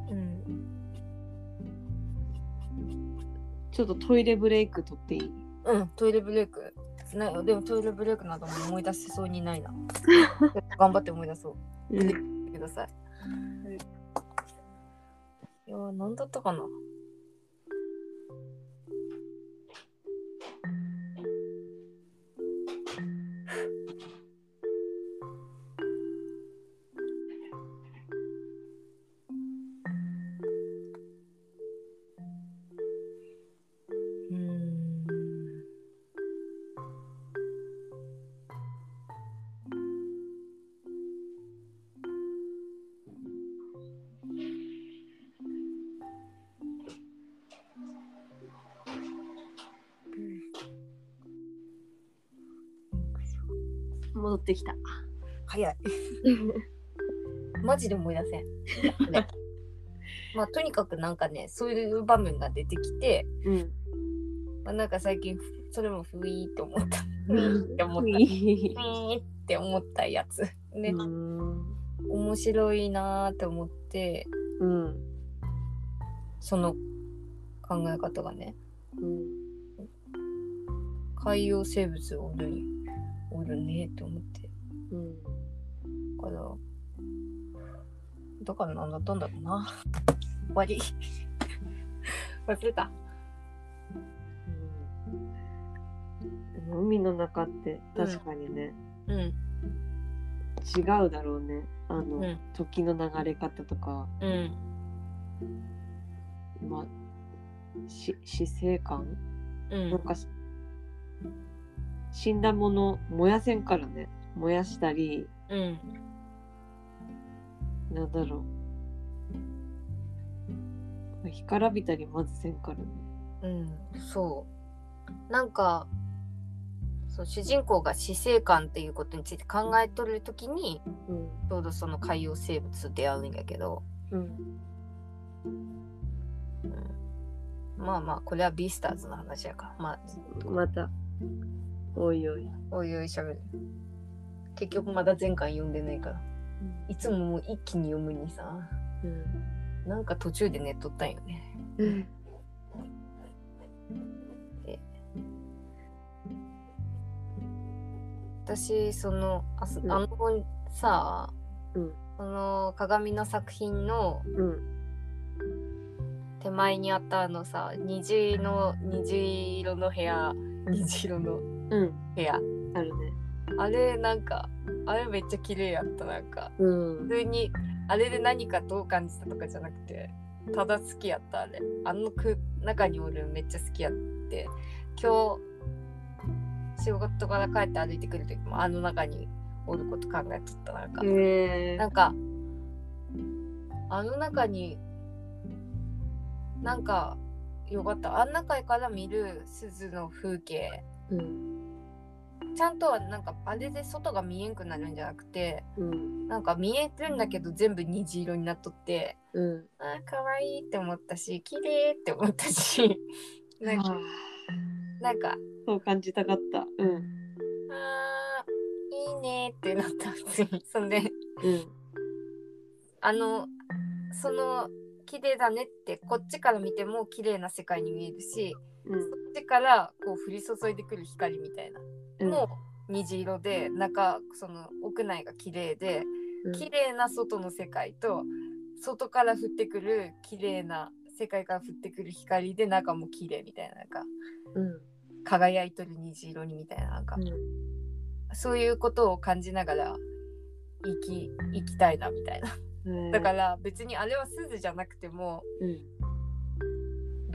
うんちょっとトイレブレイク取っていい？うん、トイレブレイク。なでもトイレブレイクなども思い出せそうにないな。頑張って思い出そう。うん。ください。いやー、なんだったかな。ってきた。早い。マジで思い出せん。ね まあとにかくなんかねそういう場面が出てきて、うん。まあ、なんか最近それもふいーって思った。ふうんいーって思った。ふいーって思ったやつ。ね、うん。面白いなーって思ってうん。その考え方がねうん。海洋生物おるんおるねって思って。うん。だからだからなんだったんだろうな。終わり。忘れた。うん。海の中って確かにね、うん。違うだろうね。あの、うん。時の流れ方とか。うん。まあし死生観、うん。なんかし死んだもの燃やせんからね。燃やしたりうんなんだろう。干からびたりまずせんからね。うんそう。なんかそう主人公が死生観っていうことについて考えとるときにうん。ちょうどその海洋生物と出会うんやけど、うん。うん、まあまあこれはビースターズの話やから。まあまたおいおい、おいおいしゃべる。結局まだ前回読んでないから。いつももう一気に読むにさ。うんなんか途中で寝っとったんよね。うん。私そのあそうん。あのさ、うん。その鏡の作品のうん。手前にあったあのさ虹の虹色の部屋。虹色のうん。部屋。あるね。あれなんかあれめっちゃ綺麗やったなんか。うん。普通にあれで何かどう感じたとかじゃなくてただ好きやったあれ。あのく中におるめっちゃ好きやって。今日仕事から帰って歩いてくる時もあの中におること考えとったなんか、へえ。なんかあの中になんかよかった。あん中から見る鈴の風景。うんちゃんとはなんかあれで外が見えんくなるんじゃなくてうん。なんか見えてるんだけど全部虹色になっとってうん。あー可愛いって思ったし綺麗って思ったし なんかあ。なんかーそう感じたかった。うん。あーいいねってなった普通にそんでうん。あのその綺麗だねってこっちから見ても綺麗な世界に見えるしうん。こっちからこう降り注いでくる光みたいな、うん。もう虹色で中その屋内が綺麗でうん。綺麗な外の世界と外から降ってくる綺麗な世界から降ってくる光で中も綺麗みたいななんかうん。輝いとる虹色にみたいななんか、そういうことを感じながら生き生きたいなみたいな。うん。だから別にあれは鈴じゃなくてもうん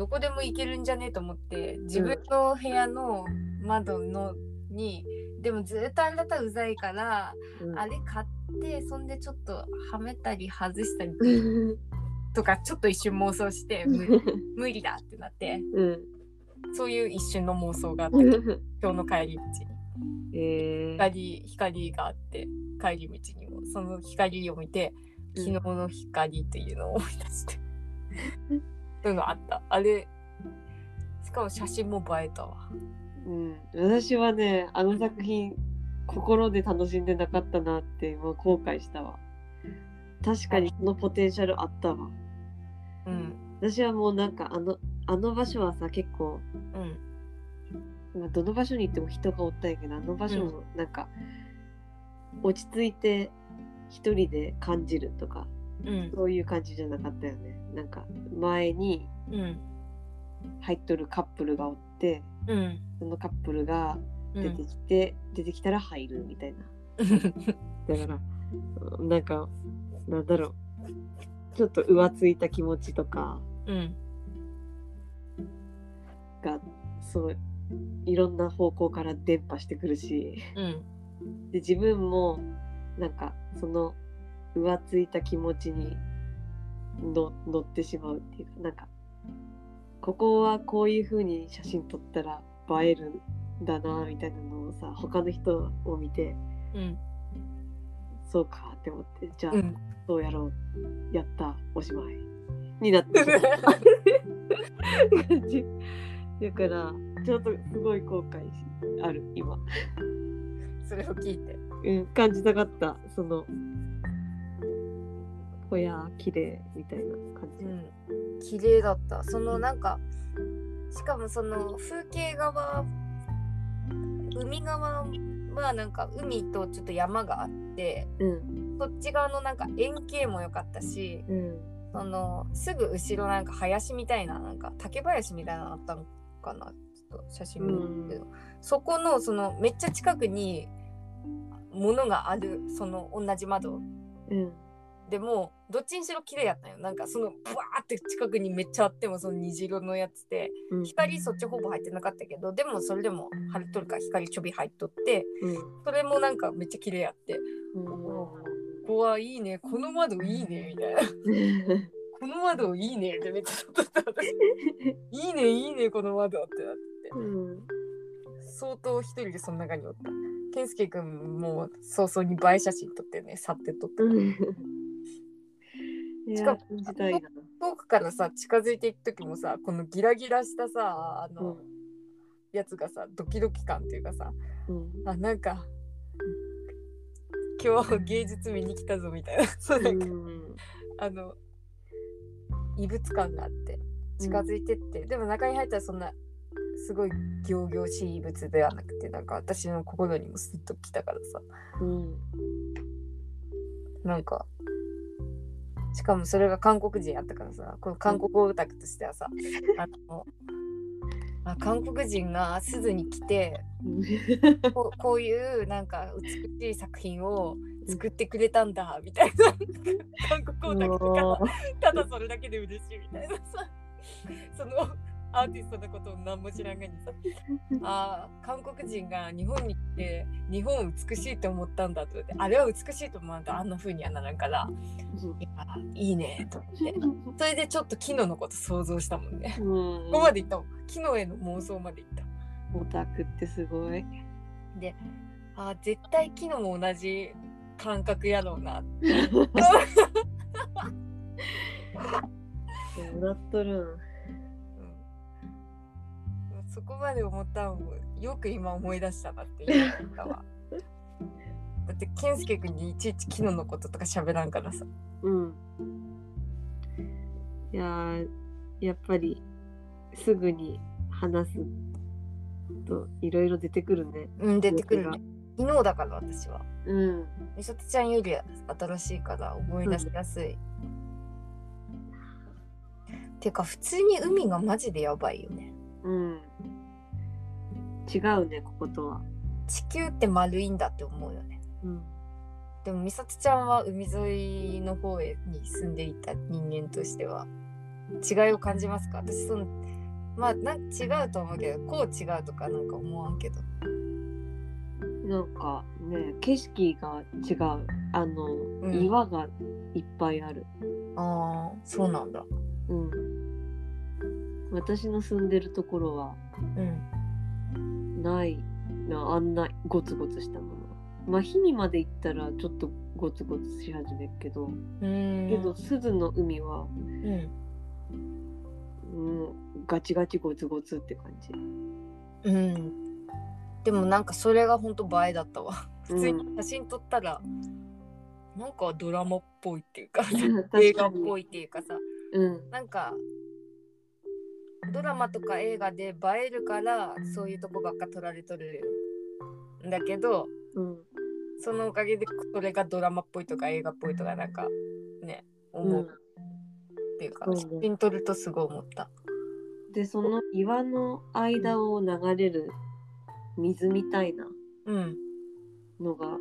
どこでも行けるんじゃねえと思って自分の部屋の窓のにでもずっとあなたうざいから、うん。あれ買ってそんでちょっとはめたり外したりうん。とかちょっと一瞬妄想して 無理だってなってうん。そういう一瞬の妄想があって今日の帰り道に。えー。光光があって帰り道にも。その光を見てうん。昨日の光っていうのを思い出して、そういうのあったあれしかも写真も映えたわうん、私はねあの作品心で楽しん。でなかったなって今後悔したわ確かにそのポテンシャルあったわうん。私はもうなん。かあのあの場所はさ結構うん。まどの場所に行っても人がおったん。やけどあの場所もなん。か、落ち着いて一人で感じるとかうん。そういう感じじゃなかったよね。なんか前にうん。入っとるカップルがおってうん。そのカップルがうん。出てきて、出てきたら入るみたいな。だからうんなんかなんだろう。ちょっと浮ついた気持ちとかうん。がそういろんな方向から伝播してくるし。うん。で自分もなんかその浮ついた気持ちにの乗ってしまうっていうかなんかここはこういう風に写真撮ったら映えるんだなみたいなのをさ他の人を見てうん。そうかって思ってじゃあ、うん。そうやろうやったおしまいになってしまう感じだからちょっとすごい後悔しある今、それを聞いて。うん、感じたかったそのほや綺麗みたいな感じ、うん。綺麗だった。そのなんかしかもその風景側海側はなんか海とちょっと山があってうん。そっち側のなんか円形も良かったしうん。そのすぐ後ろなんか林みたいななんか竹林みたいなのあったのかな？ちょっと写真見る。けど、そこのそのめっちゃ近くに物があるその同じ窓。うんでもどっちにしろ綺麗やったんよ。なんかそのブワーって近くにめっちゃあってもその虹色のやつで。うん。光そっちほぼ入ってなかったけどでもそれでも晴れとるから光ちょび入っとってうん。それもなんかめっちゃ綺麗やって。うん。ここはいいね。この窓いいねみたいな。この窓いいねってめっちゃ撮った。私いいねいいねこの窓ってなって。うん相当一人でその中におった。健介くんも早々に映え写真撮ってね去って撮った。いしかも遠くからさ近づいていく時もさこのギラギラしたさあの、やつがさドキドキ感っていうかさうん。あなんか今日芸術見に来たぞみたいな。そうなんか、うん。あの異物感があって近づいてって、でも中に入ったらそんなすごい仰々しい異物ではなくてなんか私の心にもスッときたからさ。うん。なんかしかもそれが韓国人やったからさこの韓国オタクとしてはさ、あのあ韓国人が鈴に来てこうこういうなんか美しい作品を作ってくれたんだみたいな。韓国オタクとかただそれだけで嬉しいみたいなさ。そのアーティストのことを何も知らんがにさ。あー韓国人が日本に来て日本を美しいと思ったんだと思ってあれは美しいと思わんとあんな風にはならんから。いやいいねと思って。それでちょっとキノのこと想像したもんね。うん。ここまでいったもん。キノへの妄想までいった。オタクってすごい。あー絶対キノも同じ感覚やろうな。もらっとるん。うんそこまで思ったのもよく今思い出したなっていうかは。だって健介君にいちいちキノのこととか喋らんからさ。うん。いやーやっぱりすぐに話すといろいろ出てくるね。うん出てくるね。昨日だから私は。うん。みさとちゃんより新しいから思い出しやすい、てか普通に海がマジでやばいよねうん。違うね、こことは。地球って丸いんだって思うよねうん。でも美里ちゃんは海沿いの方へに住んでいた人間としては違いを感じますか？私そのまあなん違うと思うけどこう違うとかなんか思わんけどなんかね、景色が違う。あの、ん岩がいっぱいある。ああそうなんだうん。私の住んでるところはうん。ないな、あんなゴツゴツしたもの。まあ、日にまで行ったらちょっとゴツゴツし始めるけど、けど、鈴の海は、うん。うん、ガチガチゴツゴツって感じ。うん。でもなんかそれがほんと映えだったわ。普通にうん写真撮ったら、なんかドラマっぽいっていうか 映画っぽいっていうかさ。うん。なんかドラマとか映画で映えるからそういうとこばっか撮られとるんだけどうんそのおかげでそれがドラマっぽいとか映画っぽいとかなんかね思うっていうか、そうね写真撮るとすごい思った。でその岩の間を流れる水みたいなうん。のが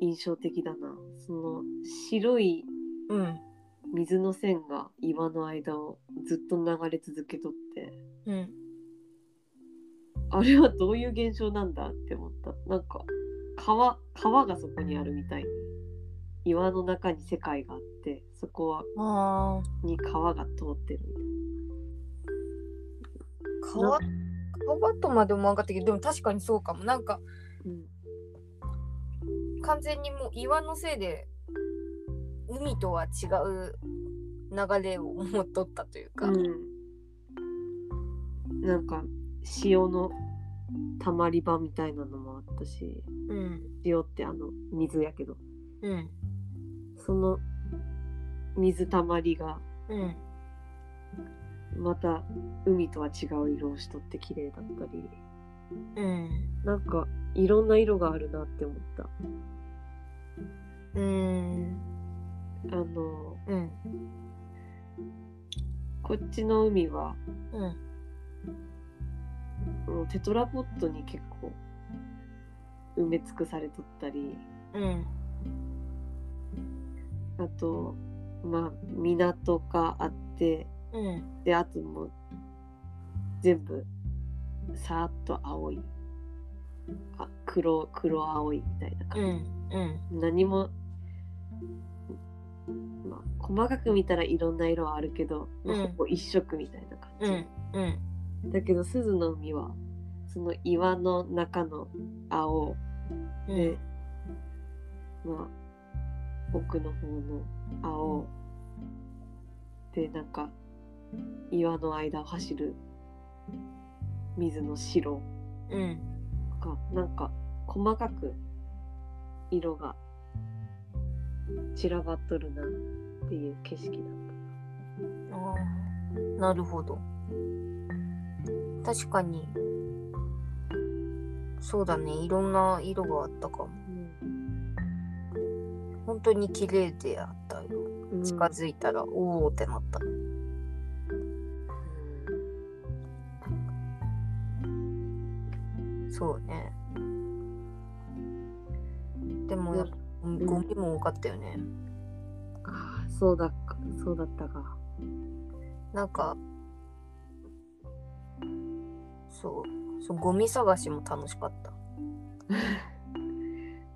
印象的だな。その白いうん水の線が岩の間をずっと流れ続けとって。うん。あれはどういう現象なんだって思った。なんか川川がそこにあるみたいに。岩の中に世界があってそこはあに川が通ってるみたいー川川とまでも分かったけどでも確かにそうかも。なんかな、完全にもう岩のせいで海とは違う流れを持っとったというか、うん、なんか潮のたまり場みたいなのもあったしうん。塩ってあの水やけど。うん。その水たまりがうん。また海とは違う色をしとって綺麗だったり。うん。なんかいろんな色があるなって思った。うんあのうん。こっちの海はうん。テトラポットに結構埋め尽くされとったりうん。あとまあ港があってうん。であともう全部さーっと青いあ黒黒青いみたいなう感ん。うん。じ、何も、まあ、細かく見たらいろんな色はあるけど、まあうん。ほぼ一色みたいな感じ、うんうん。だけど鈴の海はその岩の中の青うん。で、まあ奥の方の青でなんか岩の間を走る水の白うん。がなんか細かく色が散らばっとるなっていう景色だっあーなるほど。確かに。そうだね。いろんな色があったかも。た。本当に綺麗であったよ。うん。近づいたら、おおってなった。そうね。でもやっゴミも多かったよね、ああそうだかそうだったか。なんかそうそうゴミ探しも楽しかった。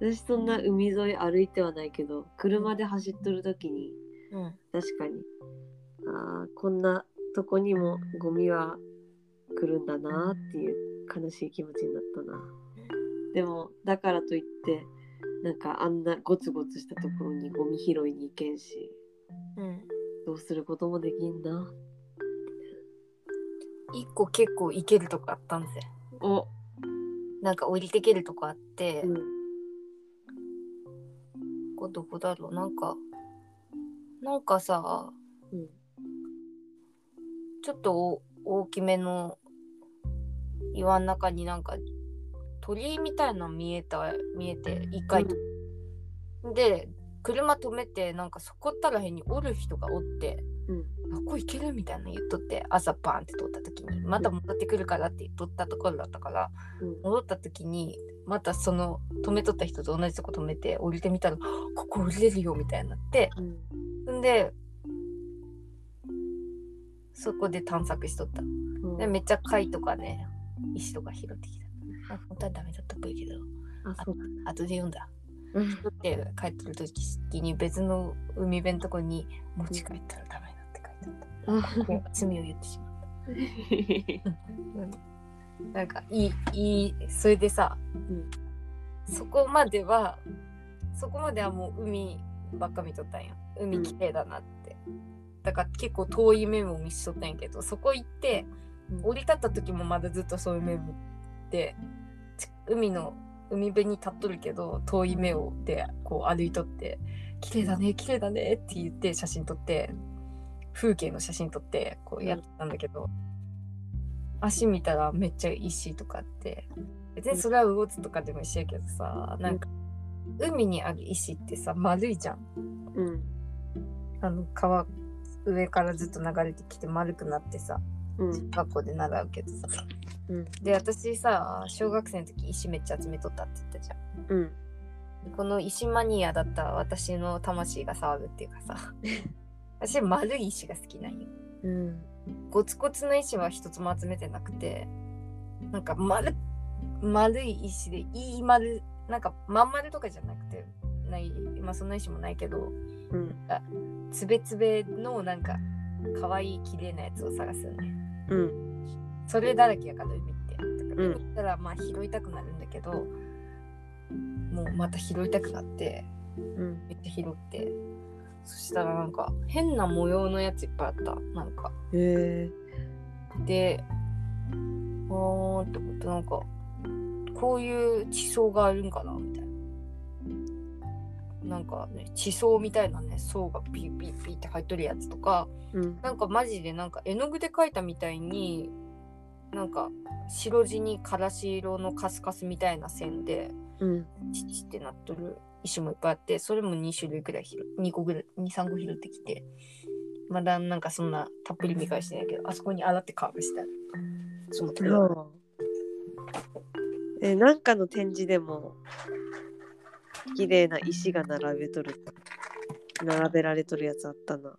私そんな海沿い歩いてはないけど車で走っとる時にうん。確かにあーこんなとこにもゴミは来るんだなっていう悲しい気持ちになったな。でもだからといってなんかあんなゴツゴツしたところにゴミ拾いに行けんしうん。どうすることもできんな。一個結構行けるとこあったんぜお。なんか降りてけるとこあって、うん。ここどこだろう。なんかなんかさうん。ちょっとお大きめの岩の中になんか鳥居みたいなの見えた見えて一回、で車止めてなんかそこったらへんにおる人がおってうん「あここ行ける?」みたいなの言っとって朝バーンって通った時に。また戻ってくるからって言っとったところだったからうん。戻った時にまたその止めとった人と同じとこ止めて降りてみたら「ここ降りれるよ」みたいになってうん。んでそこで探索しとった。うん。でめっちゃ貝とかね石とか拾ってきた。あ本当はダメだったっぽいけど。あそう。後で読んだ。うん。取って帰ってる時に別の海辺のとこに持ち帰ったらダメだって書いてあった、もう罪を言ってしまった、なんかいいいいそれでさ、んそこまではそこまではもう海ばっか見とったんや。海綺麗だなって、だから結構遠い面も見しとったんやけどそこ行って降り立った時もまだずっとそういう面見てち海の海辺に立っとるけど遠い目をでこう歩いとって「綺麗だね綺麗だね」って言って写真撮って風景の写真撮ってこうやってたんだけど、足見たらめっちゃ石とかあって別にそれは魚津とかでも一緒やけどさなんか海にある石ってさ丸いじゃん。うん。あの川上からずっと流れてきて丸くなってさうん。学校で習うけどさうん。で私さ小学生の時石めっちゃ集めとったって言ったじゃん。うん。この石マニアだった私の魂が騒ぐっていうかさ。私丸い石が好きなんよ。うん。ゴツゴツの石は一つも集めてなくてなんか丸丸い石でいい丸なんかまん丸とかじゃなくてないまあそんな石もないけどうん。つべつべのなんか可愛い綺麗なやつを探すよね。うんそれだらけやから海って。だからったらまあ拾いたくなるんだけど、もうまた拾いたくなってうん。めっちゃ拾って。そしたらなんか変な模様のやついっぱいあった。なんか。へえ。であーって思ってなんかこういう地層があるんかなみたいな。なんかね地層みたいなね層がピーピーピーって入っとるやつとかうん。なんかマジでなんか絵の具で描いたみたいになんか白地にからし色のカスカスみたいな線でうん。チッチってなっとる石もいっぱいあってそれも2種類くらい拾2個ぐらい23個拾ってきてまだなんかそんなたっぷり見返してないけどあそこに洗ってカーブしてあるそのえなんかの展示でも綺麗な石が並べとる並べられとるやつあったな。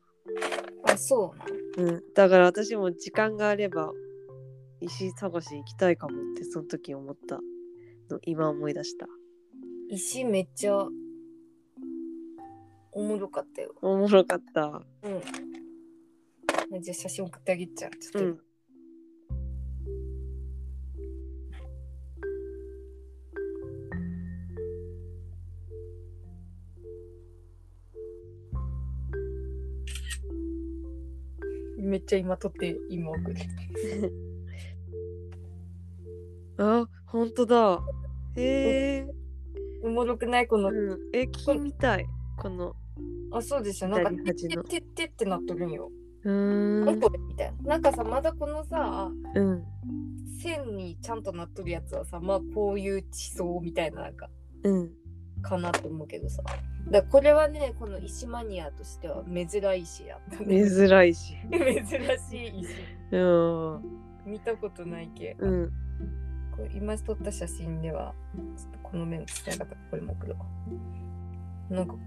あそうなの？うん。だから私も時間があれば石探し行きたいかもってその時思った。の今思い出した。石めっちゃおもろかったよ。おもろかった。うん。じゃあ写真送ってあげちゃう。ちょっと、うん。めっちゃ今撮って今送る あ本当だ。へえ。おもろくない？この、うん。え聞きみたい。この。あそうでしょなんかてってってってなっとるんようーん何これみたいななんかさまだこのさうん線にちゃんとなっとるやつはさまあこういう地層みたいななんかうんかなと思うけどさだこれはねこの石マニアとしては珍しいやったね珍いし珍しい石うん見たことないけうんこれ今撮った写真ではちょっとこの面伝え方これも送るわ。なんかこ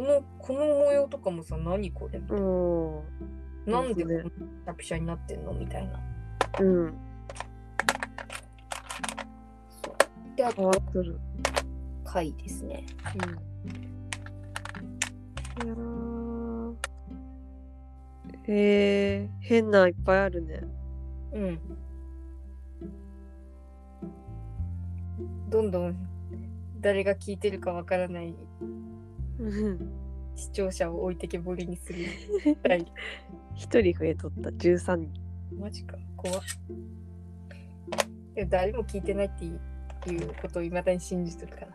のこの模様とかもさ何これ？うん。なんでこ本当ね。のピシャピシャになってんの？みたいな。うん。そうであとっとる。貝ですね。うん。いやー。へえ変ないっぱいあるね。うんどんどん誰が聞いてるかわからないうん視聴者を置いてけぼりにする。はい一人増えとった。13人。マジか。怖っ。でも誰も聞いてないっていうことをいまだに信じてるから。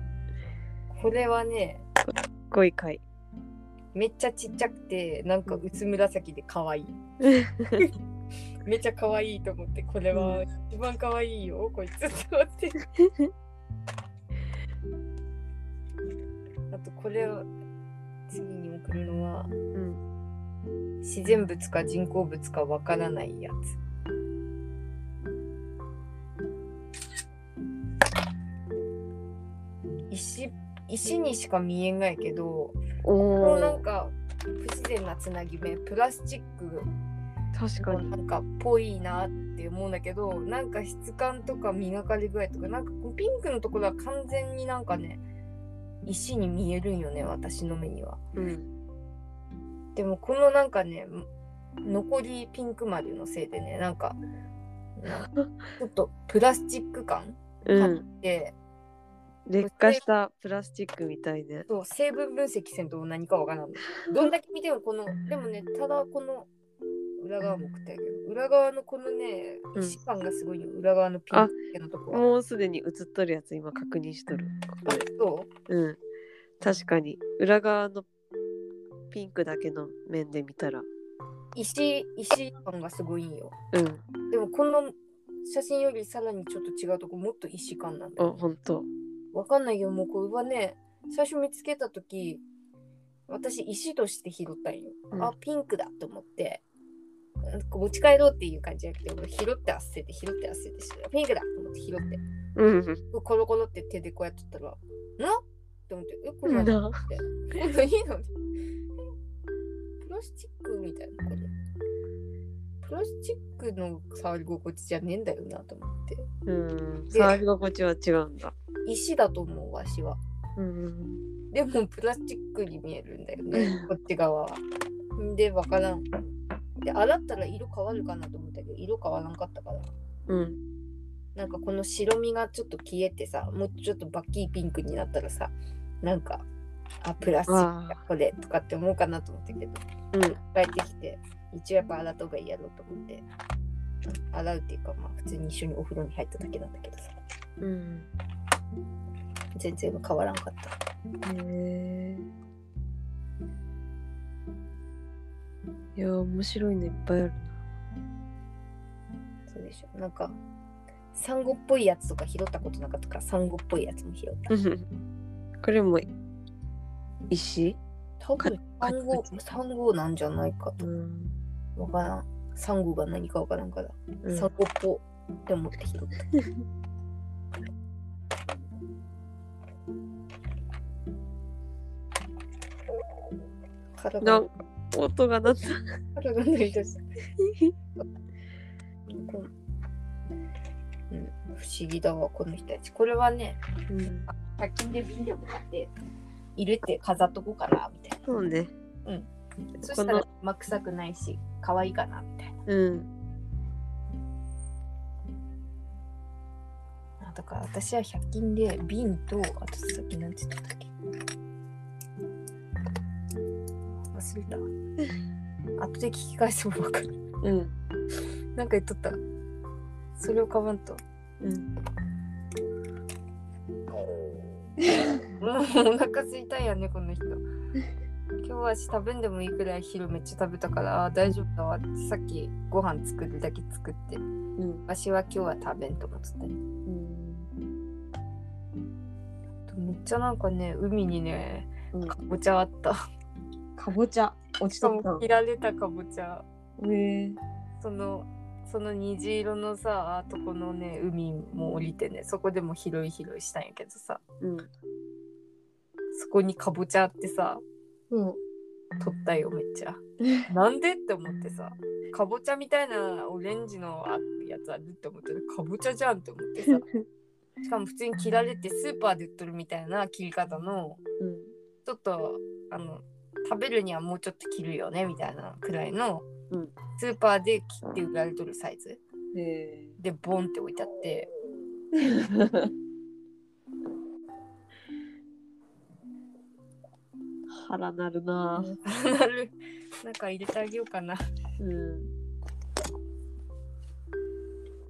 これはね5位回めっちゃちっちゃくてなんか薄紫で可愛い めっちゃ可愛いと思ってこれは。一番可愛いよこいつって思って。あとこれを次に送るのはうん。自然物か人工物かわからないやつ。石石にしか見えないけどこおのなんーか不自然なつなぎ目プラスチック確かに。なんかぽいなって思うんだけどなんか質感とか磨かれ具合とかなんかこうピンクのところは完全になんかね石に見えるんよね私の目には。うん。でもこのなんかね残りピンク丸のせいでねなんかちょっとプラスチック感うん。あって、劣化したプラスチックみたいねそう成分分析せんと何かわからんの。どんだけ見てもこのでもねただこの裏側も送ってあげる裏側のこのねうん。石感がすごいよ。裏側のピンク系のとこは。もうすでに映っとるやつ今確認しとる。ここで。そう？うん。確かに。裏側のピンクだけの面で見たら。石石感がすごいんよ。うん。でもこの写真よりさらにちょっと違うとこもっと石感なんだあよほんと。わかんないよ。もうこれはね最初見つけた時私石として拾ったんよ、うん。あピンクだと思って持ち帰ろうっていう感じじゃなくてもう拾って焦って拾って焦ってピンクだと思って拾って。うん。コロコロって手でこうやってたらな？って思ってえこれな何ってこれいいのプラスチックみたいな。これ。プラスチックの触り心地じゃねえんだよなと思って。うん。で触り心地は違うんだ。石だと思うわしは。うん。でもプラスチックに見えるんだよね。こっち側は。でわからんで洗ったら色変わるかなと思ったけど色変わらんかったから。うん。なんかこの白身がちょっと消えてさもうちょっとバッキーピンクになったらさなんかあプラスチックだあこれとかって思うかなと思ったけど。うん。帰ってきて一応やっぱ洗った方がいいやろうと思って。洗うっていうかまあ普通に一緒にお風呂に入っただけなんだけどさ。うん。全然変わらんかった。へえいや面白いのいっぱいあるそうでしょ。なんかサンゴっぽいやつとか拾ったことなかったからサンゴっぽいやつも拾った。なこれも石？多分かサンゴかサンゴなんじゃないかと。うん、わからん。サンゴが何かわからんから、うん。サンゴっぽって思って拾った。体音が鳴った体が鳴り出した。うん、不思議だわ、この人たち。これはね、うん100均で瓶でも買って入れて飾っとこうかな、みたいそうねな。そしたら、まあ、臭くないし、可愛いかな、みたいな。うんあだから私は100均で瓶と、あとさっきなんて言ってたっけ？忘れた。後で聞き返せばわかる。うんなんか言っとった。それを買わんと。うんもうお腹すいたんやね、この人。今日は食べんでもいいくらい昼めっちゃ食べたからあ大丈夫だわってさっきご飯作るだけ作ってうんわしは今日は食べんと思ってたねうんめっちゃなんかね海にねうんかぼちゃあったかぼちゃ落ちとったも切られたかぼちゃ。へえ。そのその虹色のさとこのね海も降りてねそこでも拾い拾いしたんやけどさ。うん。そこにかぼちゃあってさうん。取ったよめっちゃ。なんでって思ってさかぼちゃみたいなオレンジのあやつあるって思ってかぼちゃじゃんって思ってさ。しかも普通に切られてスーパーで売っとるみたいな切り方のうん。ちょっとあの食べるにはもうちょっと切るよねみたいなくらいの、うん。スーパーで切って売られとるサイズ。へでボンって置いてあって。え腹なるな。なる。なんか入れてあげようかな。うん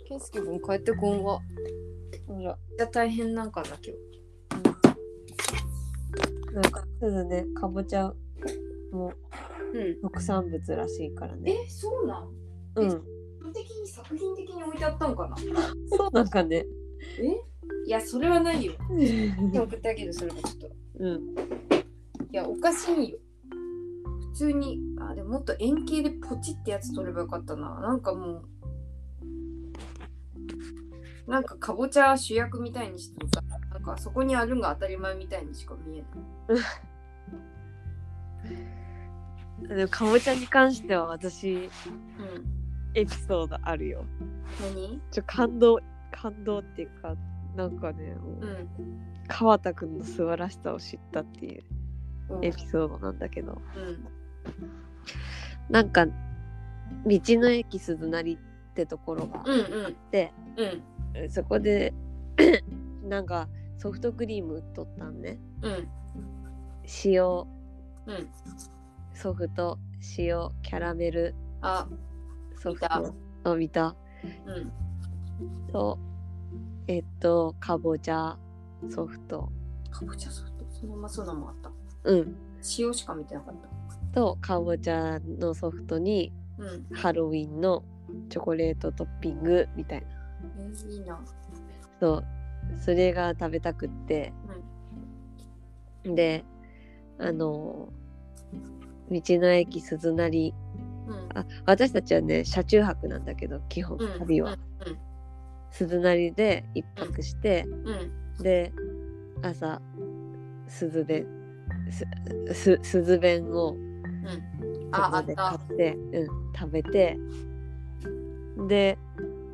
健介君帰ってこんわ。ほら。じゃ大変なんかな今なんかすずね。かぼちゃも日うん。特産物らしいからね。えそうなん？うん。的に作品的に置いてあったんかな？そうなんかね。え？いやそれはないよ。送ってあげるそれもちょっと。うん。いやおかしいよ。普通にあでももっと円形でポチってやつ取ればよかったな。なんかもうなんかかぼちゃ主役みたいにしてさなんかそこにあるんが当たり前みたいにしか見えない でもかぼちゃに関しては私うん。エピソードあるよ。何？ちょ感動感動っていうかなんかねもううん。川田くんの素晴らしさを知ったっていううん。エピソードなんだけど。うん。なんか道の駅鈴なりってところがあうんうん。って、うん。そこで なんかソフトクリーム売っとったんね。うん。塩。うんソフト塩キャラメル。あソフト。を見た。うん。とえっとかぼちゃソフト。かぼちゃソフト。そのままそのもあった。うん。塩しか見てなかった。とかぼちゃのソフトにうん。ハロウィンのチョコレートトッピングみたいな。えーいいな。そう。それが食べたくって、であの道の駅鈴なりうん。あ私たちはね車中泊なんだけど基本うん。旅は、鈴なりで一泊して、うん。うん。で朝鈴弁すす鈴弁をうん。そあ、で。買って、うん、食べてで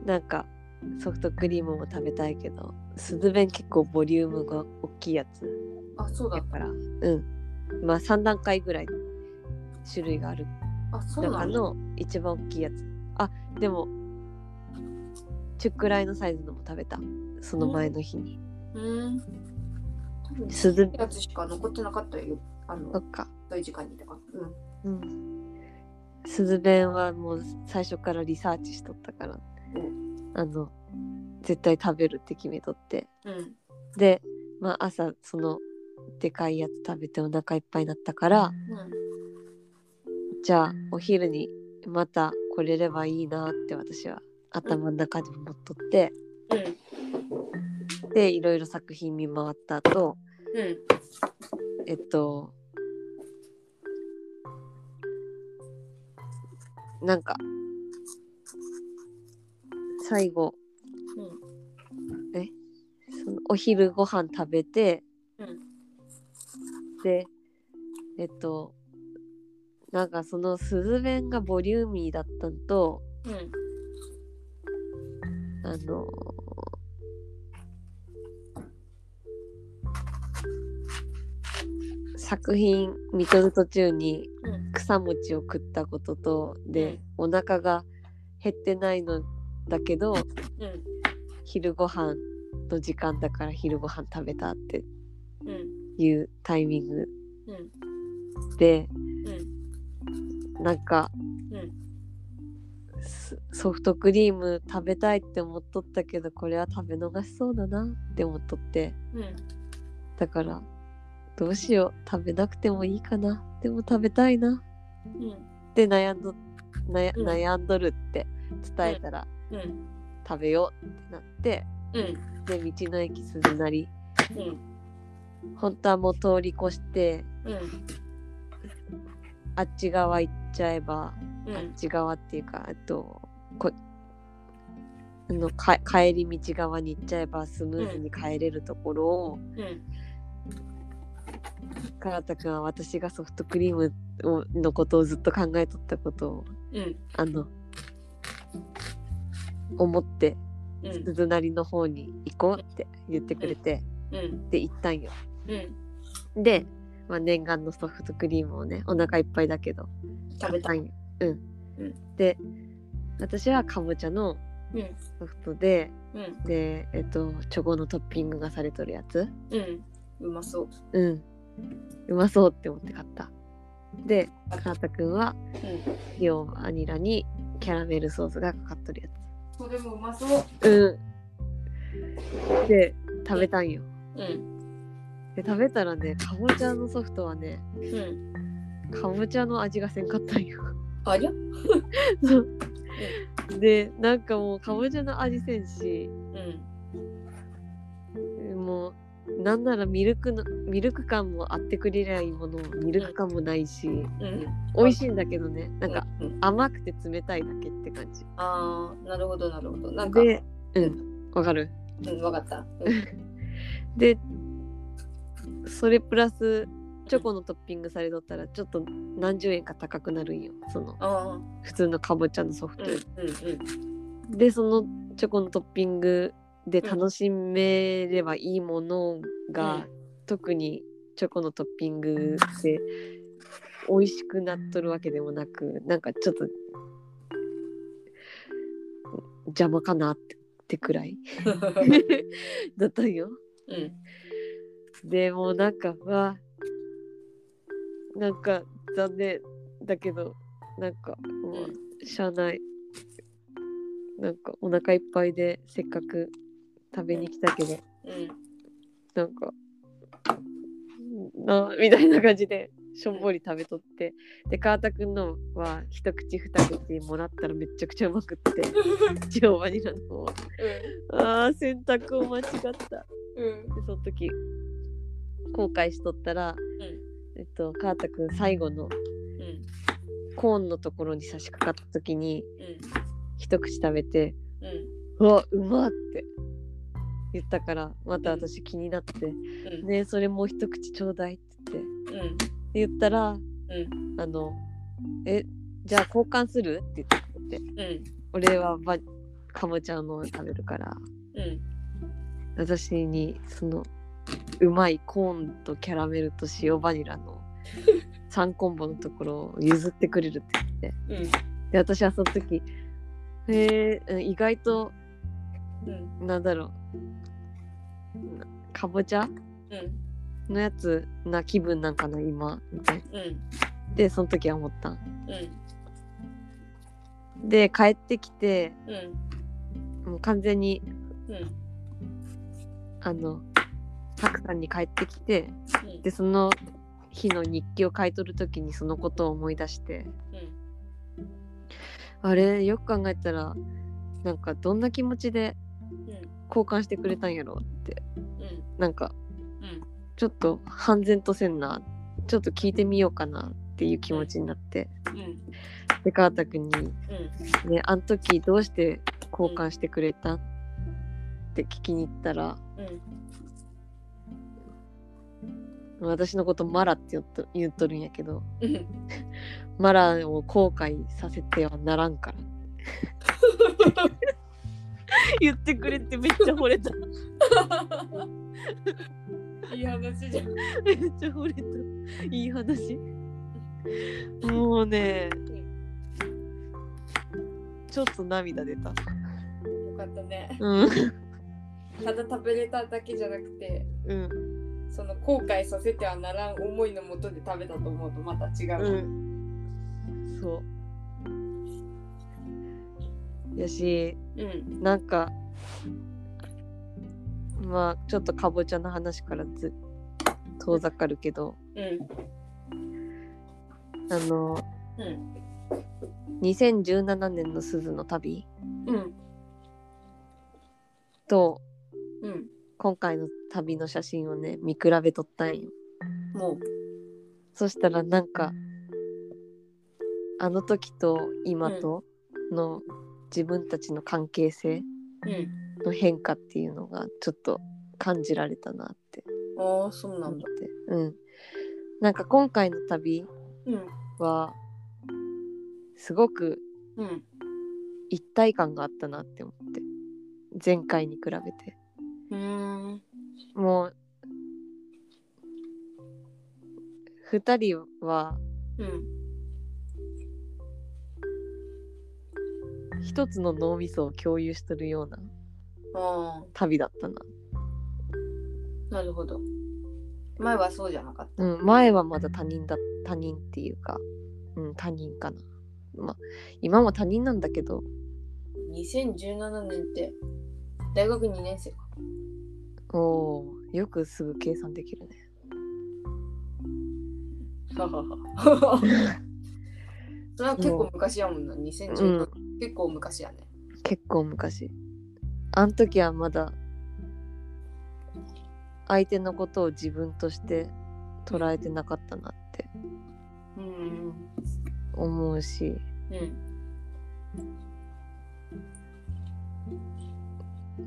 なんかソフトクリームも食べたいけど鈴弁結構ボリュームが大きいやつあ、そうだだ。からうんまあ3段階ぐらい種類がある。中の一番大きいやつあでも中くらいのサイズのも食べたその前の日にうん。多分鈴やつしか残ってなかったよ。あのそ、っかそういう時間にとか。うん。うん鈴弁はもう最初からリサーチしとったからあの絶対食べるって決めとってうん。で、まあ、朝そのでかいやつ食べてお腹いっぱいになったからうん。じゃあお昼にまた来れればいいなって私は頭の中で思っとってうん。でいろいろ作品見回った後うん。えっとなんか最後うん。そのお昼ご飯食べてうん。でえっとなんかその鈴弁がボリューミーだったのとうん。あの作品見とる途中にうん。草餅を食ったこととで、お腹が減ってないのだけどうん。昼ご飯の時間だから昼ご飯食べたってうん。いうタイミングうん。でうん。なんかうん。スソフトクリーム食べたいって思っとったけどこれは食べ逃しそうだなって思っとってうん。だからどうしよう食べなくてもいいかなでも食べたいなうん。って悩んど悩うん悩んどるって伝えたら、うん。食べようってなってうん。で道の駅鈴なりうん。本当はもう通り越してうん。あっち側行っちゃえば、うん。あっち側っていうかあとこあのか帰り道側に行っちゃえばスムーズに帰れるところを、うん。唐田くんは私がソフトクリームをのことをずっと考えとったことをうん。あの思ってうん。鈴なりの方に行こうって言ってくれて、うん。で行ったんよ。うん。で、まあ、念願のソフトクリームをねお腹いっぱいだけど食べた。んよ。うん。うんで私はかぼちゃのうん。ソフトでうん。でえっとチョコのトッピングがされとるやつうん。うまそう。うんうまそうって思って買ったでかなたくんはうん。塩バニラにキャラメルソースがかかっとるやそれもうまそう。つうんで食べたんようん。で食べたらねかぼちゃのソフトはねうん。かぼちゃの味がせんかったんよありゃ そうでなんかもうかぼちゃの味せんしうん。もうなんならミルクのミルク感もあってくれりゃいいものミルク感もないし、うん。美味しいんだけどねなんかうん、甘くて冷たいだけって感じああ、なるほど、なるほど。なんか、でうんわかる？うん、わかった。うん。でそれプラスチョコのトッピングされとったらちょっと何十円か高くなるんよ。その普通のかぼちゃのソフト。うん、ようん、りでそのチョコのトッピングで楽しめればいいものが、うん。特にチョコのトッピングで美味しくなっとるわけでもなくなんかちょっと邪魔かなってってくらい。だったんよ。うん。でもうなんかわなんか残念だけどなんかもうしゃあない。なんかお腹いっぱいでせっかく食べに来たけど。うん。なんかなみたいな感じでしょんぼり食べとって。で川田くんのは一口二口もらったらめっちゃくちゃうまくって塩バニラの方は。あー選択を間違った。うん。でその時後悔しとったら、えっと川田くん最後のうん。コーンのところに差し掛かった時にうん。一口食べてうん。うわうまって言ったからまた私気になって「うん。ねえそれもう一口ちょうだい」って言って。言ったらうん。あの「えじゃあ交換する?」って言って。俺はばかぼちゃの食べるから。うん。私にそのうまいコーンとキャラメルと塩バニラの 3コンボのところを譲ってくれるって言って。うん。で私はその時へえ意外とうん。なんだろう。なかぼちゃ？うんのやつな気分なんかな今。みたいな。うん。でその時は思った。んうん。で帰ってきてうん。もう完全にうん。あの白さんに帰ってきてうん。でその日の日記を買い取る時にそのことを思い出してうんあれよく考えたらなんかどんな気持ちでうん。交換してくれたんやろってうん。なんかうん。ちょっと半然とせんなちょっと聞いてみようかなっていう気持ちになってうん。で川田君にうん。ね、あの時どうして交換してくれた、って聞きに行ったらうん私のことマラって言っと言っとるんやけど。うん。マラを後悔させてはならんから。言ってくれてめっちゃ惚れた。いい話じゃんめっちゃ惚れた。いい話。もうねちょっと涙出た。よかったね。うん。ただ食べれただけじゃなくて。うんその後悔させてはならん思いのもとで食べたと思うとまた違う、うん。そう。やしうん。なんかまあちょっとかぼちゃの話からず遠ざかるけど。うん。あのうん。2017年の鈴の旅うん。とうん今回の旅の写真をね見比べとったんよ。もう。そしたらなんかあの時と今との自分たちの関係性うん。の変化っていうのがちょっと感じられたなってああそうなんだ。て。うん。なんか今回の旅うん。はすごくうん。一体感があったなって思って。前回に比べてうーん。もう2人はうん。一つの脳みそを共有してるようなあ旅だったな、あなるほど。前はそうじゃなかった。うん、前はまだ他人だ他人っていうか、うん、他人かな。まあ今も他人なんだけど。2017年って大学2年生かおーよくすぐ計算できるね。はははそれは結構昔やもんな。2017、うん。結構昔やね。結構昔。あの時はまだ相手のことを自分として捉えてなかったなってうん思うしう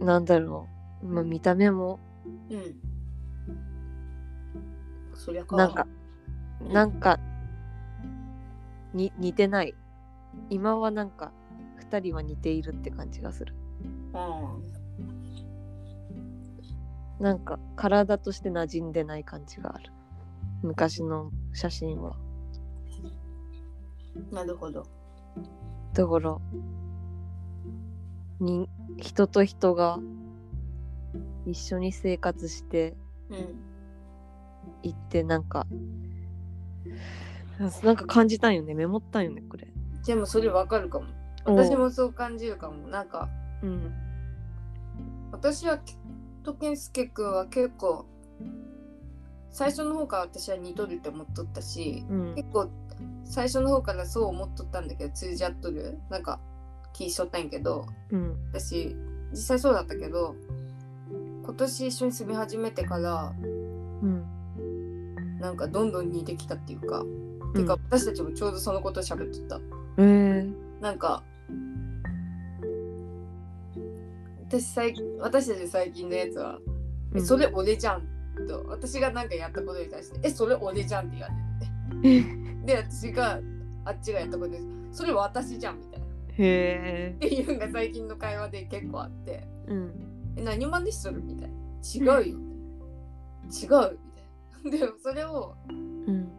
ん。なんだろう、まあ、見た目も。うん。そりゃか。なんかうん。なんかに似てない。今はなんか2人は似ているって感じがする。うん。なんか体として馴染んでない感じがある。昔の写真は。なるほど。だからに人と人が一緒に生活してうん。いってなんかなんか感じたんよね。メモったんよねこれ。でもそれわかるかも。私もそう感じるかも。なんかうん。私はとけんすけくんは結構最初の方から私は似とるって思っとったし、うん。結構最初の方からそう思っとったんだけど通じ合っとる。なんか気しとったんやけどうん。私実際そうだったけど今年一緒に住み始めてからうん。なんかどんどん似てきたっていうか、てか私たちもちょうどそのこと喋っとった。えー、なんか私最私たち最近のやつは「えうん。それ俺じゃん」と私がなんかやったことに対して「えそれ俺じゃん」って言われてで私があっちがやったことで「それ私じゃん」みたいな。っへえていうのが最近の会話で結構あって。うん「え何真似しとる?」みたいな「違うよ」違うみたいなでもそれをうん。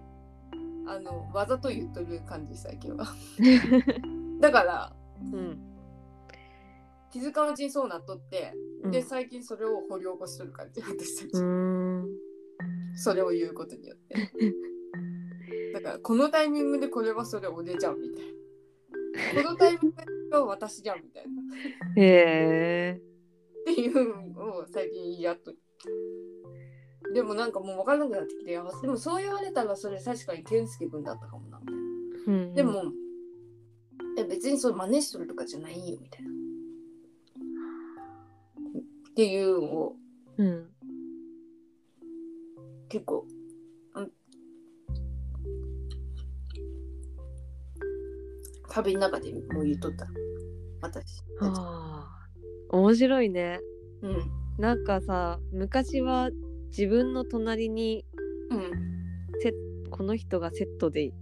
あのわざと言っとる感じ最近は。だからうん。気づかんうちにそうなっとって、うん。で最近それを掘り起こしとる感じ私たち、うん。それを言うことによって。だからこのタイミングでこれはそれ俺じゃんみたいな。このタイミングでは私じゃんみたいな。へえっていうのを最近やっと。るでもなんかもう分からなくなってきてあでもそう言われたらそれ確かに健介君だったかもなみたいな。うん。でも、え別にそれ真似しとるとかじゃないよみたいな。っていうのを。うん。結構、うん、旅の中でもう言っとった。私ああ面白いね。うん。なんかさ昔は自分の隣にうん。この人がセットで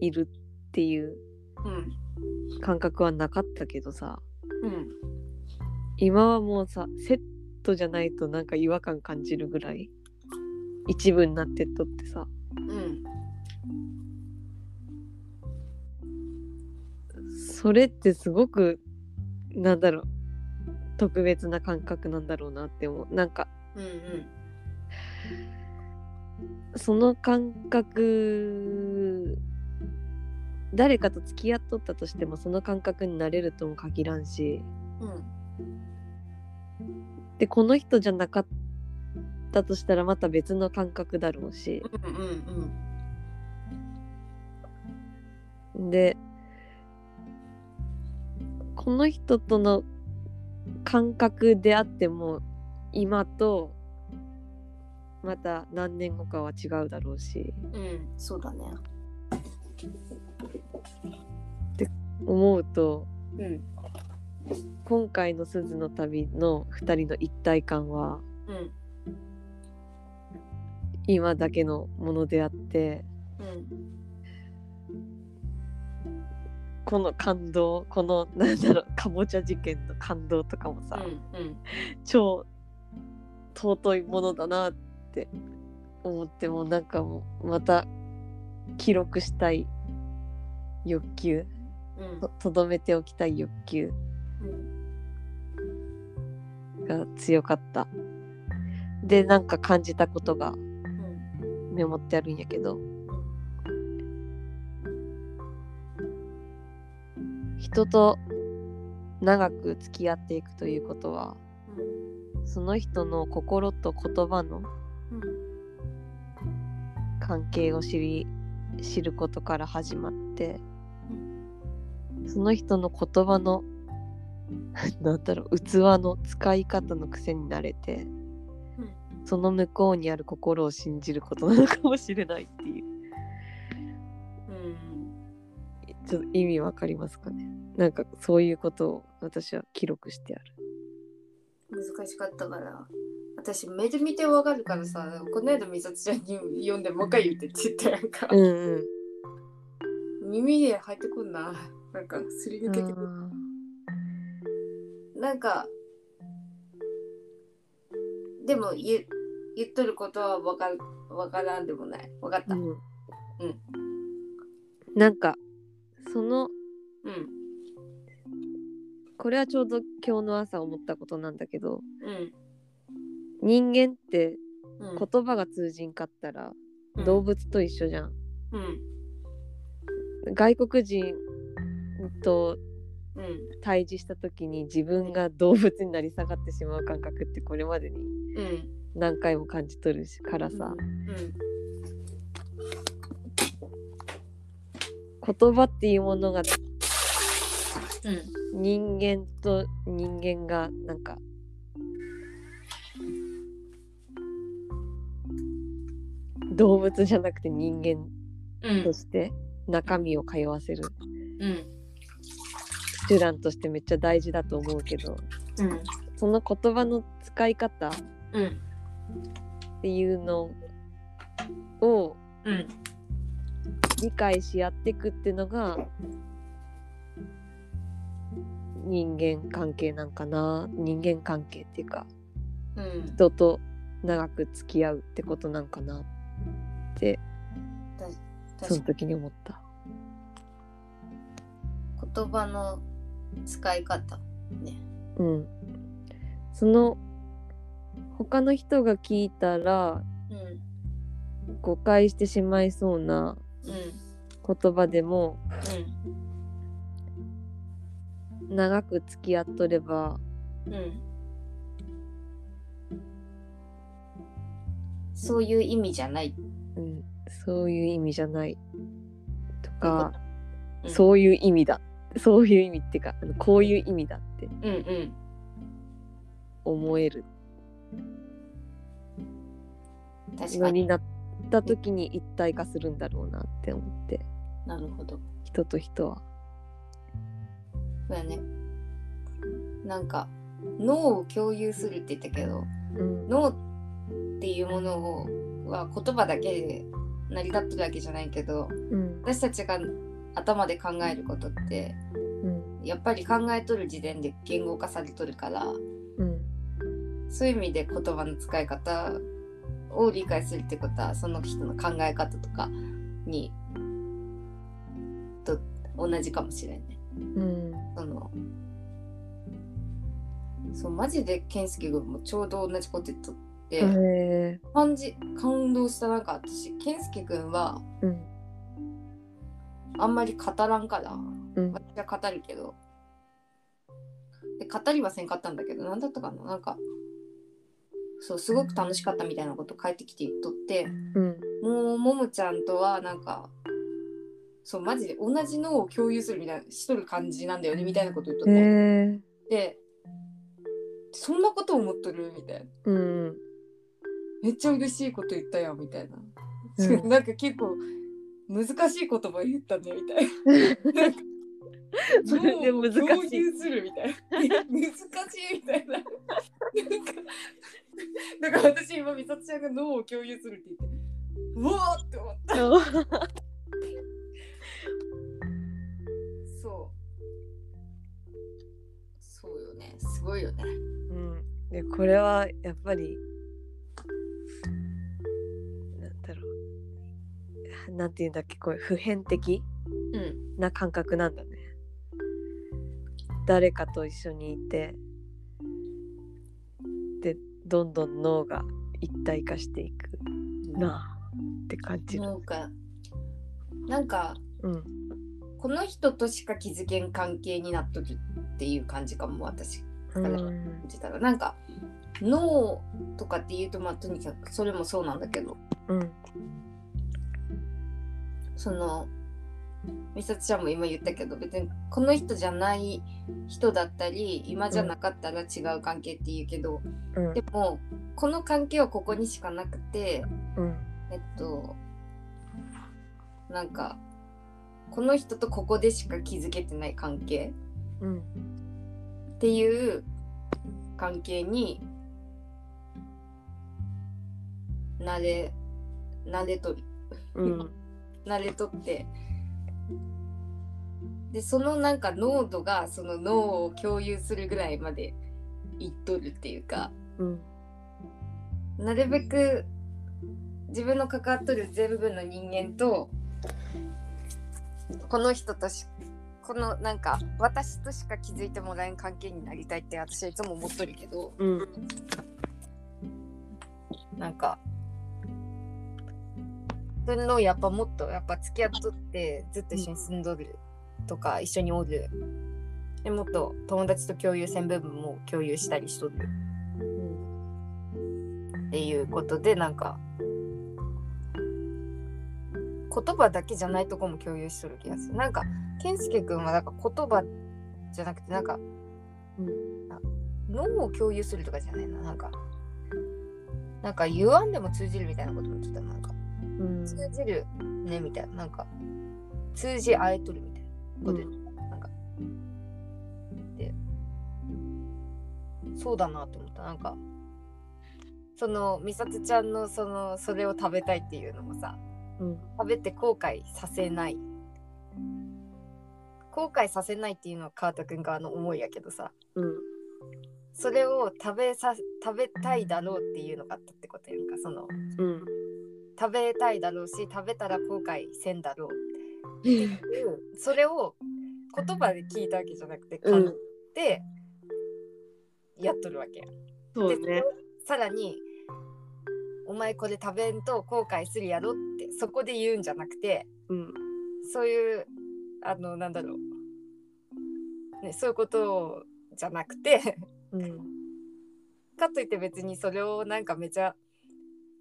いるっていううん。感覚はなかったけどさ。うん。今はもうさセットじゃないとなんか違和感感じるぐらい一部になってっとってさ。うん。それってすごくなんだろう特別な感覚なんだろうなって思う。なんかうんうん。その感覚誰かと付き合っとったとしてもその感覚になれるとも限らんし。うん。でこの人じゃなかったとしたらまた別の感覚だろうし。うんうんでこの人との感覚であっても今とまた何年後かは違うだろうし。うんそうだね。思うとうん。今回の鈴の旅の2人の一体感はうん。今だけのものであってうんこの感動この なんだろうかぼちゃ事件の感動とかもさ、うん超尊いものだなって思ってもなんかもうまた記録したい欲求うん。ととどめておきたい欲求うん。が強かった。でなんか感じたことがうん。メモってあるんやけど人と長く付き合っていくということはその人の心と言葉の関係を知り知ることから始まってその人の言葉の なんだろう器の使い方の癖になれてその向こうにある心を信じることなのかもしれないっていうちょっと意味わかりますかね？なんかそういうことを私は記録してある。難しかったから。私目で見てわかるからさこの間美里ちゃんに読んでもう一回言ってって言ったやんか、うんうん。耳で入ってくんな。なんかすり抜けて。くる、なんかでも言言っとることはわかるわからんでもない。わかった。うん。うん。なんかそのうん。これはちょうど今日の朝思ったことなんだけどうん。人間ってうん。言葉が通じんかったらうん。動物と一緒じゃん、うん。外国人とうん。対峙した時に自分が動物になり下がってしまう感覚ってこれまでにうん。何回も感じ取るしからさ、言葉っていうものがうん。人間と人間がなんか動物じゃなくて人間うん。として中身を通わせるうん。手段としてめっちゃ大事だと思うけどうん。その言葉の使い方っうん。ていうのをうん理解し合っていくっていうのが人間関係なんかな。人間関係っていうかうん。人と長く付き合うってことなんかなってその時に思った。言葉の使い方ね。うん、その他の人が聞いたらうん。誤解してしまいそうなうん言葉でもうん長く付き合っとればうんそういう意味じゃない。うん、そういう意味じゃない。とか、うん。そういう意味だ。そういう意味っていうかこういう意味だって思える。確かに。のになった時に一体化するんだろうなって思って。なるほど。人と人は。そうやね。なんか脳を共有するって言ったけどうん。脳っていうものをは言葉だけで成り立ってるわけじゃないけどうん。私たちが頭で考えることってうん。やっぱり考えとる時点で言語化されとるからうん。そういう意味で言葉の使い方を理解するってことはその人の考え方とかにと同じかもしれんね。うん。そのそうマジで健介君もちょうど同じこと言っとって、感じ感動したなんか私健介君はうん。あんまり語らんからうん。私は語るけど。で語りはせんかったんだけど何だったかななんかそうすごく楽しかったみたいなこと帰ってきて言っとってうん。もうももちゃんとはなんかそうマジで同じのを共有するみたいなしとる感じなんだよねみたいなこと言っとっへて、えでそんなこと思っとるみたいな。うん。めっちゃ嬉しいこと言ったやんみたいな、うん。なんか結構難しい言葉言ったねみたいな。それで有するみたいな。難しいみたいな。なんか だから私今美里ちゃんが脳を共有するって言ってうわーって思った。そう。そう。よね。すごいよね。うん、でこれはやっぱりなんだろう。なんて言うんだっけこれ普遍的うん。な感覚なんだね。誰かと一緒にいて。でどんどん脳が一体化していくなあって感じ。る、なんかなんかうん。この人としか気づけん関係になっとるっていう感じかも私。うん。感じたらなんか脳とかっていうとまあとにかくそれもそうなんだけど。うん。その美里ちゃんも今言ったけど別にこの人じゃない人だったり今じゃなかったら違う関係って言うけど、うん。でもこの関係はここにしかなくてうん。えっとなんかこの人とここでしか気づけてない関係うん。っていう関係に慣れ慣れとるうん。慣れとってでそのなんか濃度がその脳を共有するぐらいまでいっとるっていうかうん。なるべく自分の関わっとる全部の人間とこの人としこのなんか私としか気づいてもらえん関係になりたいって私はいつも思っとるけどうん。なんかそれのやっぱもっとやっぱ付き合っとってずっと一緒に住んどるとか一緒におる。でもっと友達と共有せん部分も共有したりしとる。っていうことでなんか言葉だけじゃないとこも共有しとる気がする。なんか健介君はなんか言葉じゃなくてなんかうん脳を共有するとかじゃないな。なんかなんか言わんでも通じるみたいなことも言ってたなんかうん。通じるねみたいな。なんか通じ合えとるみたいなこと言ってた、なんかでそうだなと思った。なんかその美里ちゃんのそのそれを食べたいっていうのもさうん。食べて後悔させない。後悔させないっていうのは川田くん側の思いやけどさ。うん。それを食べさ食べたいだろうっていうのがあったってことやんかその。うん。食べたいだろうし食べたら後悔せんだろうっていうそれを言葉で聞いたわけじゃなくてうん。感じてやっとるわけやそうねさらに「お前これ食べんと後悔するやろ」ってそこで言うんじゃなくてうんそういうあのなんだろう、ね、そういうことじゃなくてうんかといって別にそれをなんかめちゃ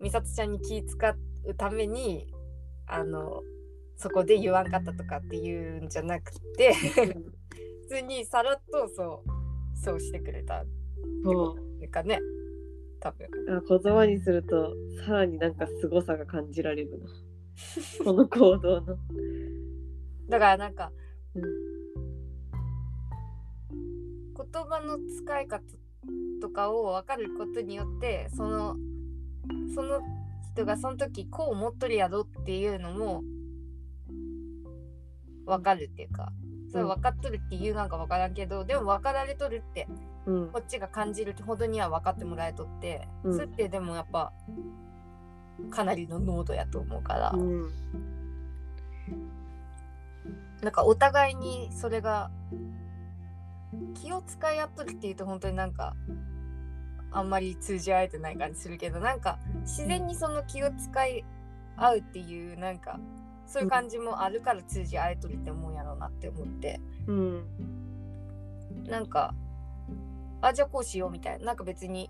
美里ちゃんに気使うためにあのそこで言わんかったとかっていうんじゃなくて普通にさらっとそうそうしてくれた。そう。なんかね多分。あ言葉にするとさらになんか凄さが感じられるな。この行動の、だからなんかうん。言葉の使い方とかを分かることによってそのその人がその時こう思っとるやろっていうのも分かるっていうかそれ分かっとるっていうなんか分からんけど、でも分かられとるってうん。こっちが感じるほどには分かってもらえとって、うん。それってでもやっぱかなりの濃度やと思うから、うん。なんかお互いにそれが気を使い合っとるっていうと本当になんかあんまり通じ合えてない感じするけどなんか自然にその気を使い合うっていうなんかそういう感じもあるから通じ合えとるって思うんやろうなって思って。うん。なんかあじゃあこうしようみたいな。なんか別に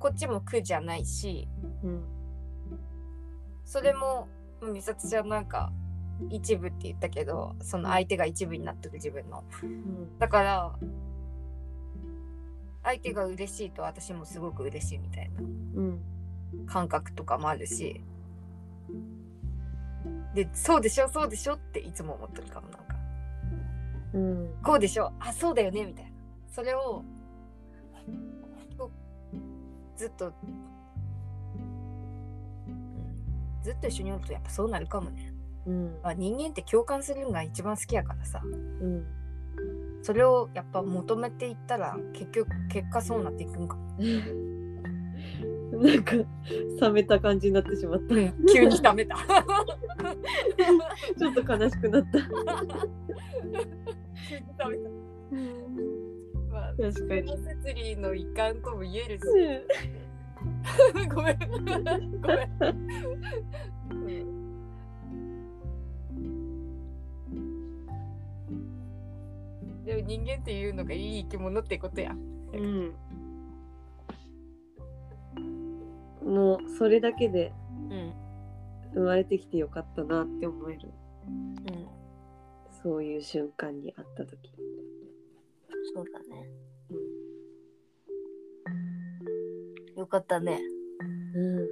こっちも苦じゃないし。うん。それも美里ちゃんなんか一部って言ったけどその相手が一部になってる自分の。うん。だから相手が嬉しいと私もすごく嬉しいみたいなうん。感覚とかもあるしでそうでしょそうでしょっていつも思ってるかもなんか。うん。こうでしょ？あそうだよねみたいな。それをずっと、うんずっと一緒におるとやっぱそうなるかもね、うん。まあ、人間って共感するのが一番好きやからさ。うん。それをやっぱ求めていったら結局結果そうなっていくんかも なんか冷めた感じになってしまった。急にダメだちょっと悲しくなった。まあ確かに。セツリーの一環とも言えるし。ごめん。ごめん、うん。でも人間っていうのがいい生き物ってことや。うんもうそれだけでうん。生まれてきてよかったなって思える。うん。そういう瞬間にあった時。そうだね。よかったね。うん。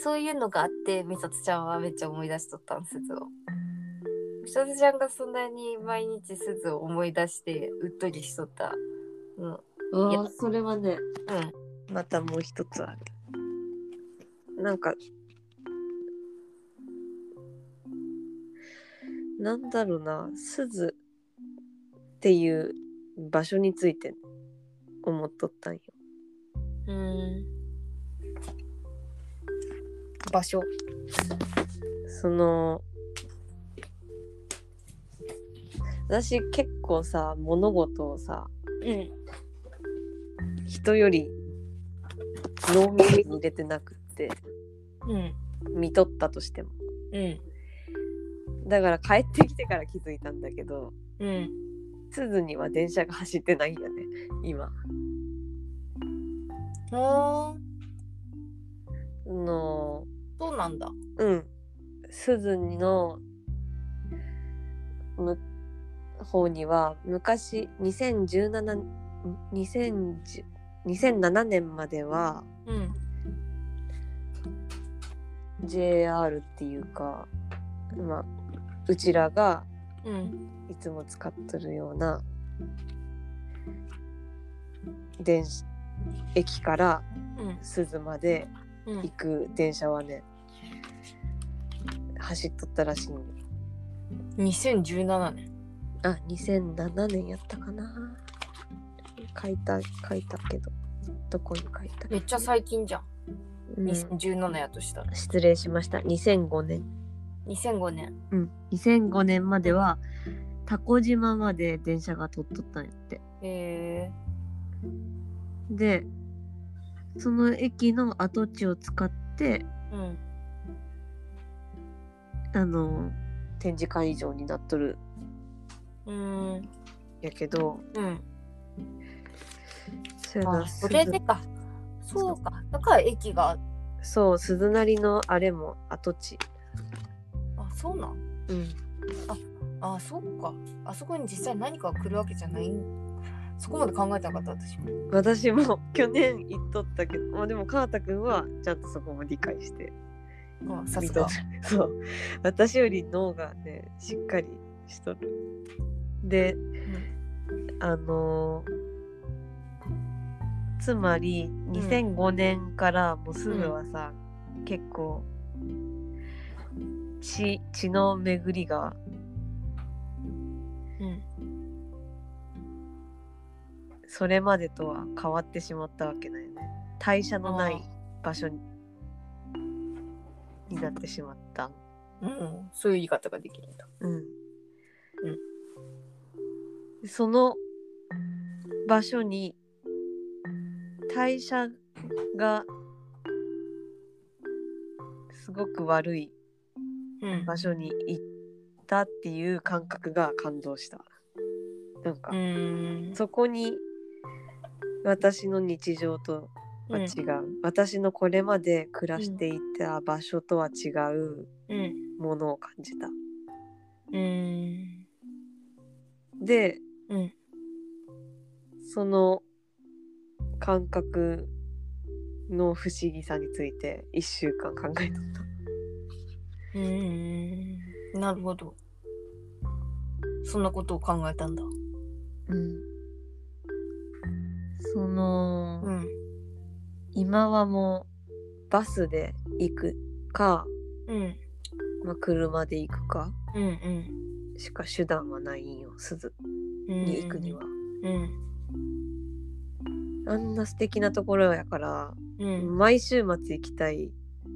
そういうのがあって美里ちゃんはめっちゃ思い出しとったんすずを。美里ちゃんがそんなに毎日すずを思い出してうっとりしとったうんあそれはね。うんまたもう一つある。なんかなんだろうな鈴っていう場所について思っとったんよ。うん。場所。その私結構さ物事をさうん。人より脳みそに入れてなくって。うん見とったとしても。うんだから帰ってきてから気づいたんだけどうん鈴には電車が走ってないんやね今。おー。のそうなんだ。うん。鈴のむ方には昔2017ん2010 2007年まではうん。JR っていうかまあうちらがうん。いつも使っとるような電子駅からうん。鈴までうん行く電車はね走っとったらしいん2017年。あ2007年やったかな書いた書いたけどどこに書いためっちゃ最近じゃん。うん2017やとしたら。失礼しました2005年2005年。うん2005年まではタコ島まで電車が通っとったんやってえでその駅の跡地を使ってー。うん。あの展示会場になっとるうーん。やけどうん。そうやなあ、それでか。そうか。だから駅が、そう鈴なりのあれも跡地。あ、そうなん？うん。あ、そっか。あそこに実際何かが来るわけじゃない？んそこまで考えてなかった私も。私も。去年行っとったけど、まあ、でも川田くんはちゃんとそこも理解して。あさすが。そう。私より脳がねしっかりしとる。であのーつまり2005年からもうすぐはさ、結構血血の巡りがうん。それまでとは変わってしまったわけだよね。代謝のない場所にになってしまった。うん。そういう言い方ができるんだ。うん。その場所に代謝がすごく悪いうん。場所に行ったっていう感覚が感動したなんか。そこに私の日常とは違う、私のこれまで暮らしていた場所とは違ううん。ものを感じた。うーん。でうん。その感覚の不思議さについて1週間考えとった。うーん。なるほど。そんなことを考えたんだ。うん、その、うん。今はもうバスで行くか、うん。まあ、車で行くかうんうん。しか手段はないんよ鈴うんに行くには。うん。あんな素敵なところやから、うん。毎週末行きたい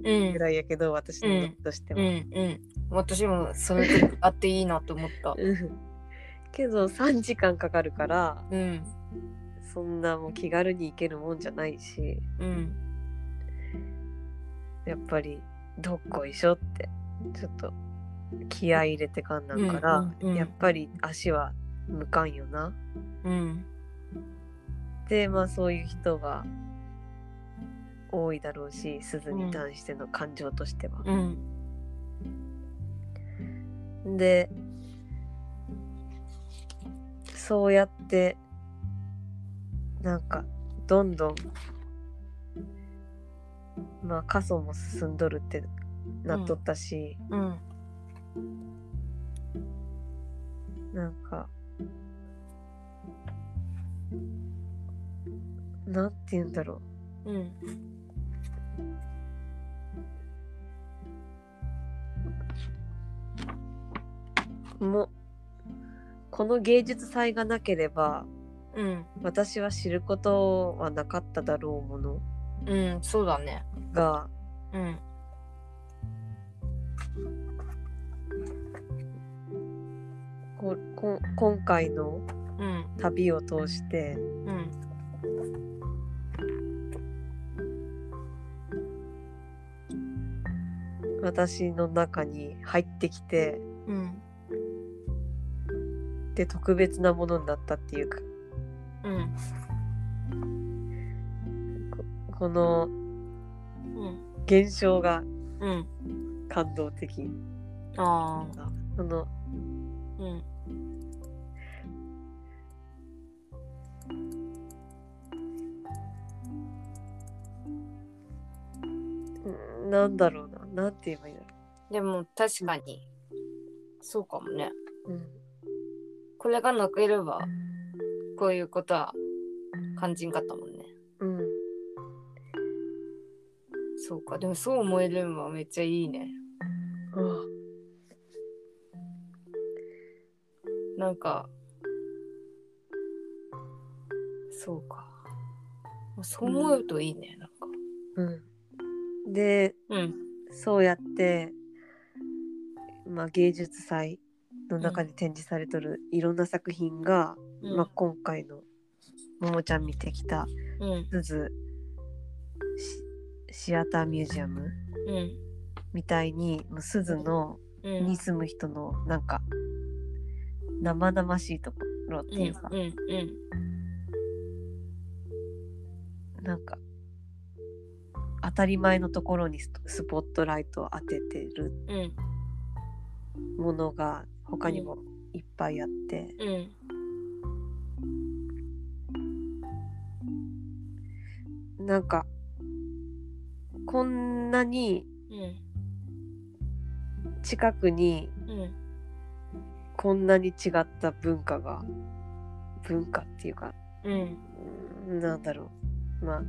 うんぐ。らいやけど、私の時としては。うん。うん。私もその時あっていいなと思った。うんけど3時間かかるからうん。そんなもう気軽に行けるもんじゃないしうん。やっぱりどっこいしょってちょっと気合い入れてかんなんから、うんうんうんやっぱり足は向かんよな。うん。でまあそういう人が多いだろうし鈴に対しての感情としては。うん。でそうやってなんかどんどんまあ過疎も進んどるってなっとったし、うん。なんかなんて言うんだろうん。うもうこの芸術祭がなければうん。私は知ることはなかっただろうものうん。そうだね。がうん。ここ今回のうん。旅を通してうん。私の中に入ってきてうん。で特別なものになったっていうか。うん。このうん現象がうん。感動的。あそのあうんなんだろうななんて言えばいいんだろでも確かに。そうかもね。う、うん、これがなければこういうことは感じんかったもんね。うん、そうか。でもそう思えるのはめっちゃいいね。あなんかそうか。そう思うといいねなんか。うん、でうん。そうやって、まあ、芸術祭の中で展示されとるいろんな作品が、うん。まあ、今回のももちゃん見てきたうん。すずシシアターミュージアムうん。みたいにもうすずのうん。に住む人のなんか生々しいところっていうか、うん。うん。なんか当たり前のところにススポットライトを当ててるうんものが他にもいっぱいあって、うんなんかこんなにうん近くにうんこんなに違った文化が文化っていうかうん。うん。なんだろう。まあ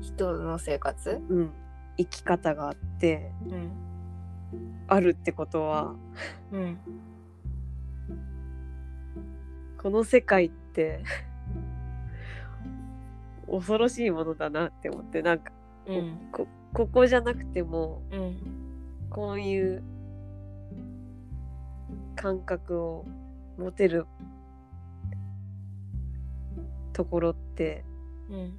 人の生活？うん。生き方があってうん。あるってことはうん。この世界って恐ろしいものだなって思ってなんかうん。こここじゃなくてもうん。こういう感覚を持てるところってうん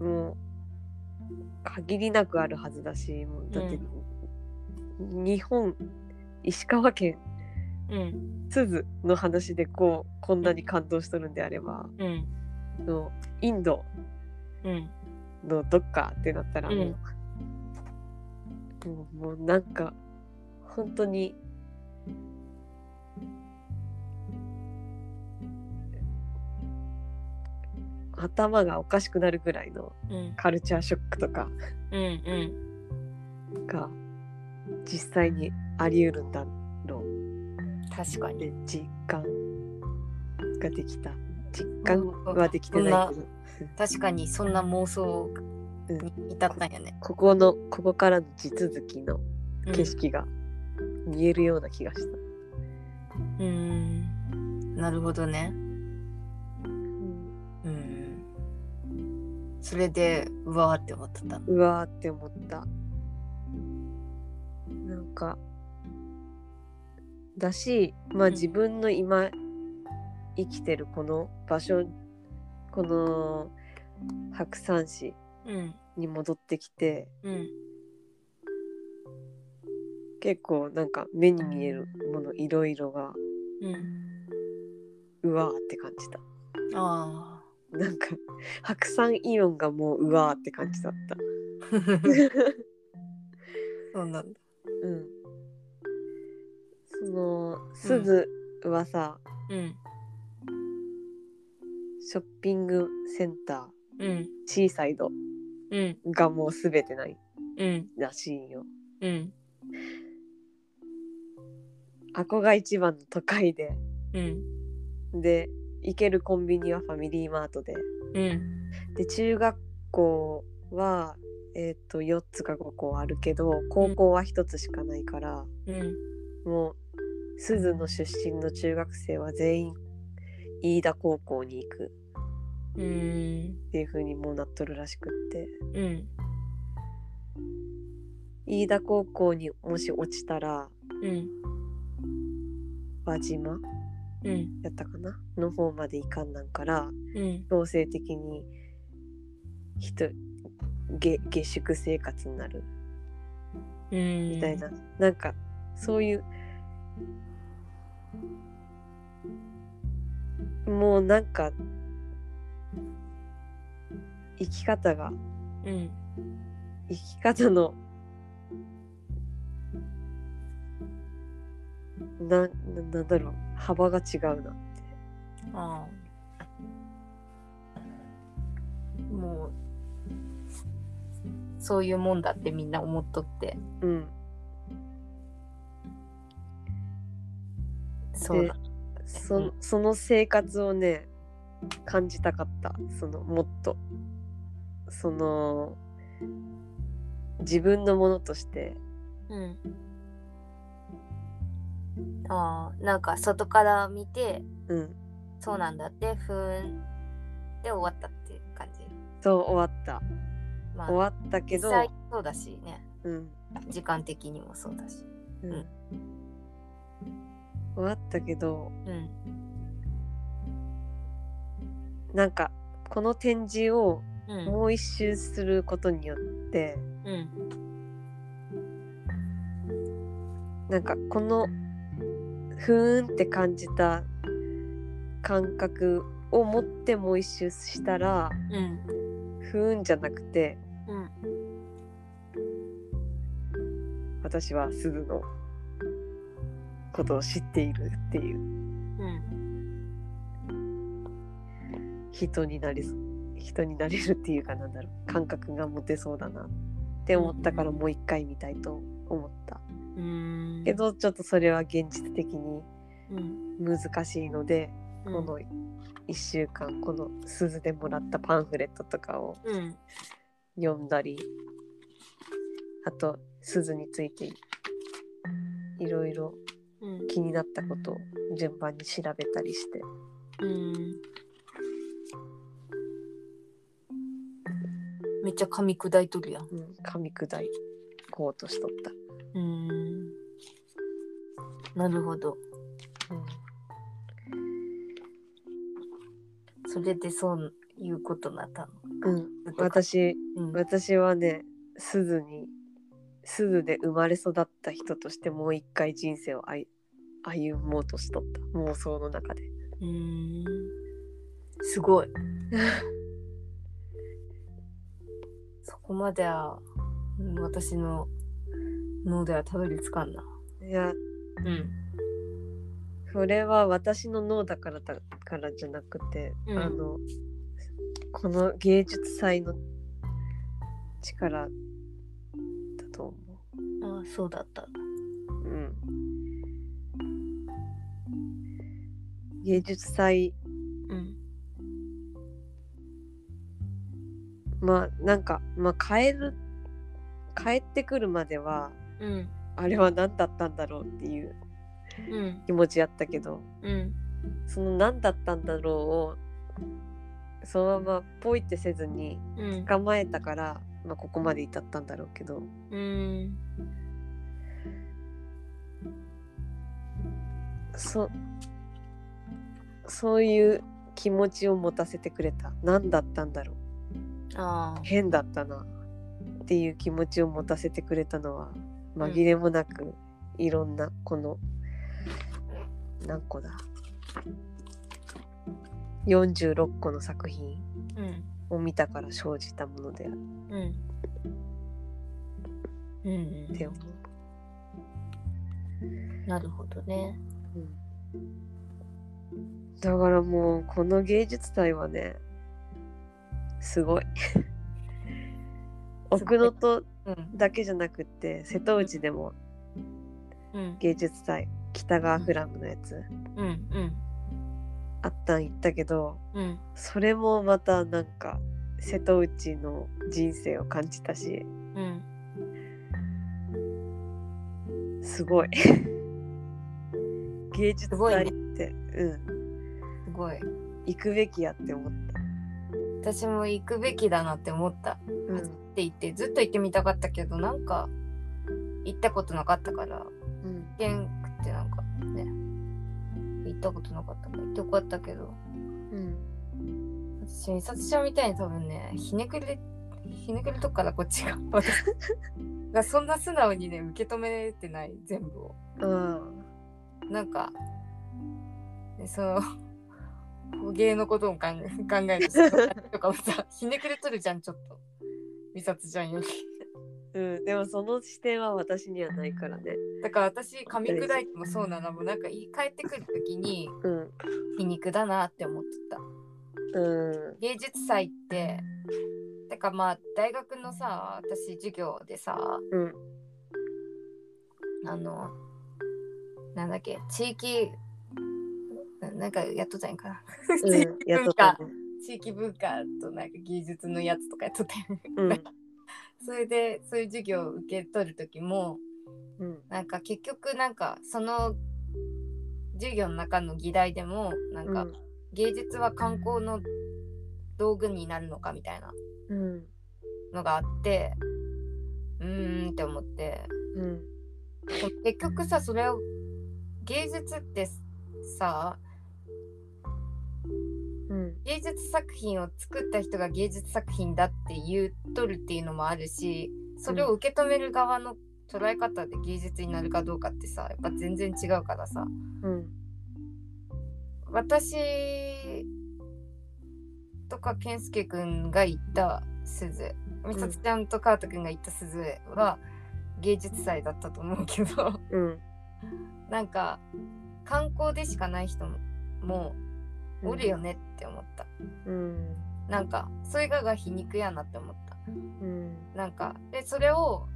もう限りなくあるはずだしもうだって、日本石川県うん。鈴の話でこうこんなに感動しとるんであればうん。のインドうん。のどっかってなったらもう,、もうもうなんか本当に頭がおかしくなるぐらいのうん。カルチャーショックとかうんうん。が実際にあり得るんだろ確かに。実感ができた。実感はできてないけど、確かにそんな妄想うんに至ったんやね。ここのここからの地続きのうん景色が見えるような気がした。うーん。なるほどねそれでうわーって思ってた。うわーって思った。なんかだしまあうん。自分の今生きてるこの場所この白山市うん。に戻ってきてうん。結構なんか目に見えるものいろいろがうん。うわーって感じた。あなんか白山イオンがもううわーって感じだった。あそうなんだ。うん。そのすずはさ、うんショッピングセンターうんシーサイドうんがもうすべてないうんらしいよ。うん。あこが一番の都会で。うん。で行けるコンビニはファミリーマートで。うん。で中学校はえっ、と4つか5校あるけど高校は1つしかないから、うん。もう鈴の出身の中学生は全員飯田高校に行く。うん。っていう風にもうなっとるらしくって。うん。飯田高校にもし落ちたらうん。輪島うんやったかな？の方まで行かんなんからうん。強制的に人下下宿生活になる。うん。みたいな、なんかそういうもうなんか生き方がうん。生き方のなななんだろう幅が違うなって。ああ。もうそういうもんだってみんな思っとって。うん。そうだ。そその生活をね感じたかった。そのもっと。その自分のものとして。うんああなんか外から見てうん。そうなんだってふーんで終わったっていう感じ。そう終わった。まあ終わったけど実際そうだしね。うん。時間的にもそうだし。うん。うん。終わったけどうん。なんかこの展示をうん。もう一周することによってうん。なんかこのふーんって感じた感覚を持ってもう一周したらうんふーんじゃなくてうん私は鈴のことを知っているっていううん人になり人になれるっていうかなんだろう感覚が持てそうだなって思ったからもう一回見たいと思った。けどちょっとそれは現実的にうん。難しいので、うん。この1週間この鈴でもらったパンフレットとかをうん。読んだりあと鈴についていろいろうん。気になったことを順番に調べたりして。うん。めっちゃ噛み砕いとるやん。うん、噛み砕いこうとしとった。うんなるほど。それでそういうことになったの？うん、私うん。私はね鈴に鈴で生まれ育った人としてもう一回人生を歩歩もうとしとった。妄想の中で。うん。すごい。そこまではうん私の脳ではたどり着かんな。いやうん。それは私の脳だからだからじゃなくて、うんあのこの芸術祭の力だと思ああ、そうだった。う。うん、芸術祭うん。まあなんかまあ帰る帰ってくるまではうん。あれは何だったんだろうっていううん。気持ちやったけどうん。その何だったんだろうをそのままポイってせずにうん。構えたから、まあ、ここまで至ったんだろうけどうん。そそういう気持ちを持たせてくれた何だったんだろうああ。変だったなっていう気持ちを持たせてくれたのは紛れもなくいろんなこの何個だ？46個の作品。を見たから生じたものである。うん。うん。って思なるほどね。う、ん、だからもうこの芸術祭はねすごい奥能登うん。だけじゃなくって瀬戸内でもうん。芸術祭北川フラムのやつうん。うん。あったん言ったけどうん。それもまたなんか瀬戸内の人生を感じたしうん。すごい 芸術祭って、うんすごい。行くべきやって思った、私も行くべきだなって思った。うんって言って、ずっと行ってみたかったけど、なんか、行ったことなかったから、うん行けんくってなんかね、行ったことなかったから行ってよかったけど、うん私、美里ちゃんみたいに多分ね、ひねくれ、ひねくれとくからこっちが。私 がそんな素直にね、受け止めれてない、全部を。あなんか、でその、捕鯨のことを考え考えるし とかもさひねくれとるじゃんちょっと美里ちゃんよりうん、でもその視点は私にはないからね。だから私噛み砕いてもそうなのもなんかいい帰ってくる時にうん。皮肉だなって思ってたうん。芸術祭っててかまあ大学のさ私授業でさうん。あのなんだっけ地域ななんかやっとったんやんかなうん、やっとったね。地域文化となんか芸術のやつとかやっとったやんうん。それでそういう授業を受け取る時もうん。なんか結局なんかその授業の中の議題でもなんかうん。芸術は観光の道具になるのかみたいなうん。のがあってうーんって思ってうん。結局さそれを芸術ってさうん。芸術作品を作った人が芸術作品だって言うとるっていうのもあるしそれを受け止める側の捉え方で芸術になるかどうかってさやっぱ全然違うからさうん。私とか健介くんが言った鈴美里ちゃんとカートくんが言った鈴は芸術祭だったと思うけどうん。なんか観光でしかない人もおるよねって思った、うん。なんかそれがが皮肉やなって思ったうん。なんかでそれを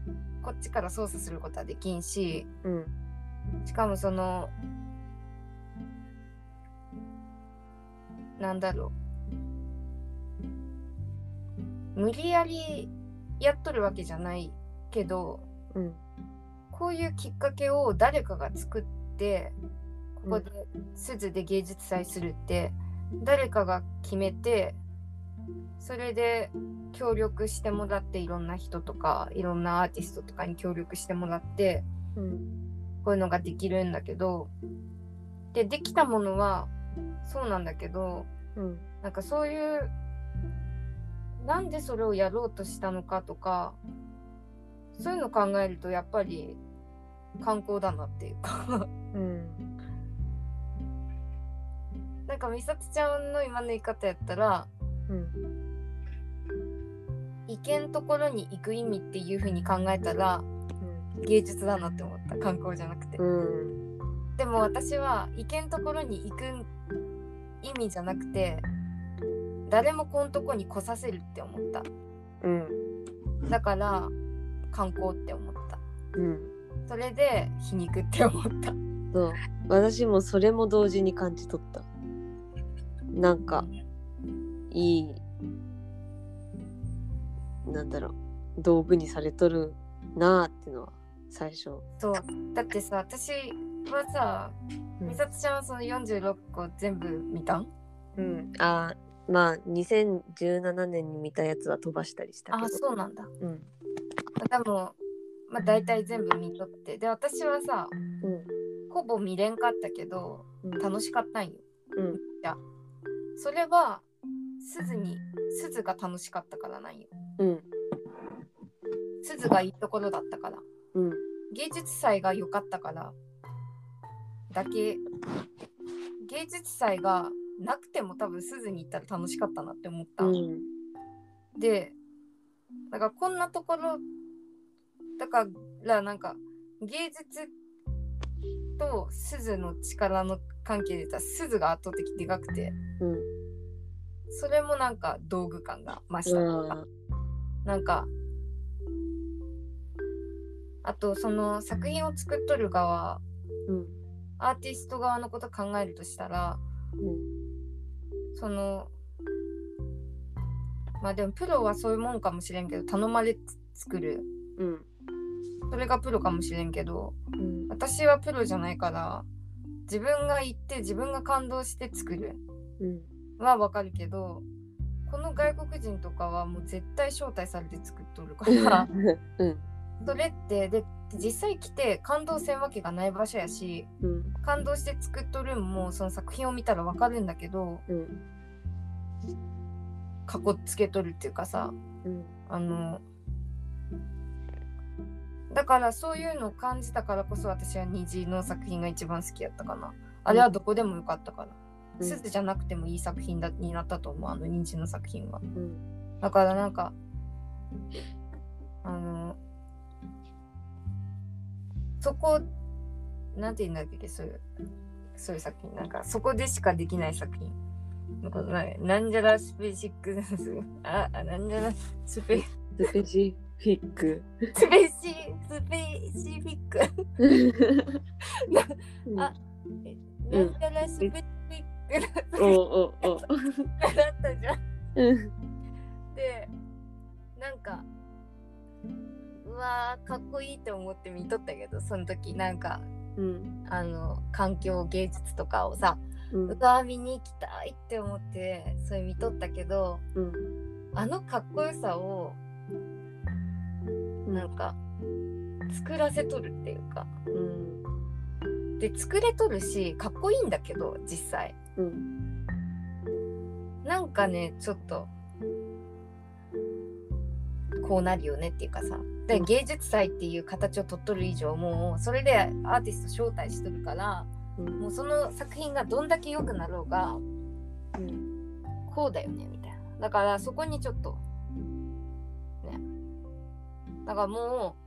こっちから操作することはできんしうん。しかもそのなんだろう無理やりやっとるわけじゃないけどうん。こういうきっかけを誰かが作ってここで鈴で芸術祭するって誰かが決めてそれで協力してもらっていろんな人とかいろんなアーティストとかに協力してもらってうん。こういうのができるんだけどでできたものはそうなんだけどうん。なんかそういうなんでそれをやろうとしたのかとかそういうの考えるとやっぱり観光だなっていうかうん。なんか美里ちゃんの今の言い方やったらうん。行けんところに行く意味っていう風に考えたら芸術だなって思った観光じゃなくて、うん。でも私は行けんところに行く意味じゃなくて誰もこんとこに来させるって思ったうん。だから観光って思ったうん。それで皮肉って思ったそう。私もそれも同時に感じ取った。なんか、いい、なんだろう、道具にされとるなあってのは最初。そうだってさ私はさうん美里ちゃんはその46個全部見たん？うん。あーまあ、2017年に見たやつは飛ばしたりしたけど。あそうなんだうん。でもまあ大体全部見とってで私はさうん。ほぼ見れんかったけどうん。楽しかったんようん。それは鈴に鈴が楽しかったからなんようん。鈴がいいところだったからうん。芸術祭が良かったからだけ芸術祭がなくても多分鈴に行ったら楽しかったなって思った、うん。でだからこんなところだからなんか芸術と鈴の力の関係で言ったら鈴が圧倒的でかくてうん。それもなんか道具感が増したとか、なんかあとその作品を作っとる側うん。アーティスト側のこと考えるとしたらうん。そのまあでもプロはそういうもんかもしれんけど頼まれ作るうん。それがプロかもしれんけどうん。私はプロじゃないから自分が行って自分が感動して作るうん。はわかるけどこの外国人とかはもう絶対招待されて作っとるからうん。それってで実際来て感動せんわけがない場所やしうん。感動して作っとるんもその作品を見たらわかるんだけどうん。かっこつけとるっていうかさうん。あのだからそういうのを感じたからこそ私は虹の作品が一番好きやったかな。あれはどこでもよかったからうん。すずじゃなくてもいい作品だになったと思うあの人参の作品は。うん。だからなんかあのそこなんて言うんだっけそういうそういう作品。なんかそこでしかできない作品。なんかななんじゃらスペシックああなんじゃらスペス。ペシフィック。スペシスペシフィックあえなんじゃらスペシフィックおおお。だったじゃんう。ん でなんかうわーかっこいいって思って見とったけどその時。なんかうん。あの環境芸術とかをさうん。うわー見に行きたいって思ってそれ見とったけどうん。あのかっこよさをなんか作らせとるっていうか。うん。で作れとるしかっこいいんだけど実際。うん。なんかねちょっとこうなるよねっていうかさ。でうん。芸術祭っていう形を取っとる以上もうそれでアーティスト招待しとるからうん。もうその作品がどんだけ良くなろうがうん。こうだよねみたいな。だからそこにちょっとねだからもう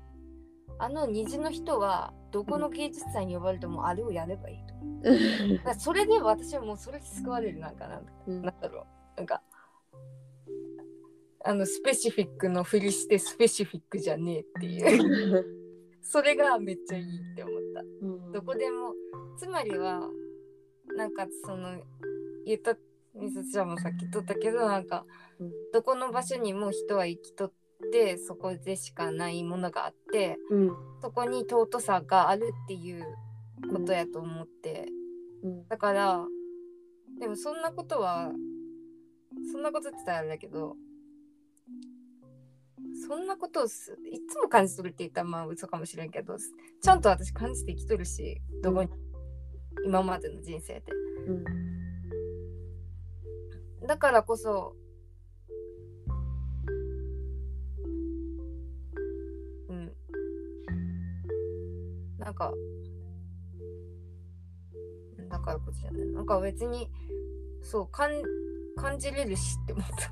あの虹の人はどこの芸術祭に呼ばれてもあれをやればいいと。それで私はもうそれで救われるなんかな。んうん。なんだろうなんかあのスペシフィックのふりしてスペシフィックじゃねえっていう。それがめっちゃいいって思った。うん。どこでもつまりはなんかその言ったみすちゃんもさっき言っとったけどなんかうん。どこの場所にも人は生きとってそこでしかないものがあってうん。そこに尊さがあるっていうことやと思って。うん。だからでもそんなことはそんなことって言ったらあれだけどそんなことをすいつも感じ取るって言ったらまあ嘘かもしれんけどちゃんと私感じて生きとるしどこに、今までの人生で。うん。だからこそなんかだからこそじゃないなんか別にそうかん感じれるしって思った。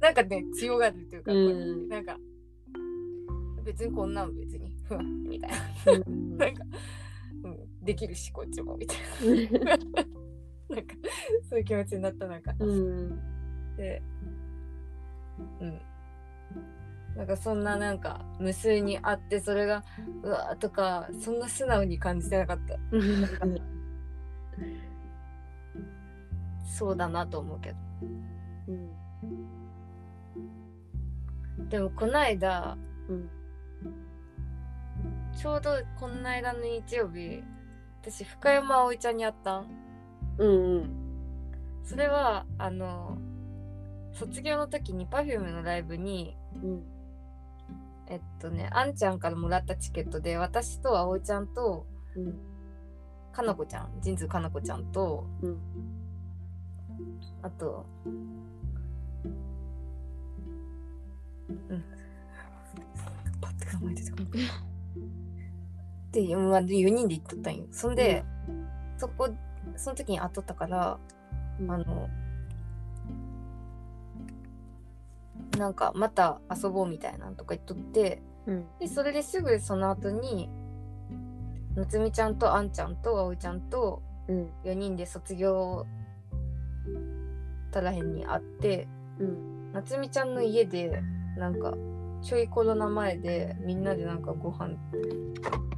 なんかね強がるっていうか、うん。なんか別にこんなん別にふんみたいな。うん。なんか、うん、できるしこっちもみたいな。なんかそういう気持ちになったなんかうん。でうんなんかそんななんか無数にあってそれがうわーとかそんな素直に感じてなかった。そうだなと思うけど。うん。でもこの間うん。ちょうどこの間の日曜日私深山葵ちゃんに会ったん。うんそれはあの卒業の時に Perfume のライブにうんえっとねあんちゃんからもらったチケットで私と葵ちゃんとうんかなこちゃん神通かなこちゃんとうんあとうん。パッて考えてたで4人で行っとったんよ。そんで、そこその時に会っとったからうん。あのなんかまた遊ぼうみたいなんとか言っとってうん。でそれですぐその後に夏美ちゃんとあんちゃんと葵ちゃんとうん。4人で卒業たらへんに会ってうん。夏美ちゃんの家でなんかちょいコロナ前でみんなでなんかご飯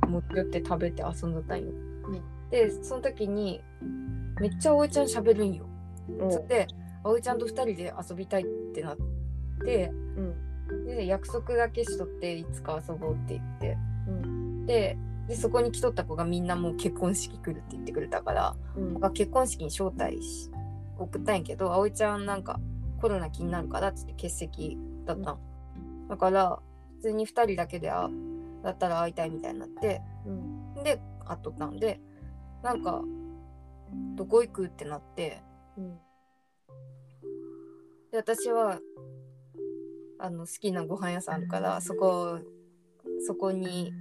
持って寄って食べて遊んどったんよ。でその時にめっちゃ葵ちゃん喋るんよ。おそれで葵ちゃんと2人で遊びたいってなってうん。で約束だけしとっていつか遊ぼうって言って。うん。ででそこに来とった子がみんなもう結婚式来るって言ってくれたからうん。結婚式に招待し送ったんやけど葵ちゃんなんかコロナ気になるからっつって欠席だったん、だから普通に2人だけであだったら会いたいみたいになってうん。で会っとったんでなんかどこ行くってなって。うん。で私はあの好きなご飯屋さんあるからそこそこに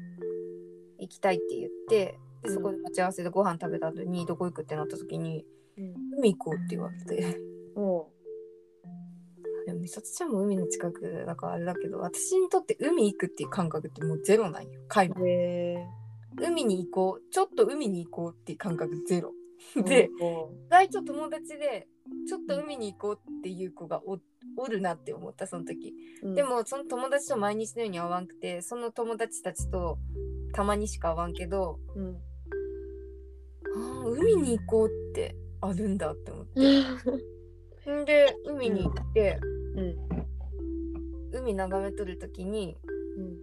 行きたいって言ってでそこで待ち合わせでご飯食べた後にどこ行くってなった時にうん。海行こうって言われて。おでも美里ちゃんも海の近くだからあれだけど私にとって海行くっていう感覚ってもうゼロなんよ海うへ海に行こう。ちょっと海に行こうっていう感覚ゼロ。えでお意外と友達でちょっと海に行こうっていう子がおおるなって思ったその時。うん。でもその友達と毎日のように会わんくてその友達たちとたまにしか会わんけどうん。あー海に行こうってあるんだって思って。ん で海に行ってうん。海眺めとる時にうん。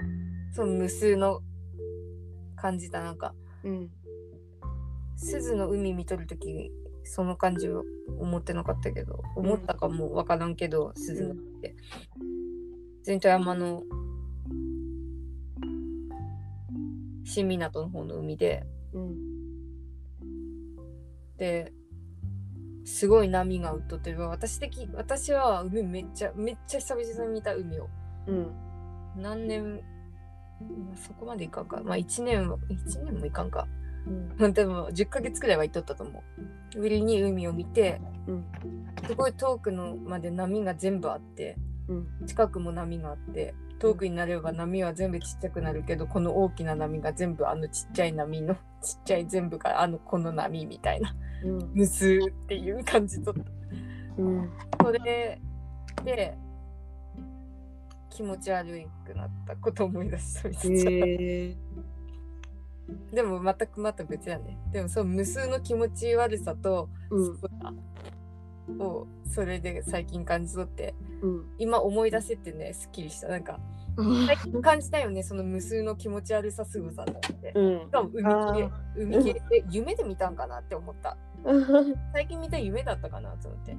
その無数の感じたなんかうん。鈴の海見とる時その感じを思ってなかったけど思ったかもわからんけど鈴の海って。全体山の新港の方の海で。うん。ですごい波が打っとって私的私は海めっちゃめっちゃ久々に見た海を。うん。何年まあそこまでいかんか。まあ1年は1年もいかんかうん。まあでも10ヶ月くらいは行っとったと思う。ぶりに海を見てうん。すごい遠くのまで波が全部あってうん。近くも波があって遠くになれば波は全部ちっちゃくなるけどこの大きな波が全部あのちっちゃい波の ちっちゃい全部があのこの波みたいなうん。無数っていう感じとった。うん。それで気持ち悪くなったことを思い出した。みたいえでも全くまた別やね。でもその無数の気持ち悪さとうん。をそれで最近感じ取ってうん。今思い出せてねすっきりした。なんか最近感じたよねその無数の気持ち悪さすごさだって。うん。しかも海あ系海系で夢で見たんかなって思った。ー最近見た夢だったかなと思って。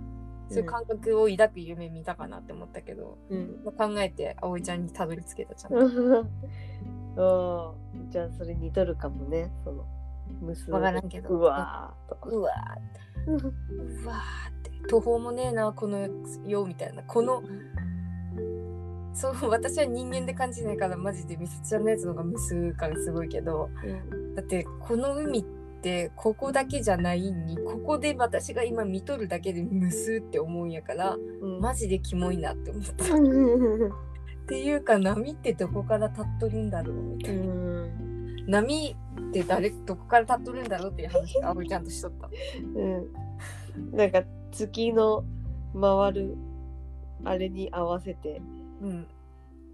そういううん感覚を抱く夢見たかなって思ったけど、うん。まあ考えて葵ちゃんにたどり着けたちゃん とあーじゃあそれ似とるかもね。そのわからんけど。うわーと。かうわー。ってうわーって。途方もねえなこの世みたいな。このそう私は人間で感じないからマジでみさちゃんのやつの方が無数感すごいけど。だってこの海ってここだけじゃないにここで私が今見とるだけで無数って思うんやからうん。マジでキモいなって思った っていうか波ってどこから立っとるんだろうみたいな。うん。波って誰どこから立っとるんだろうっていう話が葵ちゃんとしとった。うん。なんか月の回るあれに合わせてうん。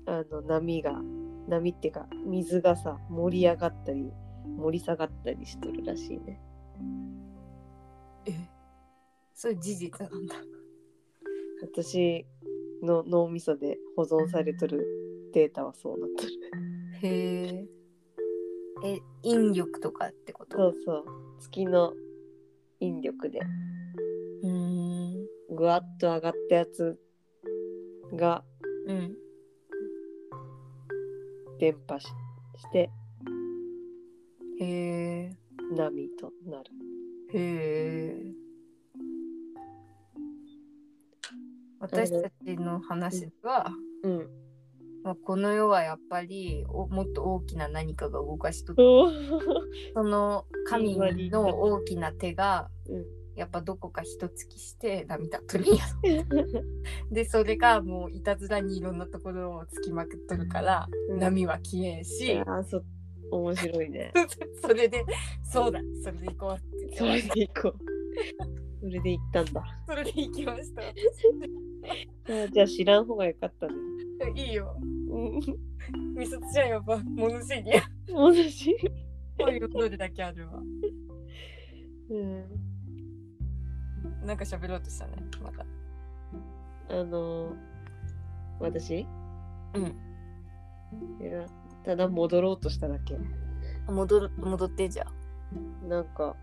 あの波が波っていうか水がさ盛り上がったり盛り下がったりしとるらしいね。え？そういう事実なんだ。私の脳みそで保存されとるデータはそうなっとる。へええ引力とかってこと？そうそう。月の引力で。うーん。ぐわっと上がったやつがうん。伝播ししてへえ波となる。へえ私たちの話は、うんまあ、この世はやっぱりおもっと大きな何かが動かしとっておその神の大きな手がうん。やっぱどこか一突きして涙っとるんやろ。でそれがもういたずらにいろんなところをつきまくっとるから、うん。波は消えんし、あーそ面白いね。それでそうだ。それで行こうってそれ言ってで行こう それで行ったんだ。それで行きました。じゃあ知らん方がよかったね。いいよ。うん。みさつちゃんやっぱ物知りや。同じそういうどれだけあるわ。うん。なんか喋ろうとしたねまた。あのー、私？うん。いやただ戻ろうとしただけ。戻る戻ってじゃあ。なんか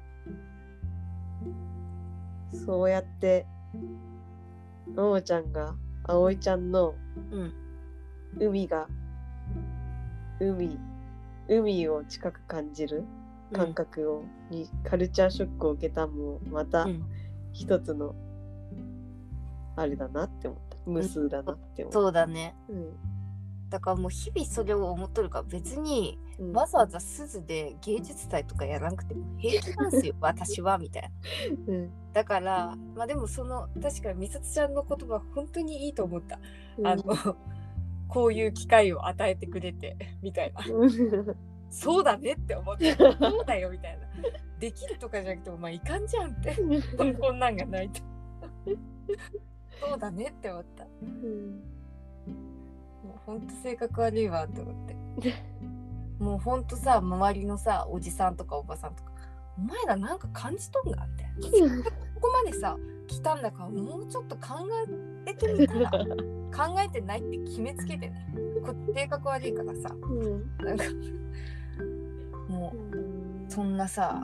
そうやってのもちゃんが葵ちゃんのうん。海が海海を近く感じる感覚を、にカルチャーショックを受けたもまたうん。一つのあれだなって思った。無数だなって思った、そうだね。うん。だからもう日々それを思っとるから別にうんわざわざ鈴で芸術祭とかやらなくても平気なんですよ 私はみたいな。うんだからまあでもその確かに美里ちゃんの言葉本当にいいと思った。うんあのこういう機会を与えてくれてみたいな。そうだねって思ってそうだよみたいな。できるとかじゃなくてお前いかんじゃんって こんなんがないと。そうだねって思った。うんもうほんと性格悪いわって思って。もうほんとさ周りのさおじさんとかおばさんとかお前らなんか感じとんがみたいな。ここまでさ来たんだからもうちょっと考えてみたら 考えてないって決めつけてね。こ性格悪いからさ。うん。なんかもうそんなさ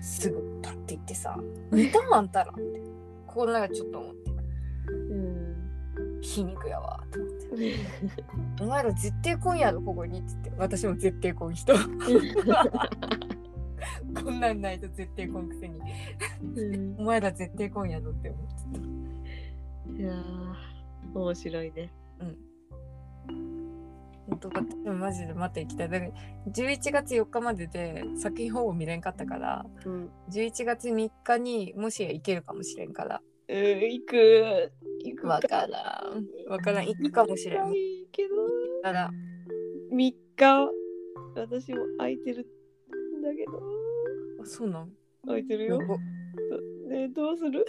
すぐパッて行ってさ「見たあんたら」って心の中でちょっと思って。うん「皮肉やわ」と思って「お前ら絶対来んやろここに」っつって私も絶対来ん人 こんなんないと絶対来んくせにうんお前ら絶対来んやろって思ってた。いやー面白いね。本当私もマジでまた行きたい。だから11月4日までで作品ほぼ見れんかったから、うん。11月3日にもしや行けるかもしれんから。うん、行く。行くわからん。わからん。行くかもしれん。けど。だから、3日、私も空いてるんだけど。あそうなん？空いてるよ。ねどうする？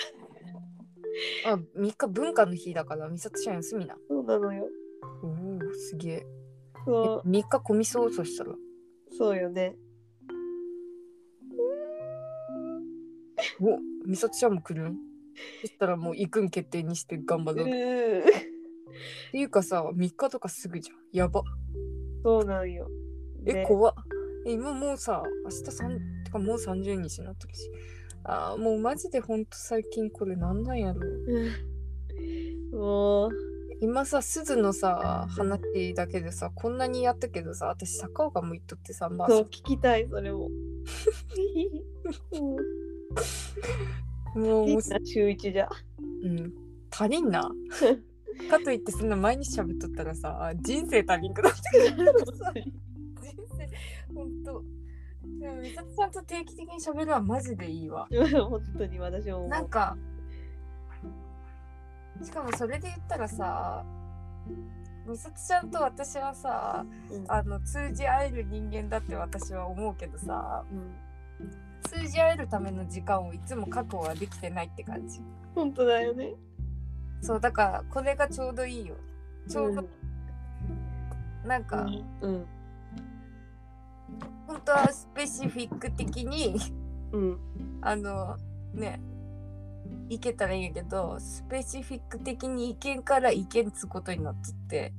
あ、3日文化の日だから、美里ちゃん休みな。そうなのよ。おお、すげえ。そ3日込みそうそしたら？う、そうよね。お美里ちゃんも来るん？そしたらもう行くん決定にして頑張うろう。っん。ていうかさ、3日とかすぐじゃん。やば。そうなんよ。え、ね怖っ。え、今もうさ、明日3、てかもう30日になってるし。あーもうマジでほんと最近これなんなんやろ。うんもう、今さ、鈴のさ、話だけでさ、こんなにやったけどさ、私、坂岡も言っとってさ、まあ、そう、聞きたい、それも。うんもう、もう週一じゃ。うん、足りんな？かといって、そんな毎日喋っとったらさ、人生足りんくなってくる。人生、ほんと。でも、美里ちゃんと定期的に喋るのはマジでいいわ。本当に私も。なんかしかもそれで言ったらさ美里ちゃんと私はさうんあの通じ合える人間だって私は思うけどさうん通じ合えるための時間をいつも確保はできてないって感じ本当だよね。そうだからこれがちょうどいいよちょうど、なんか、うん。本当はスペシフィック的にうん。あのねいけたらいいんやけどスペシフィック的に意見から意見つくことになっとって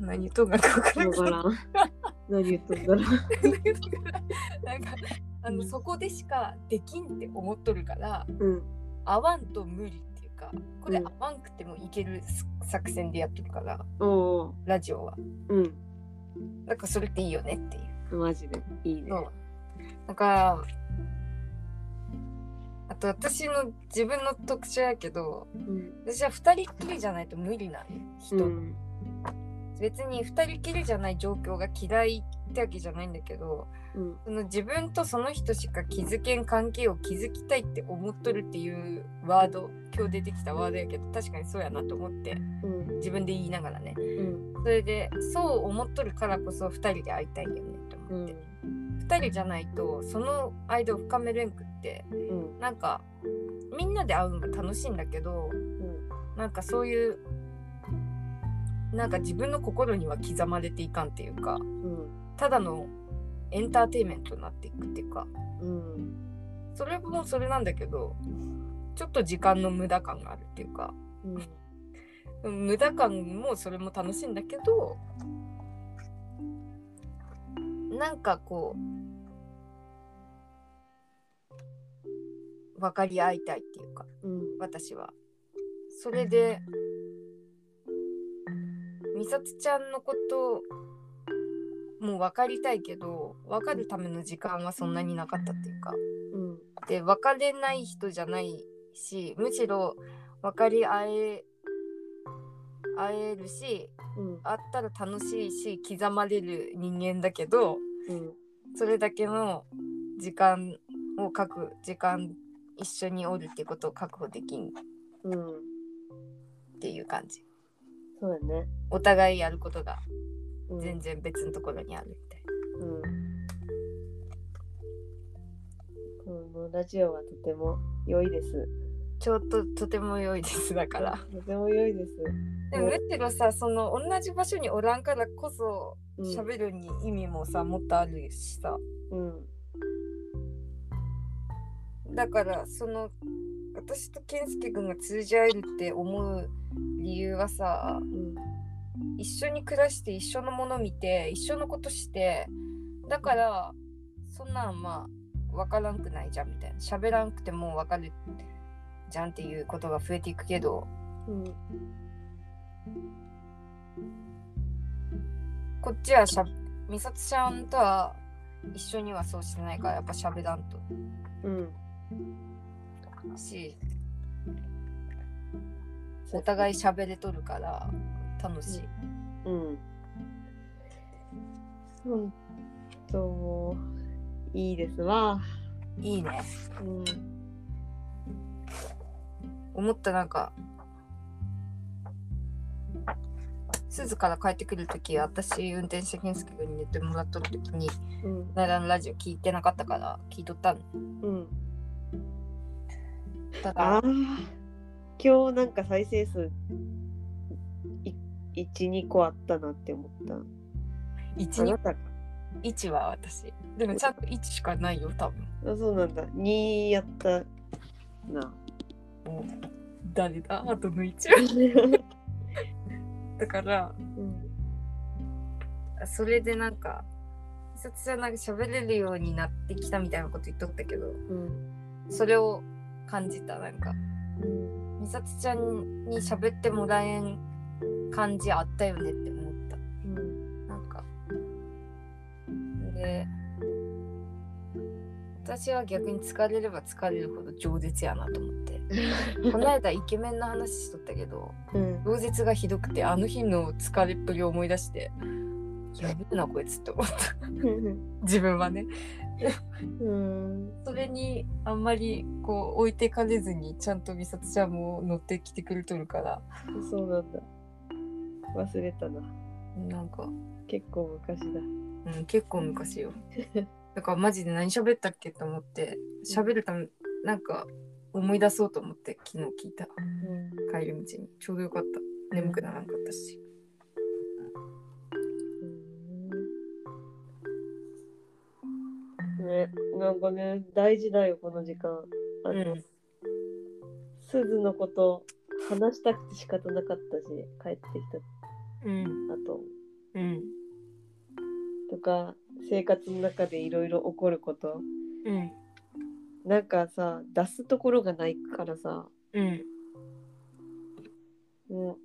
何言っとんがか分からん。何言っとんだろう。なんかあの、うんそこでしかできんって思っとるからうん。合わんと無理っていうかこれうん合わんくてもいける作戦でやってるからおお。ラジオはうん。なんかそれっていいよねっていうマジで。いいね。そうだからあと私の自分の特徴やけどうん。私は2人っきりじゃないと無理な人、うん。別に2人きりじゃない状況が嫌いってわけじゃないんだけどうん。その自分とその人しか気づけん関係を築きたいって思っとるっていうワード今日出てきたワードやけど確かにそうやなと思ってうん。自分で言いながらねうん。それでそう思っとるからこそ2人で会いたいよねとう思って、ん。2人じゃないとその間を深めれんくってうん。なんかみんなで会うのが楽しいんだけどなんかそういうなんか自分の心には刻まれていかんっていうかうん。ただのエンターテインメントになっていくっていうかうん。それもそれなんだけどちょっと時間の無駄感があるっていうかうん。無駄感もそれも楽しいんだけどなんかこう分かり合いたいっていうかうん。私はそれで美里ちゃんのこともう分かりたいけど分かるための時間はそんなになかったっていうかうん。で分かれない人じゃないしむしろ分かり合え会えるしうん会ったら楽しいし刻まれる人間だけどうんそれだけの時間を確時間一緒におるってことを確保できんうんていう感じそうやね。お互いやることがうん。全然別のところにあるみたいうん。このラジオはとても良いです。ちょっととても良いですだから。とても良いです。でもむしろさその同じ場所におらんからこそうん。喋るに意味もさもっとあるしさ。うん。だからその私と健介君が通じ合えるって思う理由はさうん一緒に暮らして一緒のもの見て一緒のことしてだからそんなんまあ分からんくないじゃんみたいな。喋らんくても分かるじゃんっていうことが増えていくけど。うん。こっちはしゃ美里ちゃんとは一緒にはそうしてないからやっぱ喋らんと。うんしお互い喋れとるから楽しい。うん。本当もういいですわ。いいね。うん。思ったなんか鈴から帰ってくるとき私運転して健介君に寝てもらっとるときにうん。奈良のラジオ聞いてなかったから聞いとったの。うんだあ今日なんか再生数12個あったなって思った。1にあなたか1は私。でもちゃんと1しかないよ多分。あそうなんだ。2やったな。誰だ？あとの1は。だからうん。それでなんか美里ちゃんなんか喋れるようになってきたみたいなこと言っとったけどうん。それを感じたなんか。うん。美里ちゃんに喋ってもらえん感じあったよねって思った。うん。なんか。で私は逆に疲れれば疲れるほど饒舌やなと思って。この間イケメンの話しとったけどうん。饒舌がひどくてあの日の疲れっぷりを思い出してやべえなこいつって思った。自分はねうん。それにあんまりこう置いてかれずにちゃんと美里ちゃんも乗ってきてくれとるから。そうなんだ忘れたな。なんか、結構昔だ。うん、結構昔よ。だからマジで何喋ったっけと思って喋るためなんか思い出そうと思って昨日聞いた。うん。帰り道に。ちょうどよかった。眠くならんかったしね、なんかね、大事だよ、この時間。あの、うん。鈴のこと話したくて仕方なかったし、帰ってきうん。た後うん。とか、生活の中でいろいろ起こること。うん。なんかさ、出すところがないからさ、うん。もう、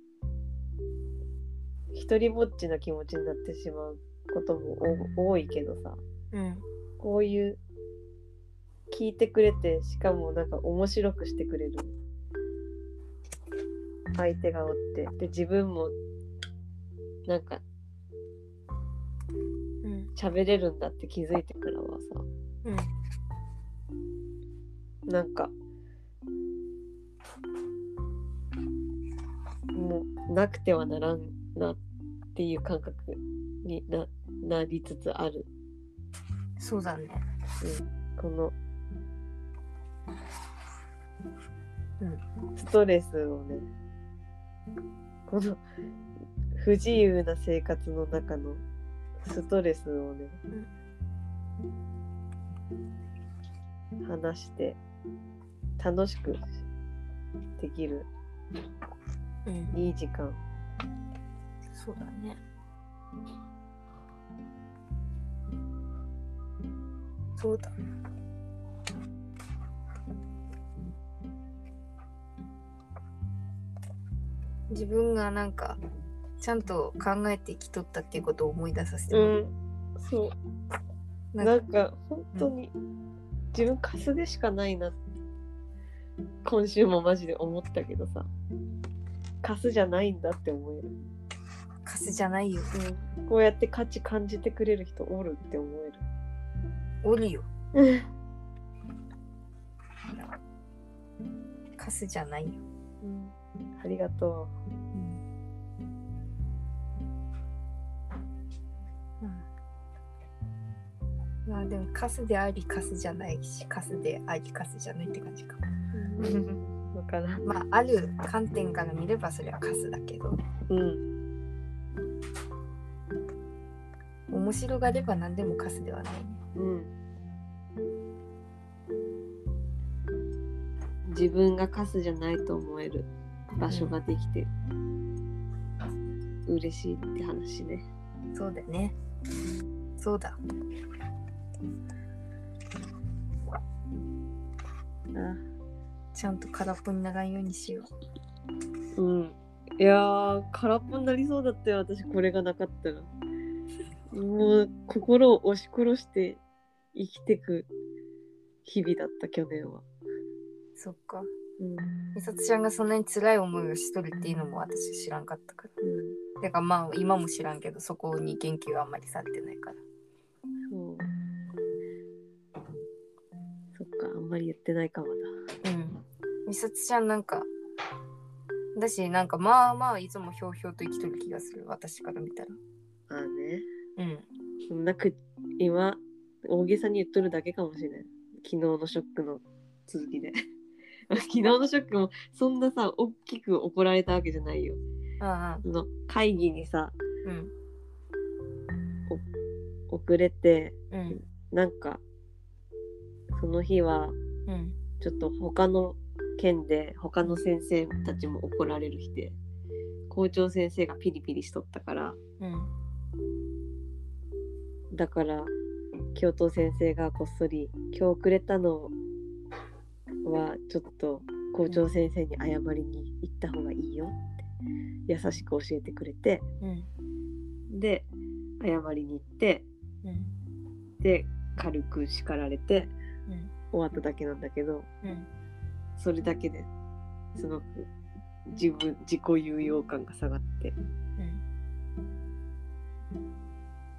一人ぼっちな気持ちになってしまうこともお多いけどさ、うんこういう聞いてくれてしかもなんか面白くしてくれる。相手がおって。で自分もなんかうん。喋れるんだって気づいてからはさ。うん。なんかもうなくてはならんなっていう感覚にななりつつある、そうだね。うん、このうん。ストレスをねこの不自由な生活の中のストレスをね、話して楽しくできるうん。いい時間。そうだねそうだ。自分がなんかちゃんと考えて生きとったっていうことを思い出させてもらう、んそう。ななんんか本当に自分かすでしかないな今週もマジで思ったけどさ。カスじゃないんだって思える、カスじゃないよ。うん、こうやって価値感じてくれる人おるって思えおるよ。るカスじゃないよ。うん。ありがとまあでもカスでありカスじゃないしカスでありカスじゃないって感じか。うわからん。まあある観点から見ればそれはカスだけど。うん。面白がれば何でもカスではない。ねうん。自分がカスじゃないと思える場所ができて、嬉しいって話ね。そうだね。そうだ。あ。ちゃんと空っぽにならんようにしよう。うん。いやー空っぽになりそうだったよ。私これがなかったらもう心を押し殺して生きてく日々だった去年は。そっか。うん。美里ちゃんがそんなに辛い思いをしとるっていうのも私知らんかったから。てかまあ今も知らんけどそこに言及はあんまりされてないから。そう。そっかあんまり言ってないかもだうん。美里ちゃんなんかだしなんかまあまあいつもひょうひょうと生きとる気がする私から見たら。ああね。うんそんなく今大げさに言っとるだけかもしれない昨日のショックの続きで。昨日のショックもそんなさ大きく怒られたわけじゃないよ。ああその会議にさうん。遅れてうん。なんかその日はうん。ちょっと他の県で他の先生たちも怒られる日で校長先生がピリピリしとったからうんだから教頭先生がこっそり「今日くれたのはちょっと校長先生に謝りに行った方がいいよ」って優しく教えてくれてうんで謝りに行ってうんで軽く叱られてうん終わっただけなんだけどそれだけですごく自分自己有用感が下がって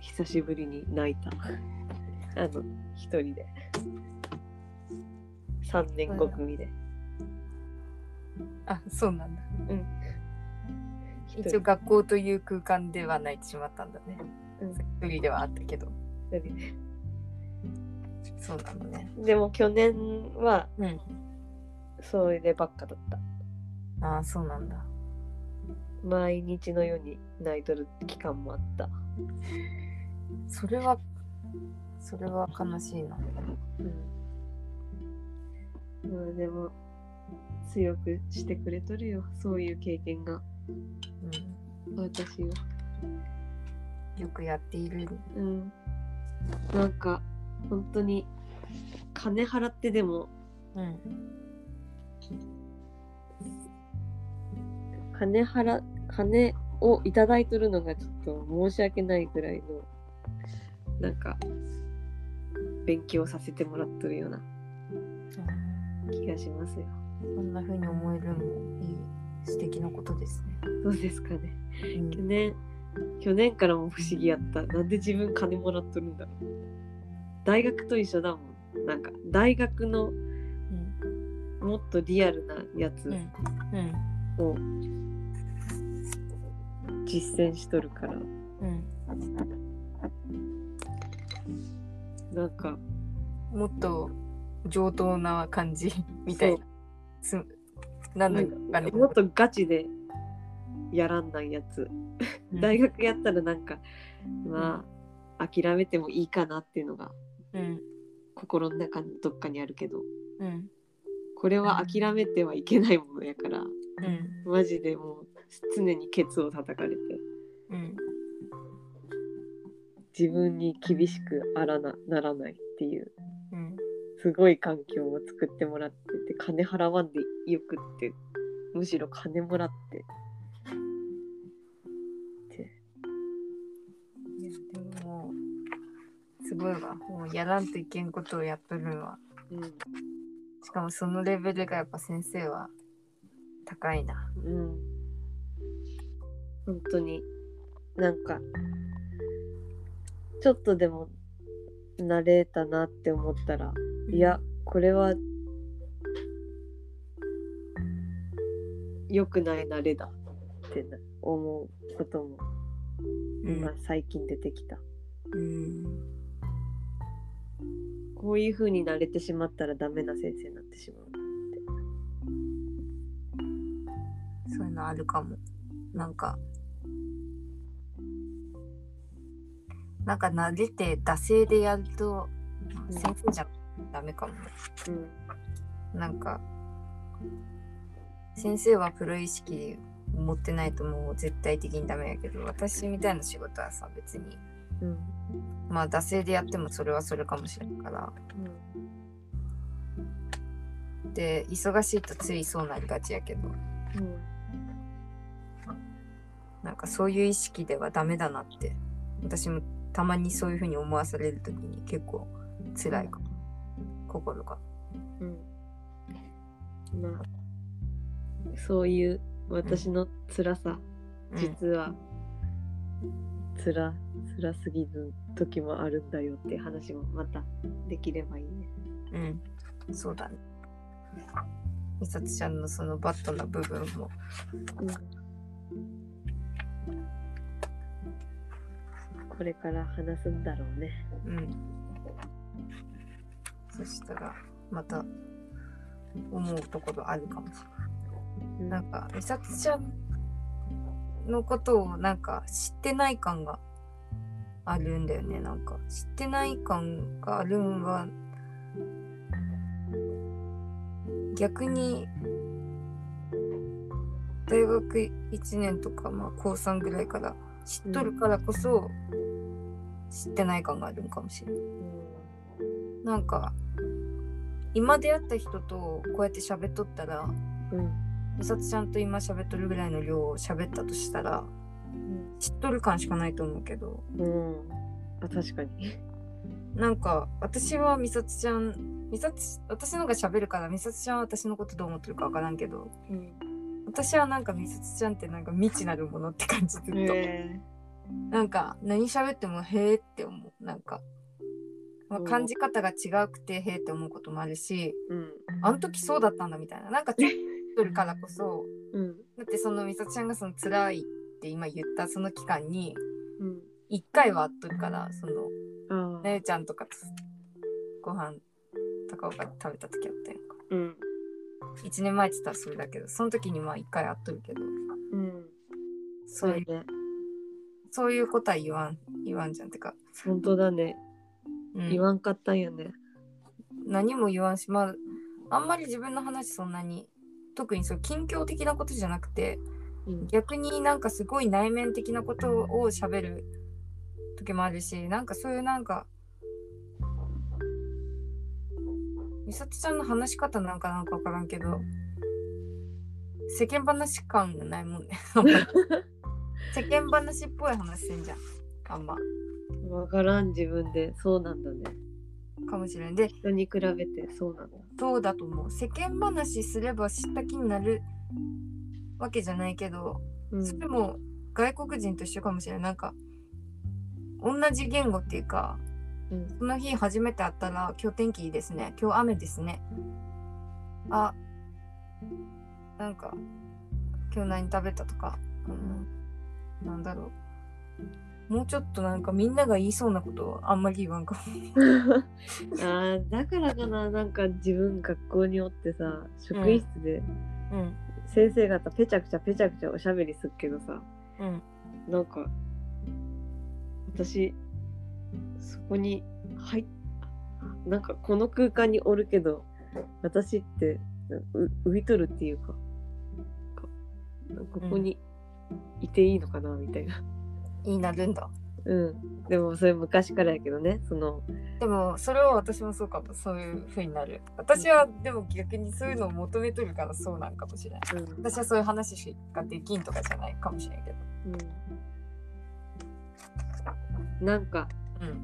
久しぶりに泣いた。あの一人で。3年5組で、あそうなんだ。うん。一応学校という空間では泣いてしまったんだね。うん。一人ではあったけど。そうなのね。でも去年はうん。それでばっかだった。ああそうなんだ。毎日のように泣いとる期間もあったそれはそれは悲しいな。うん。まあでも強くしてくれとるよ。そういう経験が。う私をんよくやっている。うん。なんか本当に金払ってでもうん。金払金をいただいとるのがちょっと申し訳ないぐらいのなんか勉強させてもらっとるような気がしますよ。こんな風に思えるのもいい素敵なことですね。どうですかね。うん。去年去年からも不思議やった。なんで自分金もらっとるんだろう。大学と一緒だもん。なんか大学のうん。もっとリアルなやつうん。を実践しとるから。うんなんかもっと上等な感じみたいな。すなんだかね。もっとガチでやらんないやつ。大学やったらなんかまあ諦めてもいいかなっていうのがうん。心の中のどっかにあるけど。うん。これは諦めてはいけないものやからうん。マジでもう常にケツを叩かれて。うん自分に厳しくあらなならないっていううんすごい環境を作ってもらってて金払わんでよくってむしろ金もらってっていやでももうすごいわ。もうやらんといけんことをやっとるのは。うんしかもそのレベルがやっぱ先生は高いな。うん本当になんかちょっとでも慣れたなって思ったらいやこれは良くない慣れだってな思うこともうん。今最近出てきた、うん。こういう風に慣れてしまったらダメな先生になってしまうそういうのあるかも。なんかなんか慣れて惰性でやるとうん。先生じゃダメかもね。うん。なんか先生はプロ意識持ってないともう絶対的にダメやけど私みたいな仕事はさ別にうん。まあ惰性でやってもそれはそれかもしれんから。で忙しいとついそうなりがちやけど。うん。なんかそういう意識ではダメだなって私もたまにそういうふうに思わされる時に結構辛いかも。心が。うん。まあそういう私の辛さ、うん。実は辛辛すぎる時もあるんだよって話もまたできればいいね。うん。そうだね。みさつちゃんのそのバットな部分もこれから話すんだろうね。うん。そしたらまた思うところあるかもしれない。なんかみさつちゃんのことをなんか知ってない感があるんだよね。なんか知ってない感があるんは逆に大学1年とか、まあ、高3ぐらいから知っとるからこそ知ってない感があるんかもしれない。なんか今出会った人とこうやって喋っとったらうん。美里ちゃんと今喋っとるぐらいの量を喋ったとしたら知っとる感しかないと思うけど。うん、あ確かに。なんか私は美里ちゃん美里私のが喋るから美里ちゃんは私のことどう思ってるか分からんけどうん、私はなんか美里ちゃんってなんか未知なるものって感じずっと、へなんか何喋ってもへえって思う。なんか、まあ、うん。感じ方が違くてへえって思うこともあるしうん。あの時そうだったんだみたいな。なんかちょっとるからこそ うん。だってその美里ちゃんがその辛いって今言ったその期間にうん。1回は会っとるからそのああ、姉ちゃんとかとご飯高岡で食べた時あったやんか。うん。1年前って言ったらそれだけどその時にまあ1回会っとるけど。うん。そういうねそういうことは言わん言わんじゃんてか、本当だね。うん。言わんかったんやね。何も言わんしまああんまり自分の話そんなに特にそう近況的なことじゃなくてうん。逆になんかすごい内面的なことを喋る時もあるしなんかそういうなんか美里ちゃんの話し方なんかなんか分からんけど世間話感がないもんね 世間話っぽい話せんじゃん。あんまわからん自分で。そうなんだね。かもしれん。で人に比べてそうなんだ。そうだと思う。世間話すれば知った気になるわけじゃないけどうん。それも外国人と一緒かもしれないなんか同じ言語っていうかうん。その日初めて会ったら今日天気いいですね。今日雨ですね。あなんか今日何食べたとか、うん、なんだろう。もうちょっとなんかみんなが言いそうなことをあんまり言わんかも。あーだからかな。なんか自分学校におってさ職員室でうん。先生方ペチャクチャペチャクチャおしゃべりするけどさうん。なんか私そこに入っなんかこの空間におるけど私ってう浮いとるっていうかここにいていいのかなみたいな。いいなるんだうん。でもそれ昔からやけどね、その、でもそれは私もそうかもそういう風になる。私はでも逆にそういうのを求めとるからそうなんかもしれない。うん。私はそういう話しかできんとかじゃないかもしれんけど。うん、なんか、うん。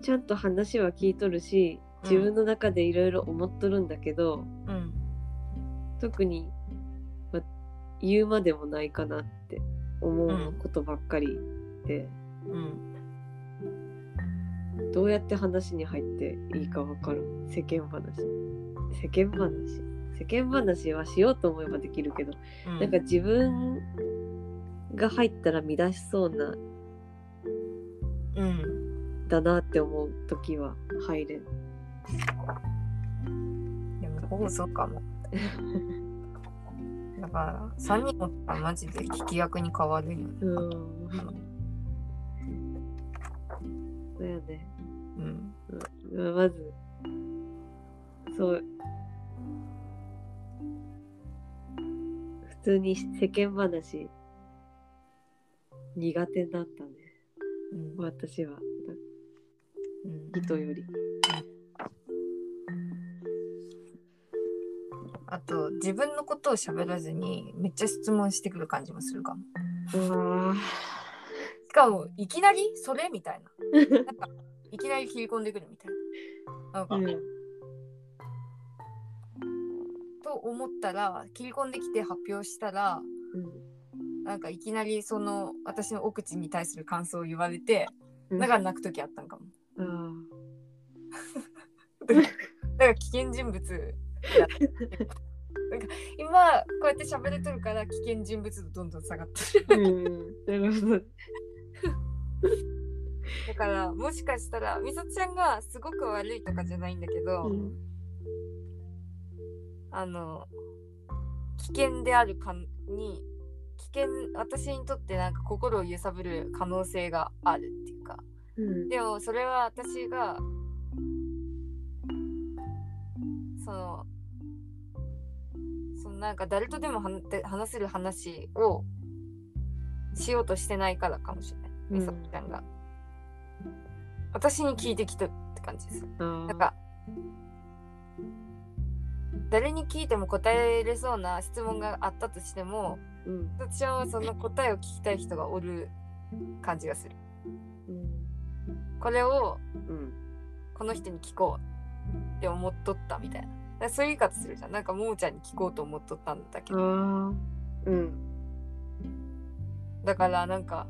ちゃんと話は聞いとるし、自分の中でいろいろ思っとるんだけど、うん。特にわ言うまでもないかなって思うことばっかりで、うんどうやって話に入っていいか分からん世間話。世間話。世間話はしようと思えばできるけど、うん。なんか自分が入ったら乱しそうなうん。だなって思う時は入れんでもそうかも だから3人もったらマジで聞き役に変わるよね。うん。そうやね。うん。うん。まずそう普通に世間話苦手だったね。うん。私は。うん。人よりあと自分のことを喋らずにめっちゃ質問してくる感じもするかも。うわしかもいきなりそれみたいな。なんかいきなり切り込んでくるみたいな。なんか、うん。と思ったら切り込んできて発表したらなんかいきなりその私の奥地に対する感想を言われてうん。だから泣く時あったんかも。あだから危険人物やなんか今こうやって喋れとるから危険人物度どんどん下がってる。ーうん。なるほど。だからもしかしたらみさちゃんがすごく悪いとかじゃないんだけど、うん。あの危険であるかに危険私にとってなんか心を揺さぶる可能性があるっていうか。うん。でもそれは私がそのなんか誰とでも話せる話をしようとしてないからかもしれない。うん。みさちゃんが、私に聞いてきたって感じです。なんか誰に聞いても答えれそうな質問があったとしてもうん。私はその答えを聞きたい人がおる感じがする。うん。これをうん。この人に聞こうって思っとったみたいなそういう言い方するじゃん。なんかももちゃんに聞こうと思っとったんだけあどーうん。だからなんか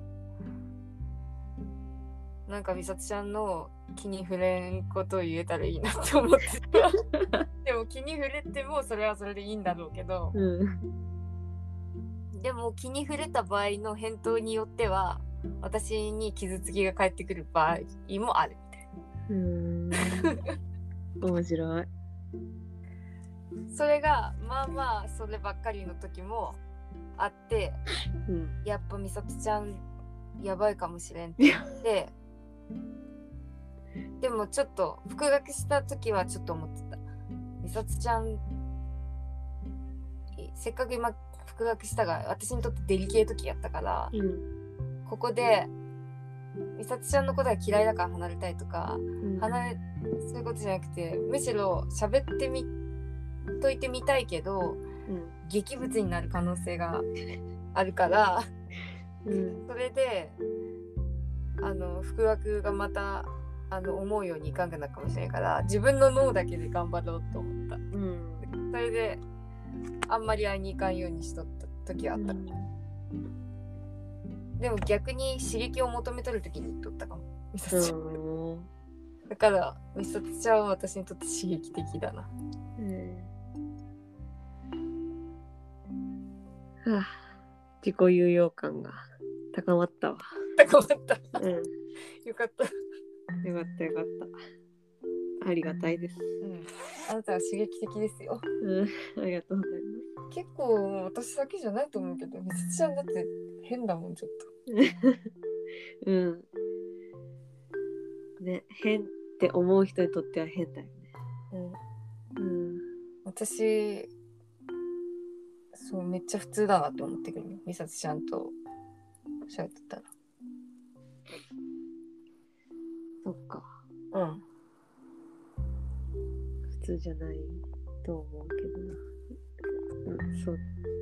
なんか美里ちゃんの気に触れんことを言えたらいいなって思ってた。でも気に触れてもそれはそれでいいんだろうけど。うん。でも気に触れた場合の返答によっては私に傷つきが返ってくる場合もあるみたいな。うーん。面白いそれがまあまあそればっかりの時もあってうん。やっぱ美里ちゃんやばいかもしれんって言ってでもちょっと復学した時はちょっと思ってた。美里ちゃんいせっかく今復学したが私にとってデリケート期やったからうん。ここで美里ちゃんのことが嫌いだから離れたいとかうん。離れそういうことじゃなくてむしろ喋ってみといてみたいけどうん。劇物になる可能性があるからうん。それであの復学がまたあの思うようにいかんくなるかもしれないから自分の脳だけで頑張ろうと思った。うん。それであんまり会いに行かんようにしとった時はあった、でも逆に刺激を求めとる時に言っとったかも。美里ちゃん、うん。だから美里ちゃんは私にとって刺激的だなはあ、自己有用感が高まったわ。高まったうん、よよかった、かったよかった。ありがたいです。うん、あなたは刺激的ですようん、ありがとうござい結構私だけじゃないと思うけど美里ちゃんだって変だもんちょっます。うん。ね、変って思う人にとっては変だよね。と、うん、うん。私そうめっちゃ普通だなと思ってくる美里ちゃんと喋ってたそっか。らうん普通じゃないと思うけどな。うん、そう。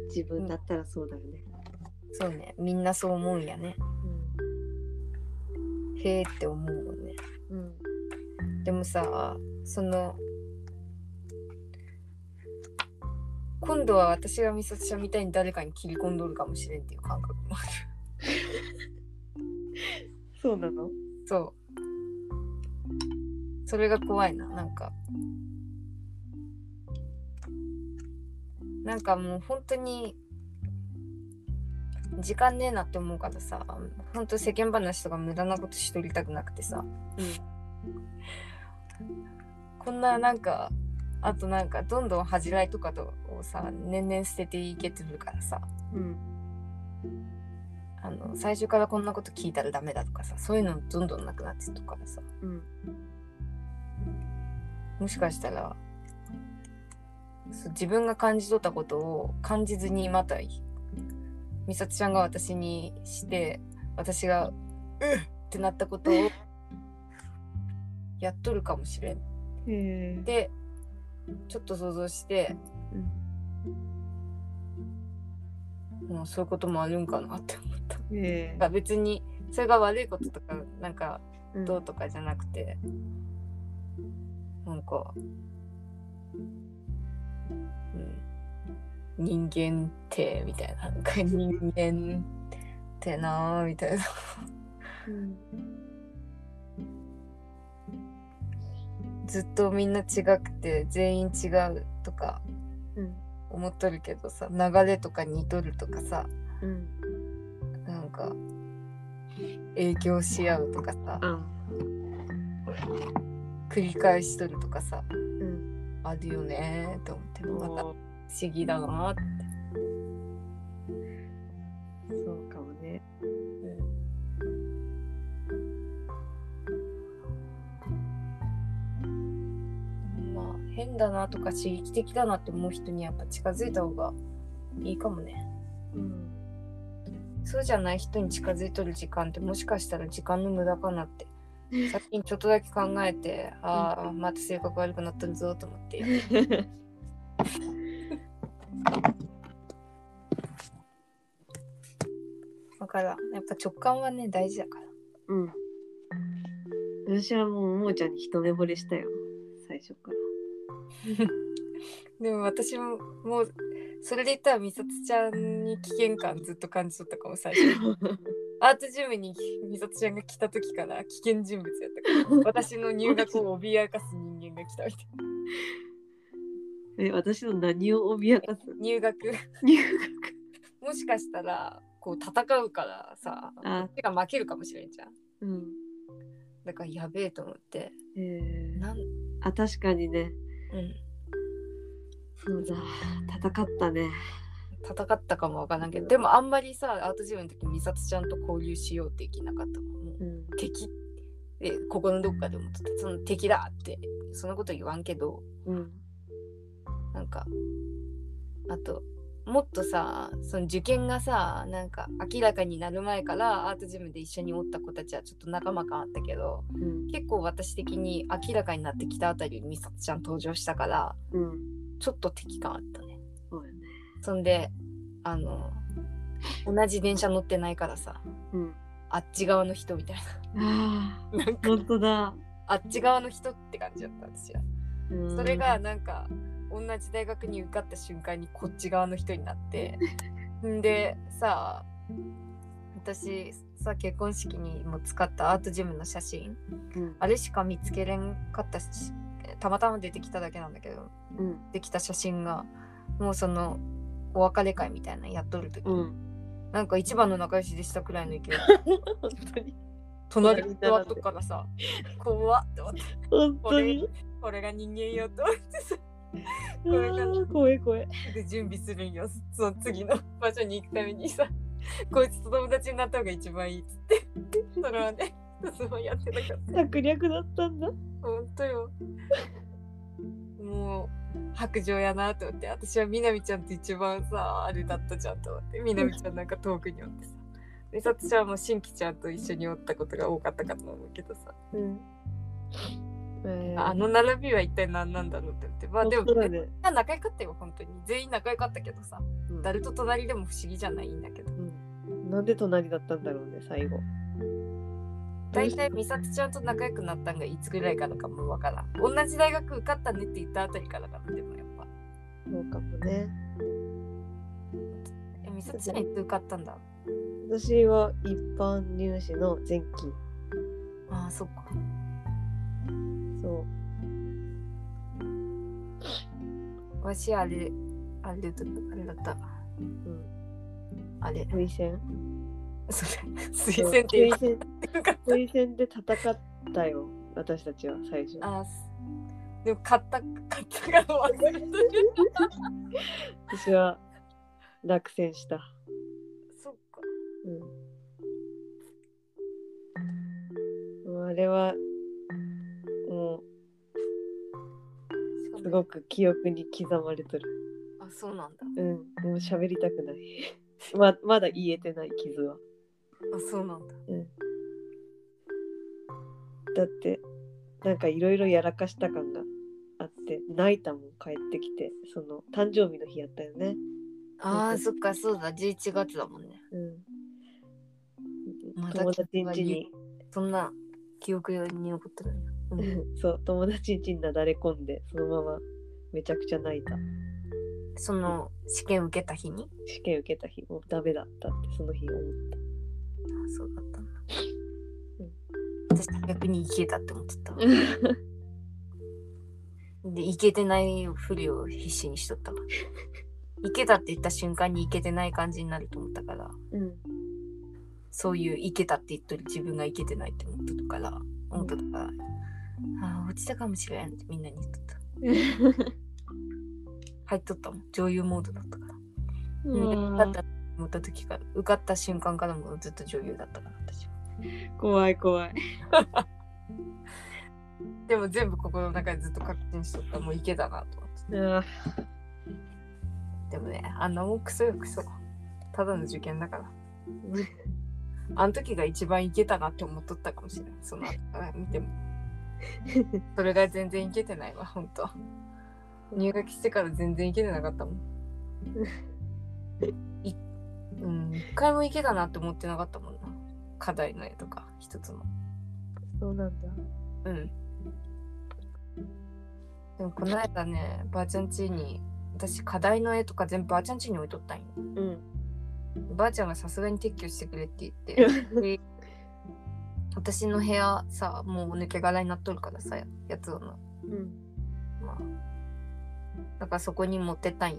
自分だったらそうだよね。そうねみんなそう思うんやねへえって思うもんねうん。うん。でもさその今度は私が美里ちゃんみたいに誰かに切り込んどるかもしれんっていう感覚もある。そうなの？そう。それが怖いな。なんか。なんかもう本当に時間ねえなって思うからさ本当世間話とか無駄なことしとりたくなくてさ。こんななんかあとなんかどんどん恥じらいとかとをさ年々捨てていけてるからさ。うん。あの最初からこんなこと聞いたらダメだとかさそういうのどんどんなくなってるからさ。うん。もしかしたら自分が感じ取ったことを感じずにまた美里ちゃんが私にして私が「うっ!」ってなったことをやっとるかもしれん。でちょっと想像してもうそういうこともあるんかなって思った。へが別にそれが悪いこととかなんかえどうとかじゃなくて、なんか、うん、人間ってみたいな。なんか人間ってなーみたいな。うんずっとみんな違くて全員違うとか思っとるけどさ流れとか似とるとかさうんなんか影響し合うとかさあ繰り返しとるとかさうんあるよねーと思ってまた不思議だなって。そう変だなとか刺激的だなって思う人にやっぱ近づいた方がいいかもね。うんそうじゃない人に近づいとる時間ってもしかしたら時間の無駄かなって。最近ちょっとだけ考えて、ああ、また性格悪くなったるぞと思って。だから、やっぱ直感はね、大事だから。うん私はもうももちゃんに一目惚れしたよ最初から でも私ももう、それで言ったら美里ちゃんに危険感ずっと感じとったかも、最初。アートジムに美里ちゃんが来た時から危険人物やったから、私の入学を脅かす人間が来たみたいな。え私の何を脅かす？入学。入もしかしたらこう戦うからさあ。手が負けるかもしれんじゃん。うん。だからやべえと思って。えー、なんあ確かにねそうだ。戦ったね。戦ったかもわからんけどでもあんまりさアートジムの時美里ちゃんと交流しようってできなかったもん。もううん。敵。って心のどっかで思っその敵だってそんなこと言わんけど。うん。なんかあともっとさその受験がさなんか明らかになる前からアートジムで一緒におった子たちはちょっと仲間感あったけどうん。結構私的に明らかになってきたあたりに美里ちゃん登場したからうん。ちょっと敵感あったね。そね。そんであの同じ電車乗ってないからさうん。あっち側の人みたいあななんか本当だ、あっち側の人って感じだった私は。うん。それがなんか同じ大学に受かった瞬間にこっち側の人になって。ん でさ私さ結婚式にも使ったアートジムの写真。うん。あれしか見つけれんかったしたまたま出てきただけなんだけどうん。できた写真がもうそのお別れ会みたいなのやっとる時、うん。なんか一番の仲良しでしたくらいの勢い。本当に。隣に座っとくからさ怖っって思って。本当に。これが人間よと思ってさ あー怖い怖い。で準備するんよ。その次の場所に行くためにさこいつと友達になった方が一番いいっつって。それはねすごいやってなかった策略だったんだ。ほんとよ。もう白状やなと思って。私はみなみちゃんと一番さあれだったじゃんと思って。みなみちゃんなんか遠くにおってさ。美里ちゃんもしんきちゃんと一緒におったことが多かったかと思うけどさ、うん。えあの並びは一体何なんだろうってまあでもね。仲良かったよ本当に。全員仲良かったけどさ。うん。誰と隣でも不思議じゃないんだけど。うん。なんで隣だったんだろうね最後。大体美里ちゃんと仲良くなったんがいつぐらいかのかもわからん。同じ大学受かったねって言ったあたりからかなでもやっぱ。そうかもね。みさちゃんいつ受かったんだ？私は一般入試の前期。ああそっか。そう。わしあれあれだったあれだったうん。あれ推薦？それ 推薦っていうか推薦推薦で戦ったよ。私たちは最初。あでも買った買ったから忘れてる私は落選した。そっかうん。あれは、すごく記憶に刻まれてる。あそうなんだうん。もう喋りたくない。ままだ言えてない傷は。あそうなんだうん。だって、なんかいろいろやらかした感があって、泣いたもん帰ってきて、その誕生日の日やったよね。あーそっかそうだ11月だもんねうん。また友達ん家に、そんな記憶に残ってるんだ、うん。そう、友達ん家になだれ込んで、そのままめちゃくちゃ泣いた。その試験受けた日に？試験受けた日、もうダメだったって、その日思った。あそうだったんだ、うん。私逆に行けたって思ってた。わ で行けてないふりを必死にしとった。わ行けたって言った瞬間に行けてない感じになると思ったから。うん。そういう行けたって言っとる自分が行けてないって思ったから思ったから、ああ落ちたかもしれんってみんなに言っとった。入っとったもん。女優モードだったから。受かったと思った時から受かった瞬間からもうずっと女優だったから私は。怖い怖い。でも全部心の中でずっと確信しとった。もういけたなと思って。あでもねあんなもんクソよクソただの受験だから。あの時が一番いけたなって思っとったかもしれないその後から見ても それが全然いけてないわほんと入学してから全然いけてなかったもん いうん一回もいけたなって思ってなかったもんな課題の絵とか一つのそうなんだ。うん。でもこの間ね、ばあちゃん家に、私課題の絵とか全部ばあちゃん家に置いとったんよ。うん。ばあちゃんがさすがに撤去してくれって言って、で私の部屋さ、もう抜け殻になっとるからさ、やつをの。うん。まあ。だからそこに持ってったんよ。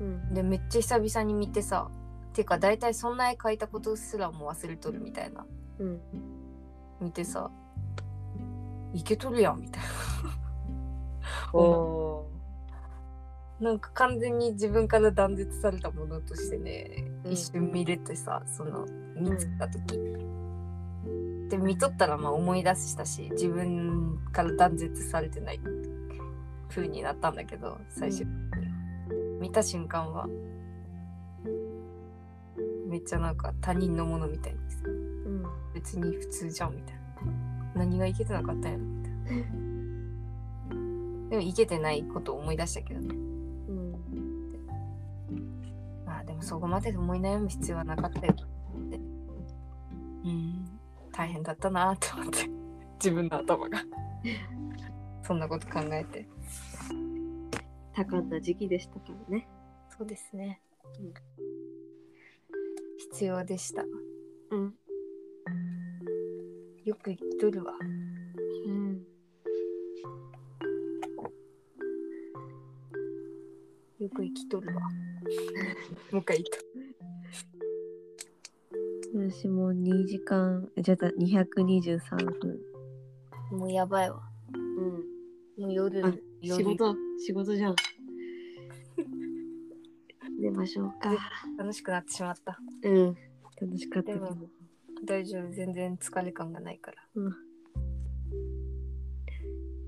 うん。で、めっちゃ久々に見てさ、てか大体そんな絵描いたことすらもう忘れとるみたいな。うん。見てさ、いけとるやんみたいな。おなんか完全に自分から断絶されたものとしてね、うん一瞬見れてさその見つけた時、で見とったらまあ思い出したし自分から断絶されてない風になったんだけど最終的には、見た瞬間はめっちゃなんか他人のものみたいにさうん。別に普通じゃんみたいな。何がいけてなかったんやろみたいな。でもいけてないことを思い出したけどね。うん。まあでもそこまで思い悩む必要はなかったよ。ってうん大変だったなって思って 自分の頭が。そんなこと考えて。多感な時期でしたからね。そうですね、うん。必要でした。うん。よく生きとるわ。うん。よく生きとるわ。もう一回言っ私も2時間、じゃあ223分。たもうやばいわうん。もう夜あ夜仕事、仕事じゃん。寝ましょうか。楽しくなってしまったうん。楽しかったけど大丈夫全然疲れ感がないからうん。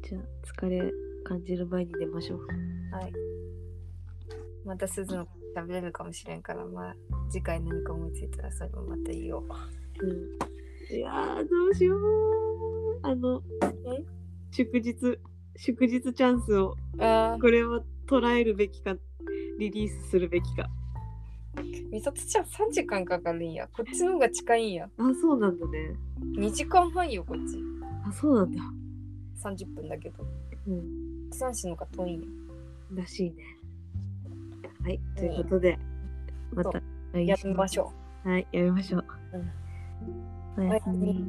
じゃあ、疲れ感じる前に寝ましょう。はい。またすずの喋れるかもしれんから、まあ、次回何か思いついたらそれもまた言おう。うん。いやー、どうしよう。あの、え？祝日、祝日チャンスを、これは捉えるべきか、リリースするべきか。みさとちゃん3時間かかるんや。こっちの方が近いんや。あ、そうなんだね。2時間半よ、こっち。あ、そうなんだ。30分だけど。うん。三市の方が遠いんや。らしいね。はい、ということで、またやりましょう。はい、やりましょう。うん、おやすみ。